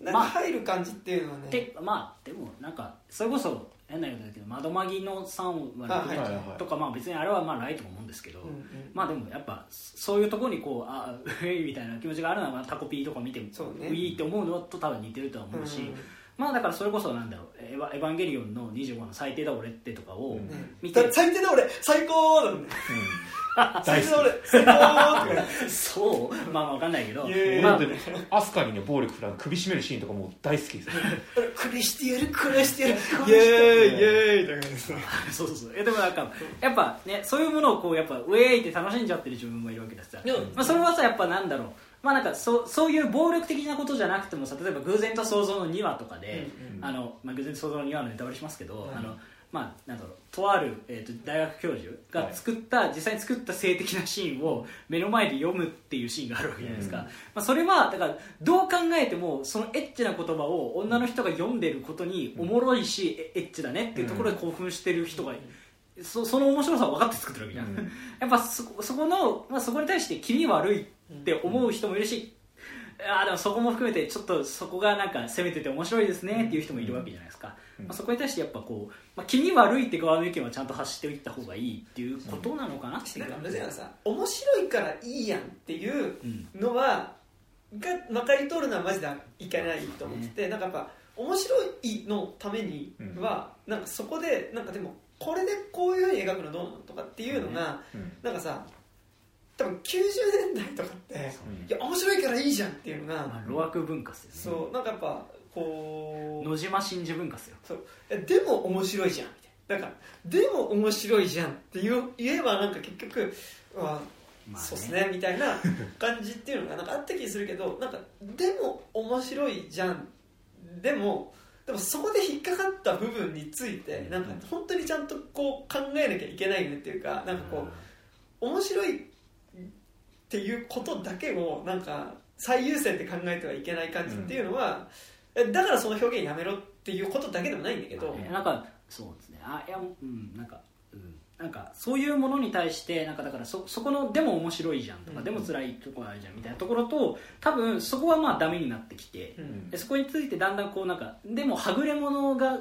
なんかまあ。入る感じっていうのはね、でまあでもなんかそれこそ変な言うだけど窓マギの3割とかまあ別にあれはまあライトも思うんですけど、うんうんまあでもやっぱそういうところにこうあうえいみたいな気持ちがあるのはまあタコピーとか見てもそうね。って思うのと多分似てるとは思うし、うんまあだからそれこそなんだろうエヴァエヴァンゲリオンの25の最低だ俺ってとかをうん。ね見て、だ最低だ俺最高だもんね (laughs) 大好俺最高って。そう？まあわかんないけど。アスカにね、暴力振られ首絞めるシーンとかもう大好きですよ。俺クリしてやるクリしてやるイエーイイエーイみたいな感じです。そうそうそう。えでもなんかやっぱねそういうものをこうやっぱウェーイって楽しんじゃってる自分もいるわけだしさ、まあ、それはさやっぱなんだろう。まあなんかそそういう暴力的なことじゃなくてもさ例えば偶然と想像の2話とかで、あのまあ、偶然と想像の2話のネタバレしますけど、はい。あのまあなんだろうとある、えー、と大学教授が作った、実際に作った性的なシーンを目の前で読むっていうシーンがあるわけじゃないですか、うん。まあ、それはだからどう考えてもそのエッチな言葉を女の人が読んでることにおもろいし、エエッチだねっていうところで興奮してる人がいそその面白さを分かって作ってるわけじゃん、うん。やっぱそこそこの、まあ、そこに対して気味悪いって思う人もいるし、あーでもそこも含めてちょっとそこがなんか攻めてて面白いですねっていう人もいるわけじゃないですか、うん。まあ、そこに対してやっぱこう、まあ、気味悪いって側の意見はちゃんと発していった方がいいっていうことなのかなっていう。なんかあれだよさ面白いからいいやんっていううん。のはがまかり通るのはマジでいけないと思ってて、なんかやっぱ面白いのためには、なんかそこでなんかでもこれでこういうふうに描くのどうなのとかっていうのが、うん。なんかさ多分90年代とかってうんいや面白いからいいじゃんっていうのが、まあ、路悪文化っすよね。そうなんかやっぱこう野島真珠文化っすよ。そうでも面白いじゃんみたいな。なんかでも面白いじゃんって言えばなんか結局まあそうっすねみたいな感じっていうのがなんかあった気するけどなんかでも面白いじゃん。でもでもそこで引っかかった部分についてなんか本当にちゃんとこう考えなきゃいけないよねっていうかなんかこう面白いっていうことだけをなんか最優先で考えてはいけない感じっていうのは、えだからその表現やめろっていうことだけでもないんだけど、まあね。なんかそうですね。あいやうんなんかうんなんかそういうものに対してなんかだからそそこのでも面白いじゃんとか、うん。でも辛いところあるじゃんみたいなところと多分そこはまあダメになってきて、うん。でそこについてだんだんこうなんかでもはぐれ者が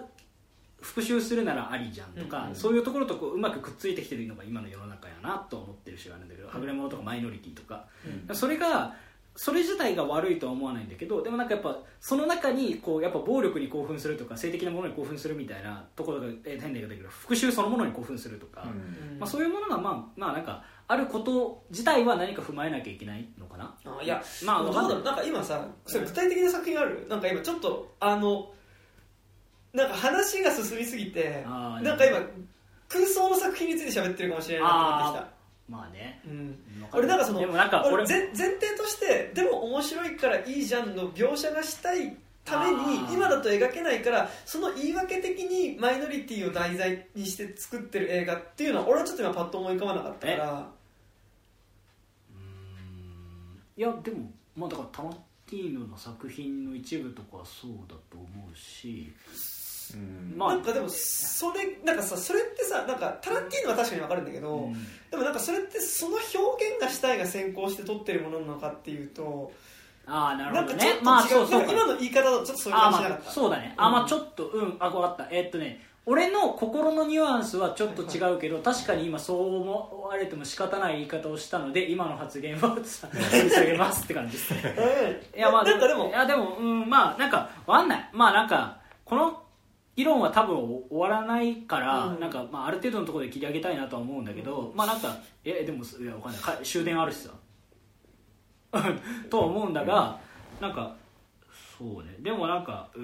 復讐するならありじゃんとか、うんそういうところとこううまくくっついてきてるのが今の世の中やなと思ってるしあるんだけど、はぐれ者とかマイノリティとか、それがそれ自体が悪いとは思わないんだけどでもなんかやっぱその中にこうやっぱ暴力に興奮するとか性的なものに興奮するみたいなところがえー変な言い方だけど復讐そのものに興奮するとか、うん。まあ、そういうものがまあまあなんかあること自体は何か踏まえなきゃいけないのかな。あいやまあどうだろう。なんか今さそれ具体的な作品ある？なんか今ちょっとあのなんか話が進みすぎてあーなんか今空想の作品について喋ってるかもしれないなと思ってきた。まあね。うん。わ俺なんかそのでもなんか俺俺前前提としてでも面白いからいいじゃんの描写がしたいためにあー。今だと描けないからその言い訳的にマイノリティを題材にして作ってる映画っていうのは俺はちょっと今パッと思い浮かばなかったから。うーん。いやでもまあだからタランティーノの作品の一部とかはそうだと思うしうんまあ。なんかでもそれなんかさそれってさなんかタランティーノは確かに分かるんだけど、うん。でもなんかそれってその表現がしたいが先行して撮ってるものなのかっていうとああなるなんかちょっと違う、ほどねまあそうそう。今の言い方だとちょっとそういうあまあ感じしなかったそうだね。あまあちょっとうん。あ分かった。えーっとね俺の心のニュアンスはちょっと違うけど確かに今そう思われても仕方ない言い方をしたので今の発言は取り (laughs) 下げますって感じですね。うんいやまあなんかでもいやでもうんまあなんかわかんない。まあなんかこの議論は多分終わらないから、うん。なんかまあある程度のところで切り上げたいなとは思うんだけど、まあなんかえでもいやわかんない。か終電あるしさ。(laughs) とは思うんだが、なんかそうね。でもなんかうー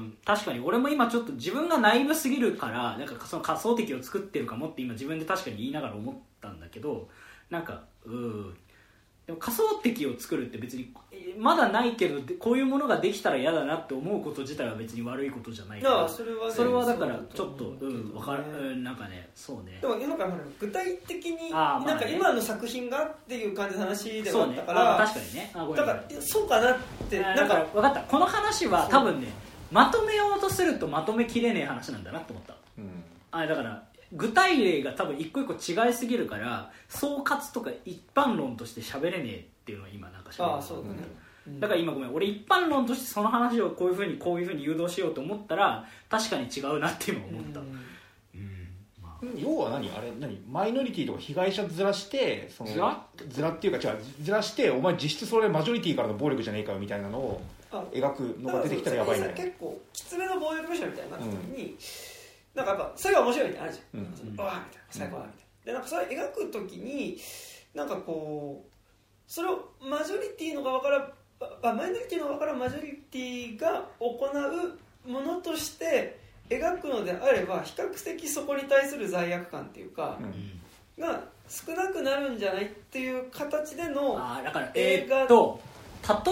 ん確かに俺も今ちょっと自分がナイブすぎるからなんかその仮想敵を作ってるかもって今自分で確かに言いながら思ったんだけどなんかうーんでも仮想敵を作るって別にえまだないけどでこういうものができたら嫌だなって思うこと自体は別に悪いことじゃないかだかららそれはねそれはだからちょっとだう。んわかる。ね。うんなんかねそうね。でも今からほら具体的にあーまあね。なんか今の作品がっていう感じの話ではそうねあったかあら確かにね。あごめんだからそうかなってあなんかだから分かった。この話は多分ねまとめようとするとまとめきれねえ話なんだなと思った。うん。あだから具体例が多分一個一個違いすぎるから総括とか一般論として喋れねえっていうのは今なんか喋る。ああそうだね。うん。だから今ごめん俺一般論としてその話をこういうふうにこういうふうに誘導しようと思ったら確かに違うなって今思った、ううんんまあ。要は何？あれ何？マイノリティとか被害者ずらしてそのずらずらっていうか違うずらしてお前実質それマジョリティからの暴力じゃねえかよみたいなのをあ描くのが出てきたらやばいだからね結構きつめの暴力描写みたいになった時に、なんかやっぱそれが面白いってあるじゃん、うん。わあみたいな最高だみたいな、でなんかそれ描く時になんかこうそれをマジョリティの側からあマイノリティの側からマジョリティが行うものとして描くのであれば比較的そこに対する罪悪感っていうかう、ん。が少なくなるんじゃないっていう形での映画と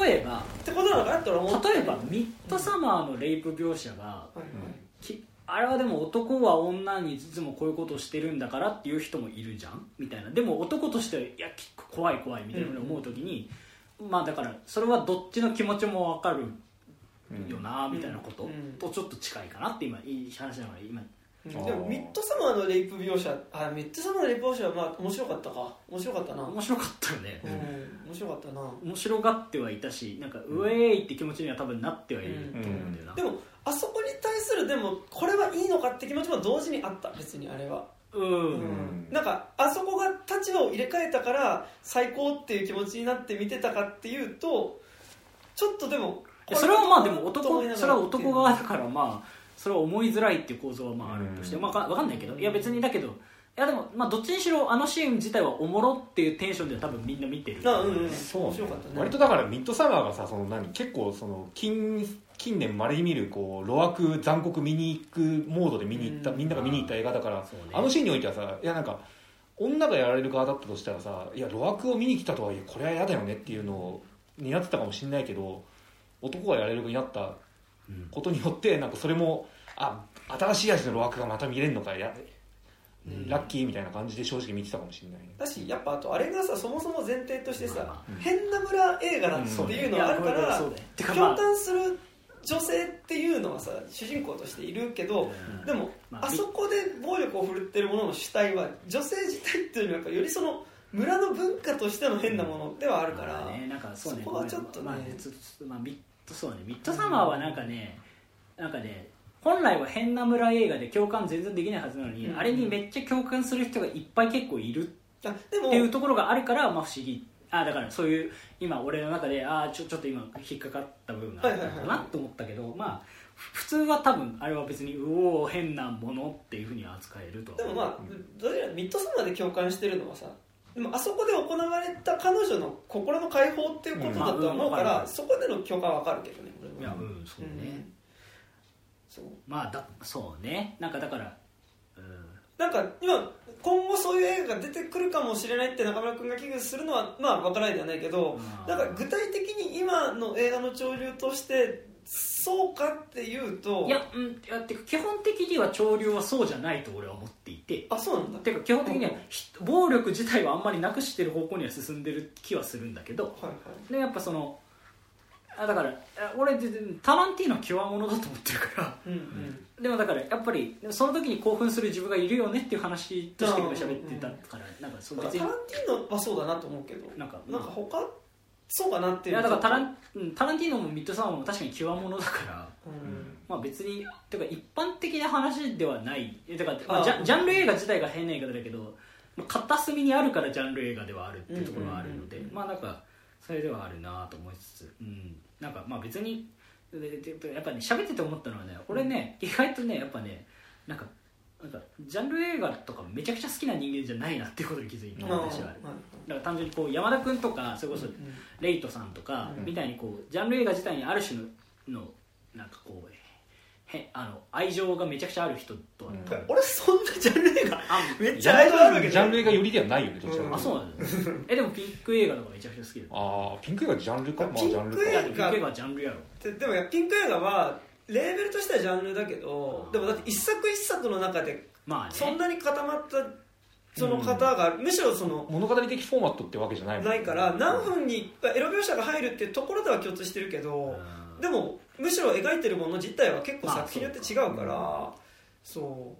例えばてことなのかなって思って例えばミッドサマーのレイプ描写がはいはい。きあれはでも男は女にいつもこういうことをしてるんだからっていう人もいるじゃん？みたいな。でも男としてはいやき怖い怖いみたいなふうに思う時に、まあだからそれはどっちの気持ちも分かるうん。よなみたいなことうんとちょっと近いかなって今いい話ながら今。うん。でもミッドサマーのレイプ描写あミッドサマーのレイプ描写はまあ面白かったか。面白かったな。面白かったよね。うん。面白かったな。面白がってはいたしなんかウェーイって気持ちには多分なってはいると思うんだよな。でもあそこに対するでもこれはいいのかって気持ちも同時にあった別にあれは。うん、ん。なんかあそこが立場を入れ替えたから最高っていう気持ちになって見てたかっていうとちょっとでもそれはまあでも男それは男側だからまあそれは思いづらいっていう構造はまああるとして、うん。まあ、わかわかんないけどいや別にだけどいやでもまあどっちにしろあのシーン自体はおもろっていうテンションで多分みんな見てる。あうんうん。そう面白かったね。割とだからミッドサマーがさその何結構その近近年まれに見るこう路悪残酷見に行くモードで見に行った、うん。みんなが見に行った映画だから、あのシーンにおいてはさいやなんか女がやられる側だったとしたらさいや路悪を見に来たとはいえこれは嫌だよねっていうのをになってたかもしれないけど男がやられる側になったうん。ことによってなんかそれもあ新しい味の路悪がまた見れるのかや、うん。ラッキーみたいな感じで正直見てたかもしれないね。だしやっぱあとあれがさそもそも前提としてさ、まあまあ変な村映画だっていうのがあるから、うだよてかまあ共感する女性っていうのはさ主人公としているけど、うん。でも、まああ、そこで暴力を振るってるものの主体は女性自体っていうよりもやっぱよりその村の文化としての変なものではあるから、まあねなんかそうねそこはちょっとね。まあまあミッドそうね。ミッドサマーはなんかねなんかね本来は変な村映画で共感全然できないはずなのに、うんあれにめっちゃ共感する人がいっぱい結構いるっていうところがあるから、まあ、不思議あだからそういう今俺の中であちょちょっと今引っかかった部分があったのかなと思ったけど、まあふ普通は多分あれは別にうおー変なものっていうふうに扱えるとは。でもまあどちらミッドサマーで共感してるのはさでもあそこで行われた彼女の心の解放っていうことだと思うから、うんまあうんそこでの共感はわかるけどねいやうんそうね、うん。そう。まあだそうね。なんかだからうん。なんか今今後そういう映画が出てくるかもしれないって中村君が危惧するのはまあ分からないではないけど、まあなんか具体的に今の映画の潮流としてそうかっていうといや,、うん、いやてか基本的には潮流はそうじゃないと俺は思っていて。あそうなんだ。てか基本的にはひ暴力自体はあんまりなくしてる方向には進んでる気はするんだけど。はいはい。でやっぱそのあだからあ俺タランティーノは極物だと思ってるから。うんうん。でもだからやっぱりその時に興奮する自分がいるよねっていう話として今喋ってたからなんかそう別になんかタランティーノはそうだなと思うけどなんかなんか他そうかなっていう。いやだからタラン、ンうんタランティーノもミッドサマーも確かに極物だからうん。まあ別にてか一般的な話ではない。えだから、まあ、あジャジャンル映画自体が変な言い方だけど、まあ、片隅にあるからジャンル映画ではあるっていうところはあるので、うんうんうん。まあなんかそれではあるなと思いつつ、うん、なんかまあ別にやっぱね喋ってて思ったのはね俺ね、意外とねやっぱねなんかなんかジャンル映画とかめちゃくちゃ好きな人間じゃないなっていうことに気づいたあー私は。はいだから単純にこう山田君とかそれこそうん。レイトさんとかうんみたいにこうジャンル映画自体にある種ののなんかこうへあの愛情がめちゃくちゃある人とは、うん。俺そんなジャンル映画あめっちゃ愛情あるわけジャンル映画寄りではないよねどちらかといあそうなんだ、えでもピンク映画とかめちゃくちゃ好きだよ。ああピンク映画ジャンルかまあジピンクャンルか。いやピンク映画はジャンルやろ。ででもいやピンク映画はレーベルとしてはジャンルだけどでもだって一作一作の中でまあね。そんなに固まったその方が、むしろその物語的フォーマットってわけじゃないもんないから何分にエロ描写が入るっていうところでは共通してるけどうんでもむしろ描いてるもの自体は結構まあ作品によって違うからそ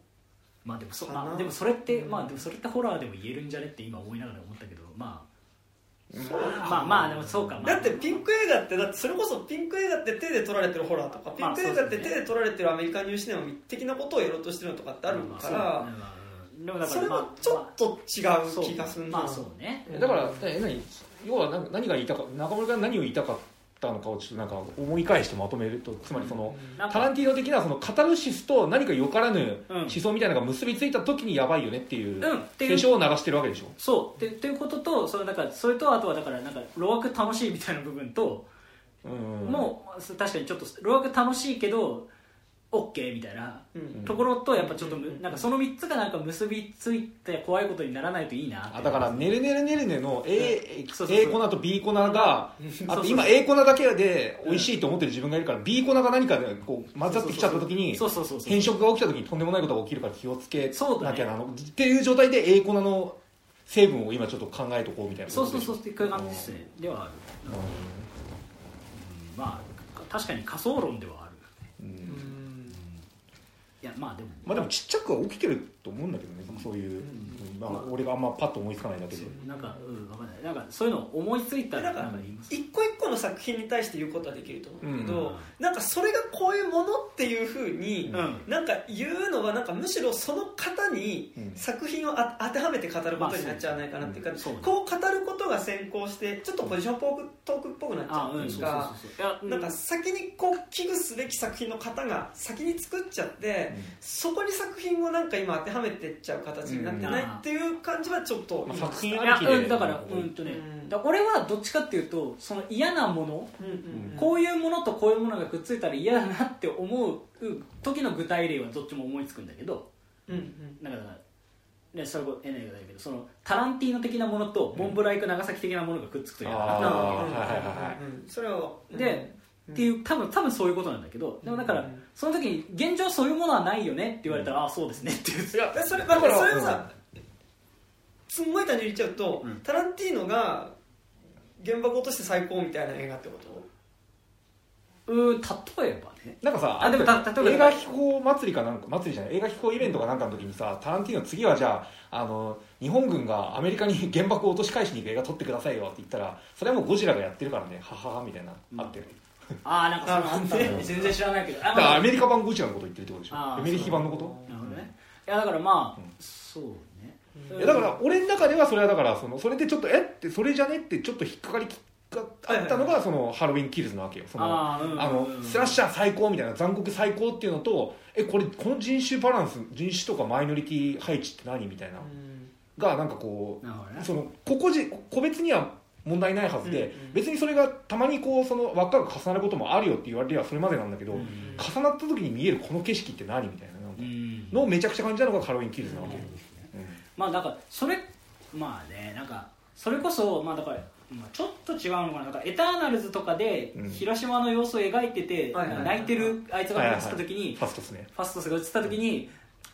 まあでもそ,、かな。まあ、でもそれって、まあでもそれってホラーでも言えるんじゃねって今思いながら思ったけどまあ。まあまあでもそうか、まあ、うだってピンク映画ってだってそれこそピンク映画って手で撮られてるホラーとかピまあンク映画って手で撮られてるアメリカンニューシネマ的なことをやろうとしてるのとかってあるからでもだかそれらまあはちょっと違まあう気がするな。まあそうね。だからえ何？要は何何が言いたか中村が何を言いたかったのかをちょっとなんか思い返してまとめるとつまりその、なんか。タランティーノ的なそのカタルシスと何かよからぬうん思想みたいなのが結びついた時にやばいよねっていう警鐘を鳴らしてるわけでしょ？そう。っていうこととそれだからそれとあとはだからなんか老悪楽しいみたいな部分と、うん。もう確かにちょっと老悪楽しいけど OK みたいなうん。ところとやっぱちょっとむなんかその3つがなんか結びついて怖いことにならないといいなあだから「ねるねるねるね」の A, A 粉と B 粉があと今 A 粉だけで美味しいと思ってる自分がいるから B 粉が何かでこう混ざってきちゃった時にそうそうそうそう変色が起きた時にとんでもないことが起きるから気をつけそうだねなきゃなのっていう状態で A 粉の成分を今ちょっと考えとこうみたいなそうそううそうっていう感じですねではある、うん。まあ確かに仮想論ではやまあでも。まあでもちっちゃくは起きてると思うんだけどねそういう、まあ、俺があんまパッと思いつかないだけで。なんかうんわかんない。なんかそういうの思いついたらなんかなんか言います一個一個の作品に対して言うことはできると思うけど、うん。なんかそれがこういうものっていうふうに、うん。なんか言うのはなんかむしろその方にうん。作品をあ当てはめて語ることになっちゃわないかなっていうか、まあそううんこう語ることが先行してちょっとポジショントークトークっぽくなっちゃあうっいうか。なんか先にこう危惧すべき作品の方が先に作っちゃって、そこに作品をなんか今当てはめてっちゃう形になってない？っていう感じはちょっとまあ今作品ありきでうんだからうん。とねうん。だから俺はどっちかっていうとその嫌なものうんうんうん。こういうものとこういうものがくっついたら嫌だなって思う時の具体例はどっちも思いつくんだけどうんうん。だからねそれこそエネルだけどそのタランティーノ的なものとモンブライク長崎的なものがくっつくと嫌だな。あーなわはいはいはい。はいうんそれはけでっていう多分多分そういうことなんだけどでもだからうんその時に現状そういうものはないよねって言われたらああそうですねっていういそれだからそれをさ、うんすんごい単純に言っちゃうと、うん。タランティーノが原爆落として最高みたいな映画ってこと？うー例えばね。なんかさあでもた例えば映画飛行祭りかなんか祭りじゃない映画飛行イベントかなんかの時にさタランティーノ次はじゃああの日本軍がアメリカに原爆を落とし返しに行く映画撮ってくださいよって言ったらそれはもうゴジラがやってるからねはははみたいな、うん。あってる。ああなんかそのあったね全然知らないけど。あだからアメリカ版ゴジラのこと言ってるってことでしょ？アメリカ版のこと？なるほどね。いやだからまあ、うん。そう。ねいやだから俺の中ではそれはだからそのそれでちょっとえってそれじゃねってちょっと引っかかりがあったのがそのハロウィンキルズなわけよ。そのあのスラッシャー最高みたいな残酷最高っていうのとえこれこの人種バランス人種とかマイノリティ配置って何みたいな。がなんかこなるほどね。うその個々人個別には問題ないはずで、うんうん。別にそれがたまにこうその輪っかが重なることもあるよって言われればそれまでなんだけど、うん。重なった時に見えるこの景色って何みたいななんかうん。のをめちゃくちゃ感じたのがハロウィンキルズなわけよ、まあだからそれまあねなんかそれこそまあだから、まあ、ちょっと違うのかな。なんかエターナルズとかでうん。広島の様子を描いてて、泣いてるあいつが映った時に、ファストですね。ファストスが映った時に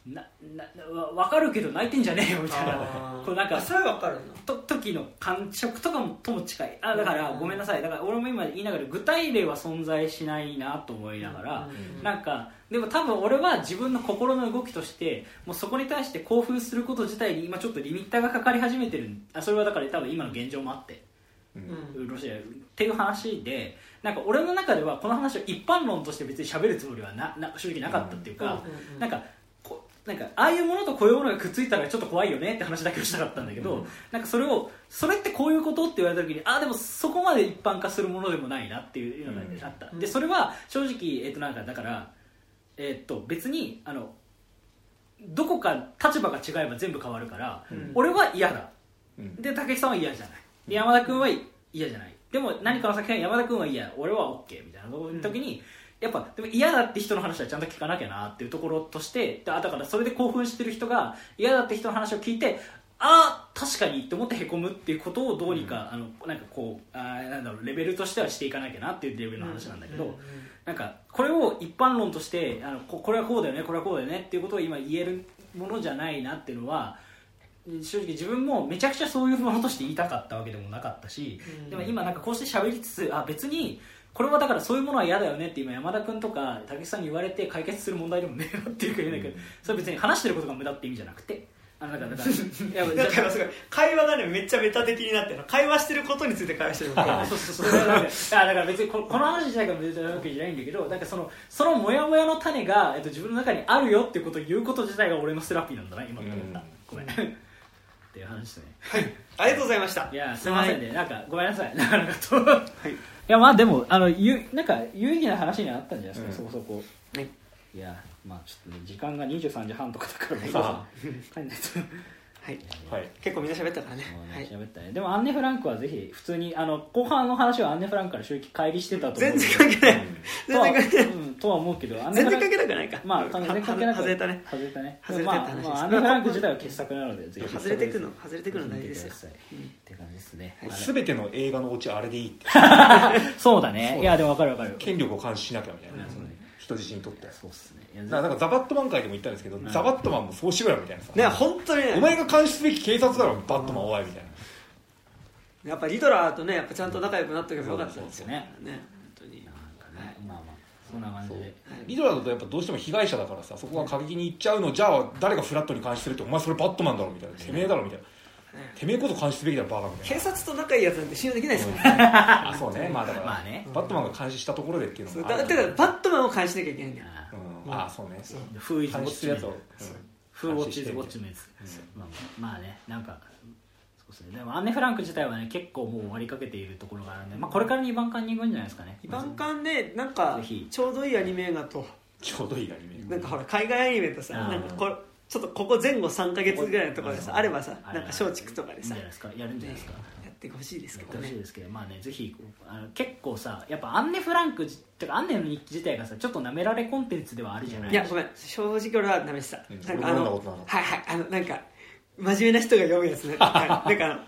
ななわ分かるけど泣いてんじゃねえよみたいな。(laughs) こうなんかあそれは分かるな。と時の感触とかもとも近い。あだからうんごめんなさい。だから俺も今言いながら具体例は存在しないなと思いながら、うん。なんかでも多分俺は自分の心の動きとしてもうそこに対して興奮すること自体に今ちょっとリミッターがかかり始めてるあそれはだから多分今の現状もあってうん。ロシアっていう話でなんか俺の中ではこの話を一般論として別に喋るつもりはなな正直なかったっていうか、うんなんかこなんかああいうものとこういうものがくっついたらちょっと怖いよねって話だけをしたかったんだけど、うん。なんかそれをそれってこういうことって言われた時にああでもそこまで一般化するものでもないなっていうのがあった、うん。でそれは正直、えっとなんかだから、えっと別にあのどこか立場が違えば全部変わるから、うん。俺は嫌だ。うん。で武井さんは嫌じゃない。で山田君は嫌じゃない。でも何かの作品は山田君は嫌。俺は OK みたいな時に、やっぱでも嫌だって人の話はちゃんと聞かなきゃなっていうところとしてだだからそれで興奮してる人が嫌だって人の話を聞いてああ確かにって思ってへこむっていうことをどうにか、あのなんかこうあーなんだろうレベルとしてはしていかなきゃなっていうレベルの話なんだけど、なんかこれを一般論としてあのここれはこうだよねこれはこうだよねっていうことを今言えるものじゃないなっていうのは正直自分もめちゃくちゃそういうものとして言いたかったわけでもなかったし、うん。でも今なんかこうして喋りつつあ別にこれはだからそういうものは嫌だよねって今山田君とか武井さんに言われて解決する問題でもねえなっていうか言うんだけど、それ別に話してることが無駄って意味じゃなくて。だから (laughs) だからだからすごい会話がねめっちゃメタ的になってるの。会話してることについて会話してるあそうそうそう。だからだからだから別にここの話自体が別にわけじゃないんだけどなんかそのそのモヤモヤの種が、えっと、自分の中にあるよっていうことを言うこと自体が俺のセラピーなんだな今って思った、うん。ごめん。っていう話ですねありがとうございました。いやすみませんね、なんかごめんなさい。なかなかと、はいいやまあでもあのゆなんか有意義な話にはあったんじゃないですか、うん。そこそこ。はいいやまあちょっとね時間が23時半とかだからね。あ。帰んないとはい。はい。結構みんな喋ったからね。もうねはい。喋ったね。でもアンネ・フランクはぜひ普通にあの後半の話はアンネ・フランクから正直乖離してたと思う全然関係ない。とは全然関係ない。うん。とは思うけどアンネ全然フランク関係なくないか。まあ全然関係なく外れたね。外れたね。外れて話ですまあまあアンネ・フランク自体は傑作なのでぜひ外れてくの。外れてくの大事ですよ見てください。って感じですね。全ての映画のオチあれでいいって。(laughs) そうだね。いやでも分かる分かる。権力を監視しなきゃみたいな、うん人質にとって。そうっすね。だからなんかザ・バットマン界でも言ったんですけど、ん。ザ・バットマンもそうしろよみたいなさ、ね本当にね。お前が監視すべき警察だろバットマンおいみたいな。やっぱリドラーとねやっぱちゃんと仲良くなっておけばよかったんですよね。本当に。なんかねまあまあそんな感じで。リドラーだとやっぱどうしても被害者だからさそこが過激に行っちゃうのじゃあ誰がフラットに監視するってお前それバットマンだろみたいな。てめえだろみたいなてめえこそ監視すべきだろバカみたい警な察と仲いいやつなんて信用できないですもん。ねあそうね。まあだから、まあね。バットマンが監視したところでっていうのそうもあるだだからバットマンを監視しなきゃいけないんだよ。あうん、あそうね。ーフーイズするやつを、フーウォッチズウォッチメイズまあまあまあね。なんかそうですね。でもアンネ・フランク自体はね結構もう終わりかけているところがあるんで、まあ、これから2番艦に行くんじゃないですかね。イバンカンねなんかぜひ。ちょうどいいアニメ映画と。ちょうどいいアニメ。なんかほら海外アニメとさあーなんかこれちょっとここ前後3か月ぐらいのところでさあればさあなんか松竹とかでさやるんじゃないですか、やってほしいですけやってほしいどねですけどまあねぜひあの結構さやっぱアンネ・フランクじてかアンネの日記自体がさちょっとなめられコンテンツではあるじゃない？いやごめん正直俺はダメでした。うん。なんかあのはいはいあのなんか真面目な人が読むやつね。なんか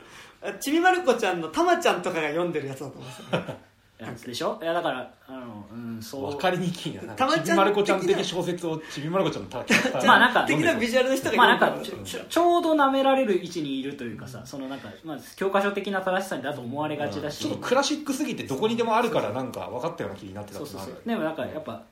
ちびまる子ちゃんのたまちゃんとかが読んでるやつだと思うんですよやつでしょ？いやだからあのうんそう。分かりにくいな。たまちゃんかちびまる子ちゃん的小説をちびまる子ちゃんのたまあなんか的なビジュアルの人がまあなんかちょちょうどなめられる位置にいるというかさそのなんか、まあ、教科書的な正しさだと思われがちだし、ちょっとクラシックすぎてどこにでもあるからなんか分かったような気になってたそうそうそう。でもなんかやっぱ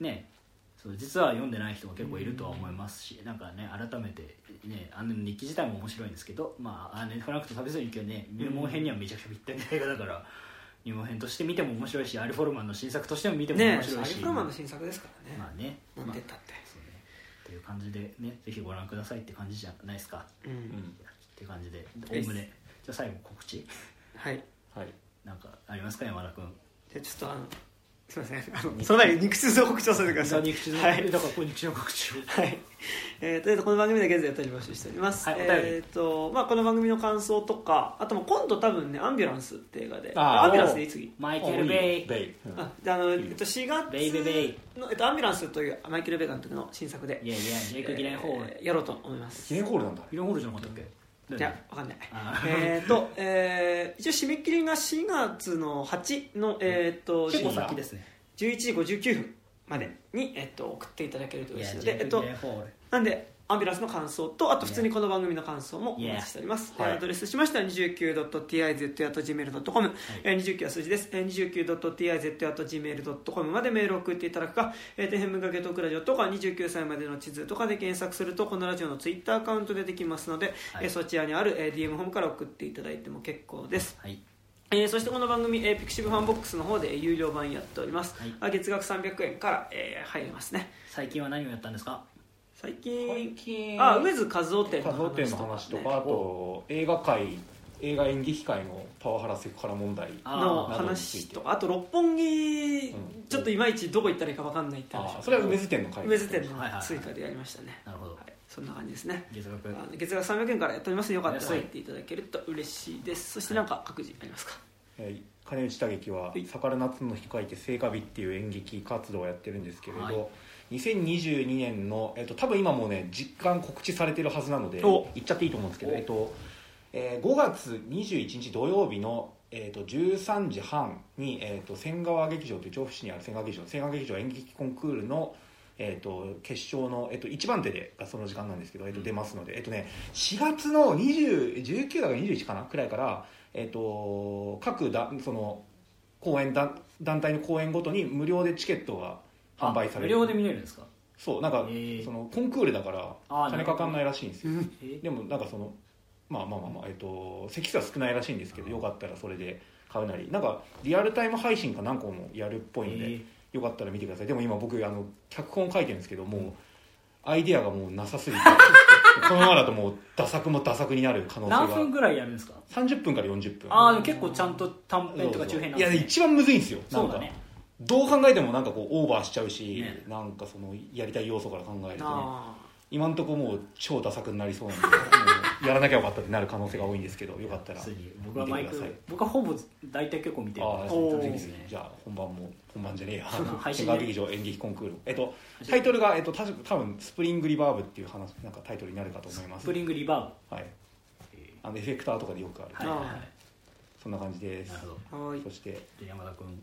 ねそう実は読んでない人も結構いるとは思いますし、なんかね改めてねあの日記自体も面白いんですけどまああのねフランクと旅する日記はね。入門編にはめちゃくちゃぴったりな映画だから入門編として見ても面白いしアリ・フォルマンの新作としても見てもね面白いし、アリフロマンの新作ですからね。まあねなんまあて言ったって。そうね。っていう感じでねぜひご覧くださいって感じじゃないですか。うん。うんっていう感じでおおむね。じゃあ最後告知。はい。はい。なんかありますか山田君。じゃあちょっとあのすみません。あのその前に肉痛の告知をさせてください。肉汁はい。だからこれ肉汁の告知を。はい、えーとりあえずこの番組で現在お便り募集しております、はいお便り。えーとまあ、この番組の感想とかあともう今度多分ね「アンビュランス」って映画で。あー。アンビュランスでいい？次。マイケル・ベイ。ベイ、うんあであの、えっと、4月ベイベイベイの、えっと、アンビュランスというマイケル・ベイ監督の新作で。いやいやジェイク・ギレンホール。えーやろうと思います。記念ホールなんだ。ギレンホールじゃなかったっけ？いやわかんない。あえーと、えー一応締め切りが4月の8の、えー、と結構先ですね。11時59分までに、えっと、送っていただけると嬉しいので、えっとなんでアンビュランスの感想とあと普通にこの番組の感想もお待ちしております、ーアドレスとしましては 29.tiz.gmail.com、えー29は数字です、えー 29.tiz.gmail.com までメールを送っていただくか、えー、天変向けトークラジオとか29歳までの地図とかで検索するとこのラジオのツイッターアカウントでできますので、はい。えーそちらにある、えー DM ホームから送っていただいても結構です。はい。えーそしてこの番組、えーピクシブファンボックスの方でえー有料版やっております、はい。あ月額300円から、えー入れますね。最近は何をやったんですか？最近最近。あ楳図かずお展のかずお展の話とかあと映画界映画演劇界のパワハラセクハラ問題の話とあと六本木、うん。ちょっといまいちどこ行ったらいいか分かんないって話。あそれは楳図展の回楳図展のはいはいはい。追加でやりましたね、あなるほど。はい、そんな感じですね。月額。月額300円からやっておりますよかったら入っていただけると嬉しいです。そして何か各自ありますか？えー金内打撃ははい「逆ら夏の日」と書いて「聖火日」っていう演劇活動をやってるんですけれど、はい2022年の、えっと多分今もうね実感告知されてるはずなのでお。言っちゃっていいと思うんですけど、お。えっとえー5月21日土曜日の、えー、と13時半に、えー、と千川劇場という調布市にある千川劇場千川劇場演劇コンクールの、えー、と決勝の、えー、と一番手でがその時間なんですけど、えー、と出ますので、えっとね、4月の20 19だから21かなくらいから、えー、と各だその公演団団体の公演ごとに無料でチケットが販売される。無料で見れるんですか？そうなんか、そのコンクールだから金かかんないらしいんですよ。えーでもなんかそのまあまあまあまあ、えっと、席数は少ないらしいんですけどよかったらそれで買うなり。なんかリアルタイム配信か何個もやるっぽいので、え。ーよかったら見てください。でも今僕あの脚本書いてるんですけどもうアイデアがもうなさすぎて (laughs) このままだともうダ作もダ作になる可能性が。何分ぐらいやるんですか？30分から40分。ああ結構ちゃんと短編とか中編なんいやですね。一番むずいんですよ。そうだねどう考えてもなんかこうオーバーしちゃうし、ね。なんかそのやりたい要素から考えるとね。あ今んとこもう超ダ作になりそうなんで (laughs) もうやらなきゃよかったってなる可能性が多いんですけどよかったら。普通に僕はマイク見てください。僕はほぼ大体結構見てる。ああおーぜひぜひじゃあ本番も本番じゃねえや。(laughs) 配信劇場演劇コンクール。えっとタイトルが、えっと、た多分スプリングリバーブっていう話なんかタイトルになるかと思います。スプリングリバはい。あのエフェクターとかでよくある、ーブはいはいはい。そんな感じです。なるほど。あはいそしてじゃあ山田君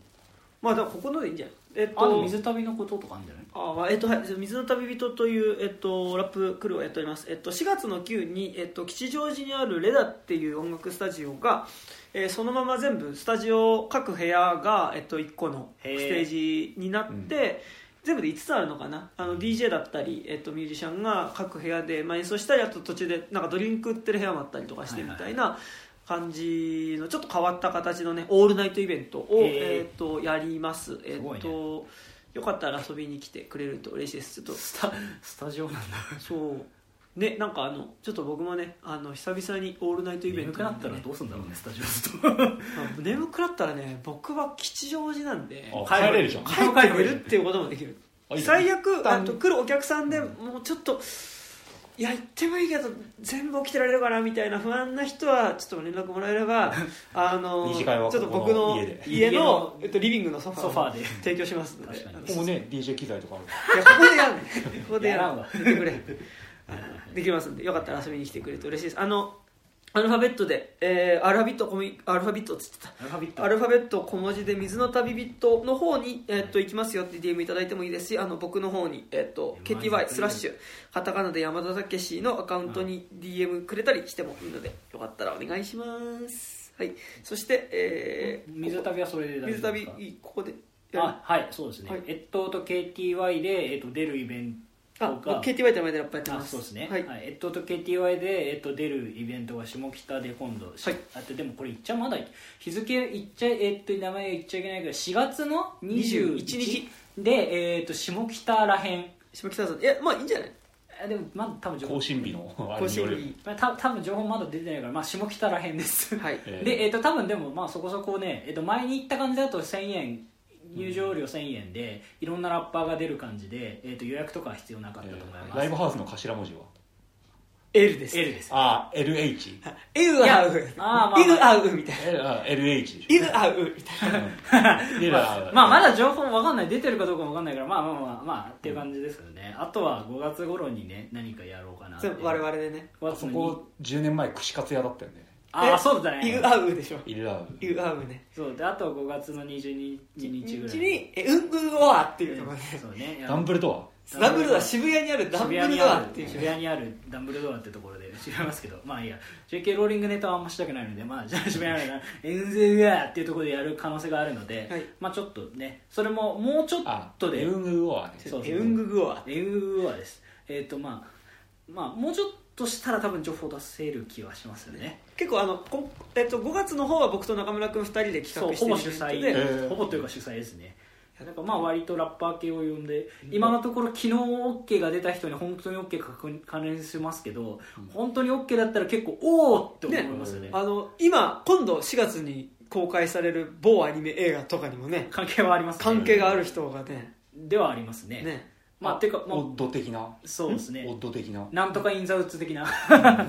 まあだここのでいいんじゃない？えっとあの水旅のこととかあるんじゃない？あまあえっとはい、水の旅人という、えっと、ラップクルーをやっております、えっと、4月の9に、えっと、吉祥寺にあるレダっていう音楽スタジオが、えーそのまま全部スタジオ各部屋が、えっと、1個のステージになって、全部で5つあるのかな？あの DJ だったり、えっと、ミュージシャンが各部屋で、まあ、演奏したりあと途中でなんかドリンク売ってる部屋もあったりとかしてみたいな感じのちょっと変わった形のねオールナイトイベントを、えっと、やります、えっとよかったら遊びに来てくれると嬉しいです。ちょっとスタスタジオなんだ。そう。ねなんかあのちょっと僕もねあの久々にオールナイトイベント眠くなったらねどうするんだろうねスタジオずっと。まあ眠くなったらね僕は吉祥寺なんであ帰れるじゃん。帰って寝るっていうこともできる。最悪旦あと来るお客さんでもうちょっといや行ってもいいけど全部起きてられるかなみたいな不安な人はちょっと連絡もらえれば (laughs) あのちょっと僕のの家の家のえっと、リビングのソファソファーで。提供しますので。ここもね DJ 機材とかあるいやここでやんねここでややらんわ。ん寝てくれ。できますんで。よかったら遊びに来てくれて嬉しいです。あのアルファベットで、えーアルファビット小みアルファビットっつってた。アルファビット。アルファベット小文字で水の旅人の方に、えっと行きますよって DM いただいてもいいですしあの僕の方に、えっと KTY スラッシュ。カタカナで山田武のアカウントに DM くれたりしてもいいのでよかったらお願いします。はい。そして、えー水旅はそれで大水旅ここであはいそうですね、はい。えっとと KTY で、えっと、出るイベンあ KTY っ前でラップやってあます。そうですね、はい、えっとと KTY で、えっと、出るイベントが下北で今度、はい。あとでもこれ言っちゃまだ日付言っちゃえっと名前言っちゃいけないけど4月の21 21日で、えっと下北らへん。下北さんいやまあいいんじゃない？あでもまだ多分情報。更新日のあれ更による新日まあた多分情報まだ出てないから、まあ、下北らへんです。はい。えーで、えっと多分でもまあそこそこね、えっと前に行った感じだと1000円入場料1000円でいろんなラッパーが出る感じで、えっと予約とかは必要なかったと思います、ライブハウスの頭文字は？L です。L です。あ LH イグアウあーまあイグアウみたいな。L あ LH でしイグアウみたいな。ょ L はまあまだ情報わかんない。出てるかどうかもわかんないからまあまあまあまあっていう感じですけどね。あとは5月頃にね何かやろうかなって。そう我々でね。5あ月のそこ10年前串カツ屋だったよねああそうだね。イグアウでしょ。イルラウイグアウね。そうであと5月の22日ぐらい。にえウングドアっていうところで。そうね。ダンブルドア？ダンブルドア渋谷にあるダンブルドアっていう。渋谷にあるダンブルドアってところで (laughs) 違いますけど。まあいいや。JK ローリングネタはあんましたくないのでまあじゃあ渋谷にあ (laughs) るエンゼルガーっていうところでやる可能性があるので、はい。まあちょっとねそれももうちょっあとで。エウングドアね。そうエウンググア。エウアです。えっ、とまあまあもうちょっとしたら多分情報出せる気はしますよね。結構あのこん、えっと、5月の方は僕と中村君2人で企画してほぼ主催。でえ。ーほぼというか主催ですね。なんかまあ割とラッパー系を呼んで今のところ昨日 OK が出た人に本当に OK か関連しますけど、本当に OK だったら結構おおって思いますよね。あの今今度4月に公開される某アニメ映画とかにもね関係はありますね。関係がある人がね。ではありますね。ねまあていうか、まあ、オッド的な？そうですね。オッド的な？なんとかインザウッズ的な。(laughs) まあ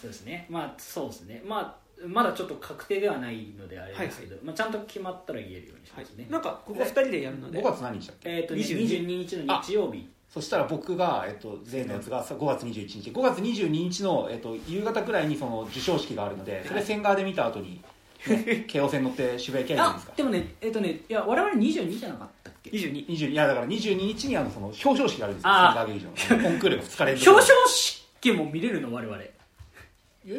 そうですね。まあそうですね。まあまだちょっと確定ではないのであれですけど、まあ、ちゃんと決まったら言えるようにしはいますね、なんかここ2人でやるので？5月何日だっけ？えっ、とね22 22日。の日曜日。そしたら僕が、えっと、前のやつがさ5月21日。5月22日の、えっと、夕方くらいにその授賞式があるのでそれ線側で見た後に、ね、京王線乗って渋谷駅行けばいいんですか。あでもねえっ、とねいや我々22じゃなかった？っけ？22 22いやだから22日にあのその表彰式があるんですよ。あー。のコンクールが2日連続表彰式も見れるの我々。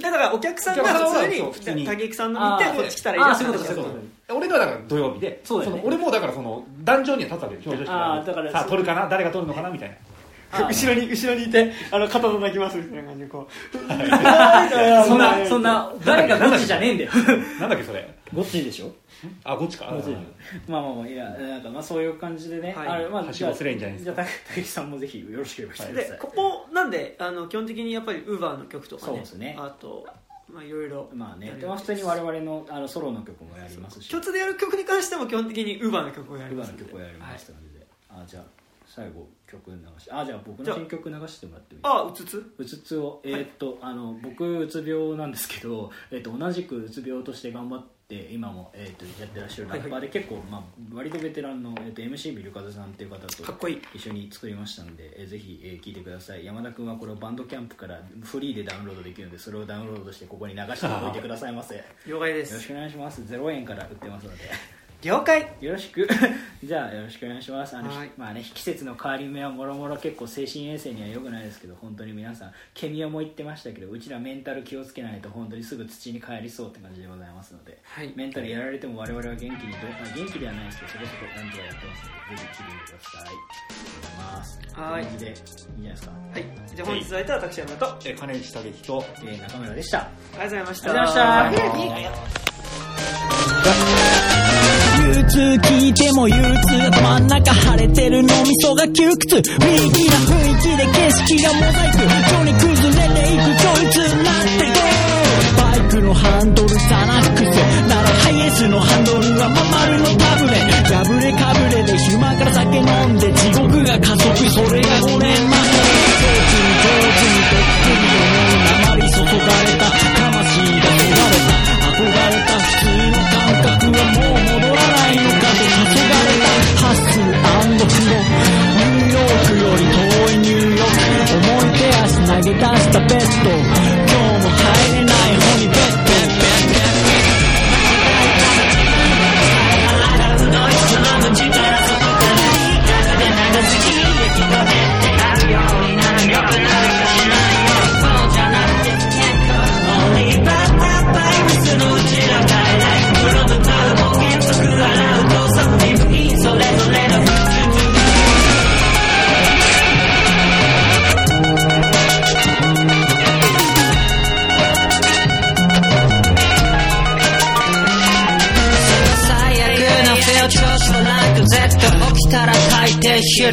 だからお客さんがお客さんは普通にそう普通に。竹木さんの見てこっち来たらいいなあーそういうことそういうこと俺のはだから土曜日でそうだよね。の俺もだからその壇上には立つわけで表彰式があーだからさあ取るかな？誰が取るのかな？みたいな。あ後ろに後ろにいてあの肩叩きますみたいな感じでこう。(laughs) そんなそんな誰がゴッチじゃねえんだよ。なんだっけそれ。(laughs) ゴッチでしょ？あこっちか。まあまあまあいやなんかまあそういう感じでね、はい。あれんじゃないですじゃあ竹木さんもぜひよろしければしてください。でここなんであの基本的にやっぱりウーバーの曲とかね。そうですね。あとまあいろいろ。まあねでまあ普通に我々のあのソロの曲もやりますし。共通でやる曲に関しても基本的にウーバーの曲をやりウバますんで。の曲をやりましたはい。ので、あじゃあ最後曲流してあじゃあ僕の新曲流してもらってもいいあうつつ？うつつを、えーっとあの僕うつ病なんですけど、えーっと同じくうつ病として頑張って今も、えーっとやってらっしゃるラッパーで、結構、まあ、割とベテランの、えーっと MC ビルカズさんっていう方とかっこいい。一緒に作りましたので、えーぜひ、えー聞いてください。山田君はこれをバンドキャンプからフリーでダウンロードできるのでそれをダウンロードしてここに流しておいてくださいませ。よ了解です。ろしくお願いします。0円から売ってますので了解。よろしく。(laughs) じゃあよろしくお願いします。あの、はい。まあね季節の変わり目はもろもろ結構精神衛生には良くないですけど本当に皆さんケミオも言ってましたけどうちらメンタル気をつけないと本当にすぐ土に帰りそうって感じでございますので、はい。メンタルやられても我々は元気にどあ元気ではないですけどそこそこなんとかやってますのでぜひ聞いてください。ありがとうございます。はい。でいいんじゃないですか、はい。じゃあ本日の相手は私山と金内武樹とえー中村でした。ありがとうございました。りがとうございました憂鬱聞いても憂鬱頭ん中腫れてる脳みそが窮屈ウィーキーな雰囲気で景色がモザイク今日に崩れていくこいつなんてゴーバイクのハンドルサナックスならハイエースのハンドルはま丸のタブレ破れかぶれで昼間から酒飲んで地獄が加速それが5年前上手に上手にとってるようなり注がれた魂がそがれた憧れた普通の感覚はもう手足投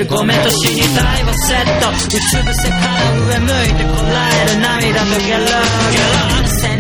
ごめんと死にたいはセットうつ伏せから上向いてこらえる涙とゲロゲロ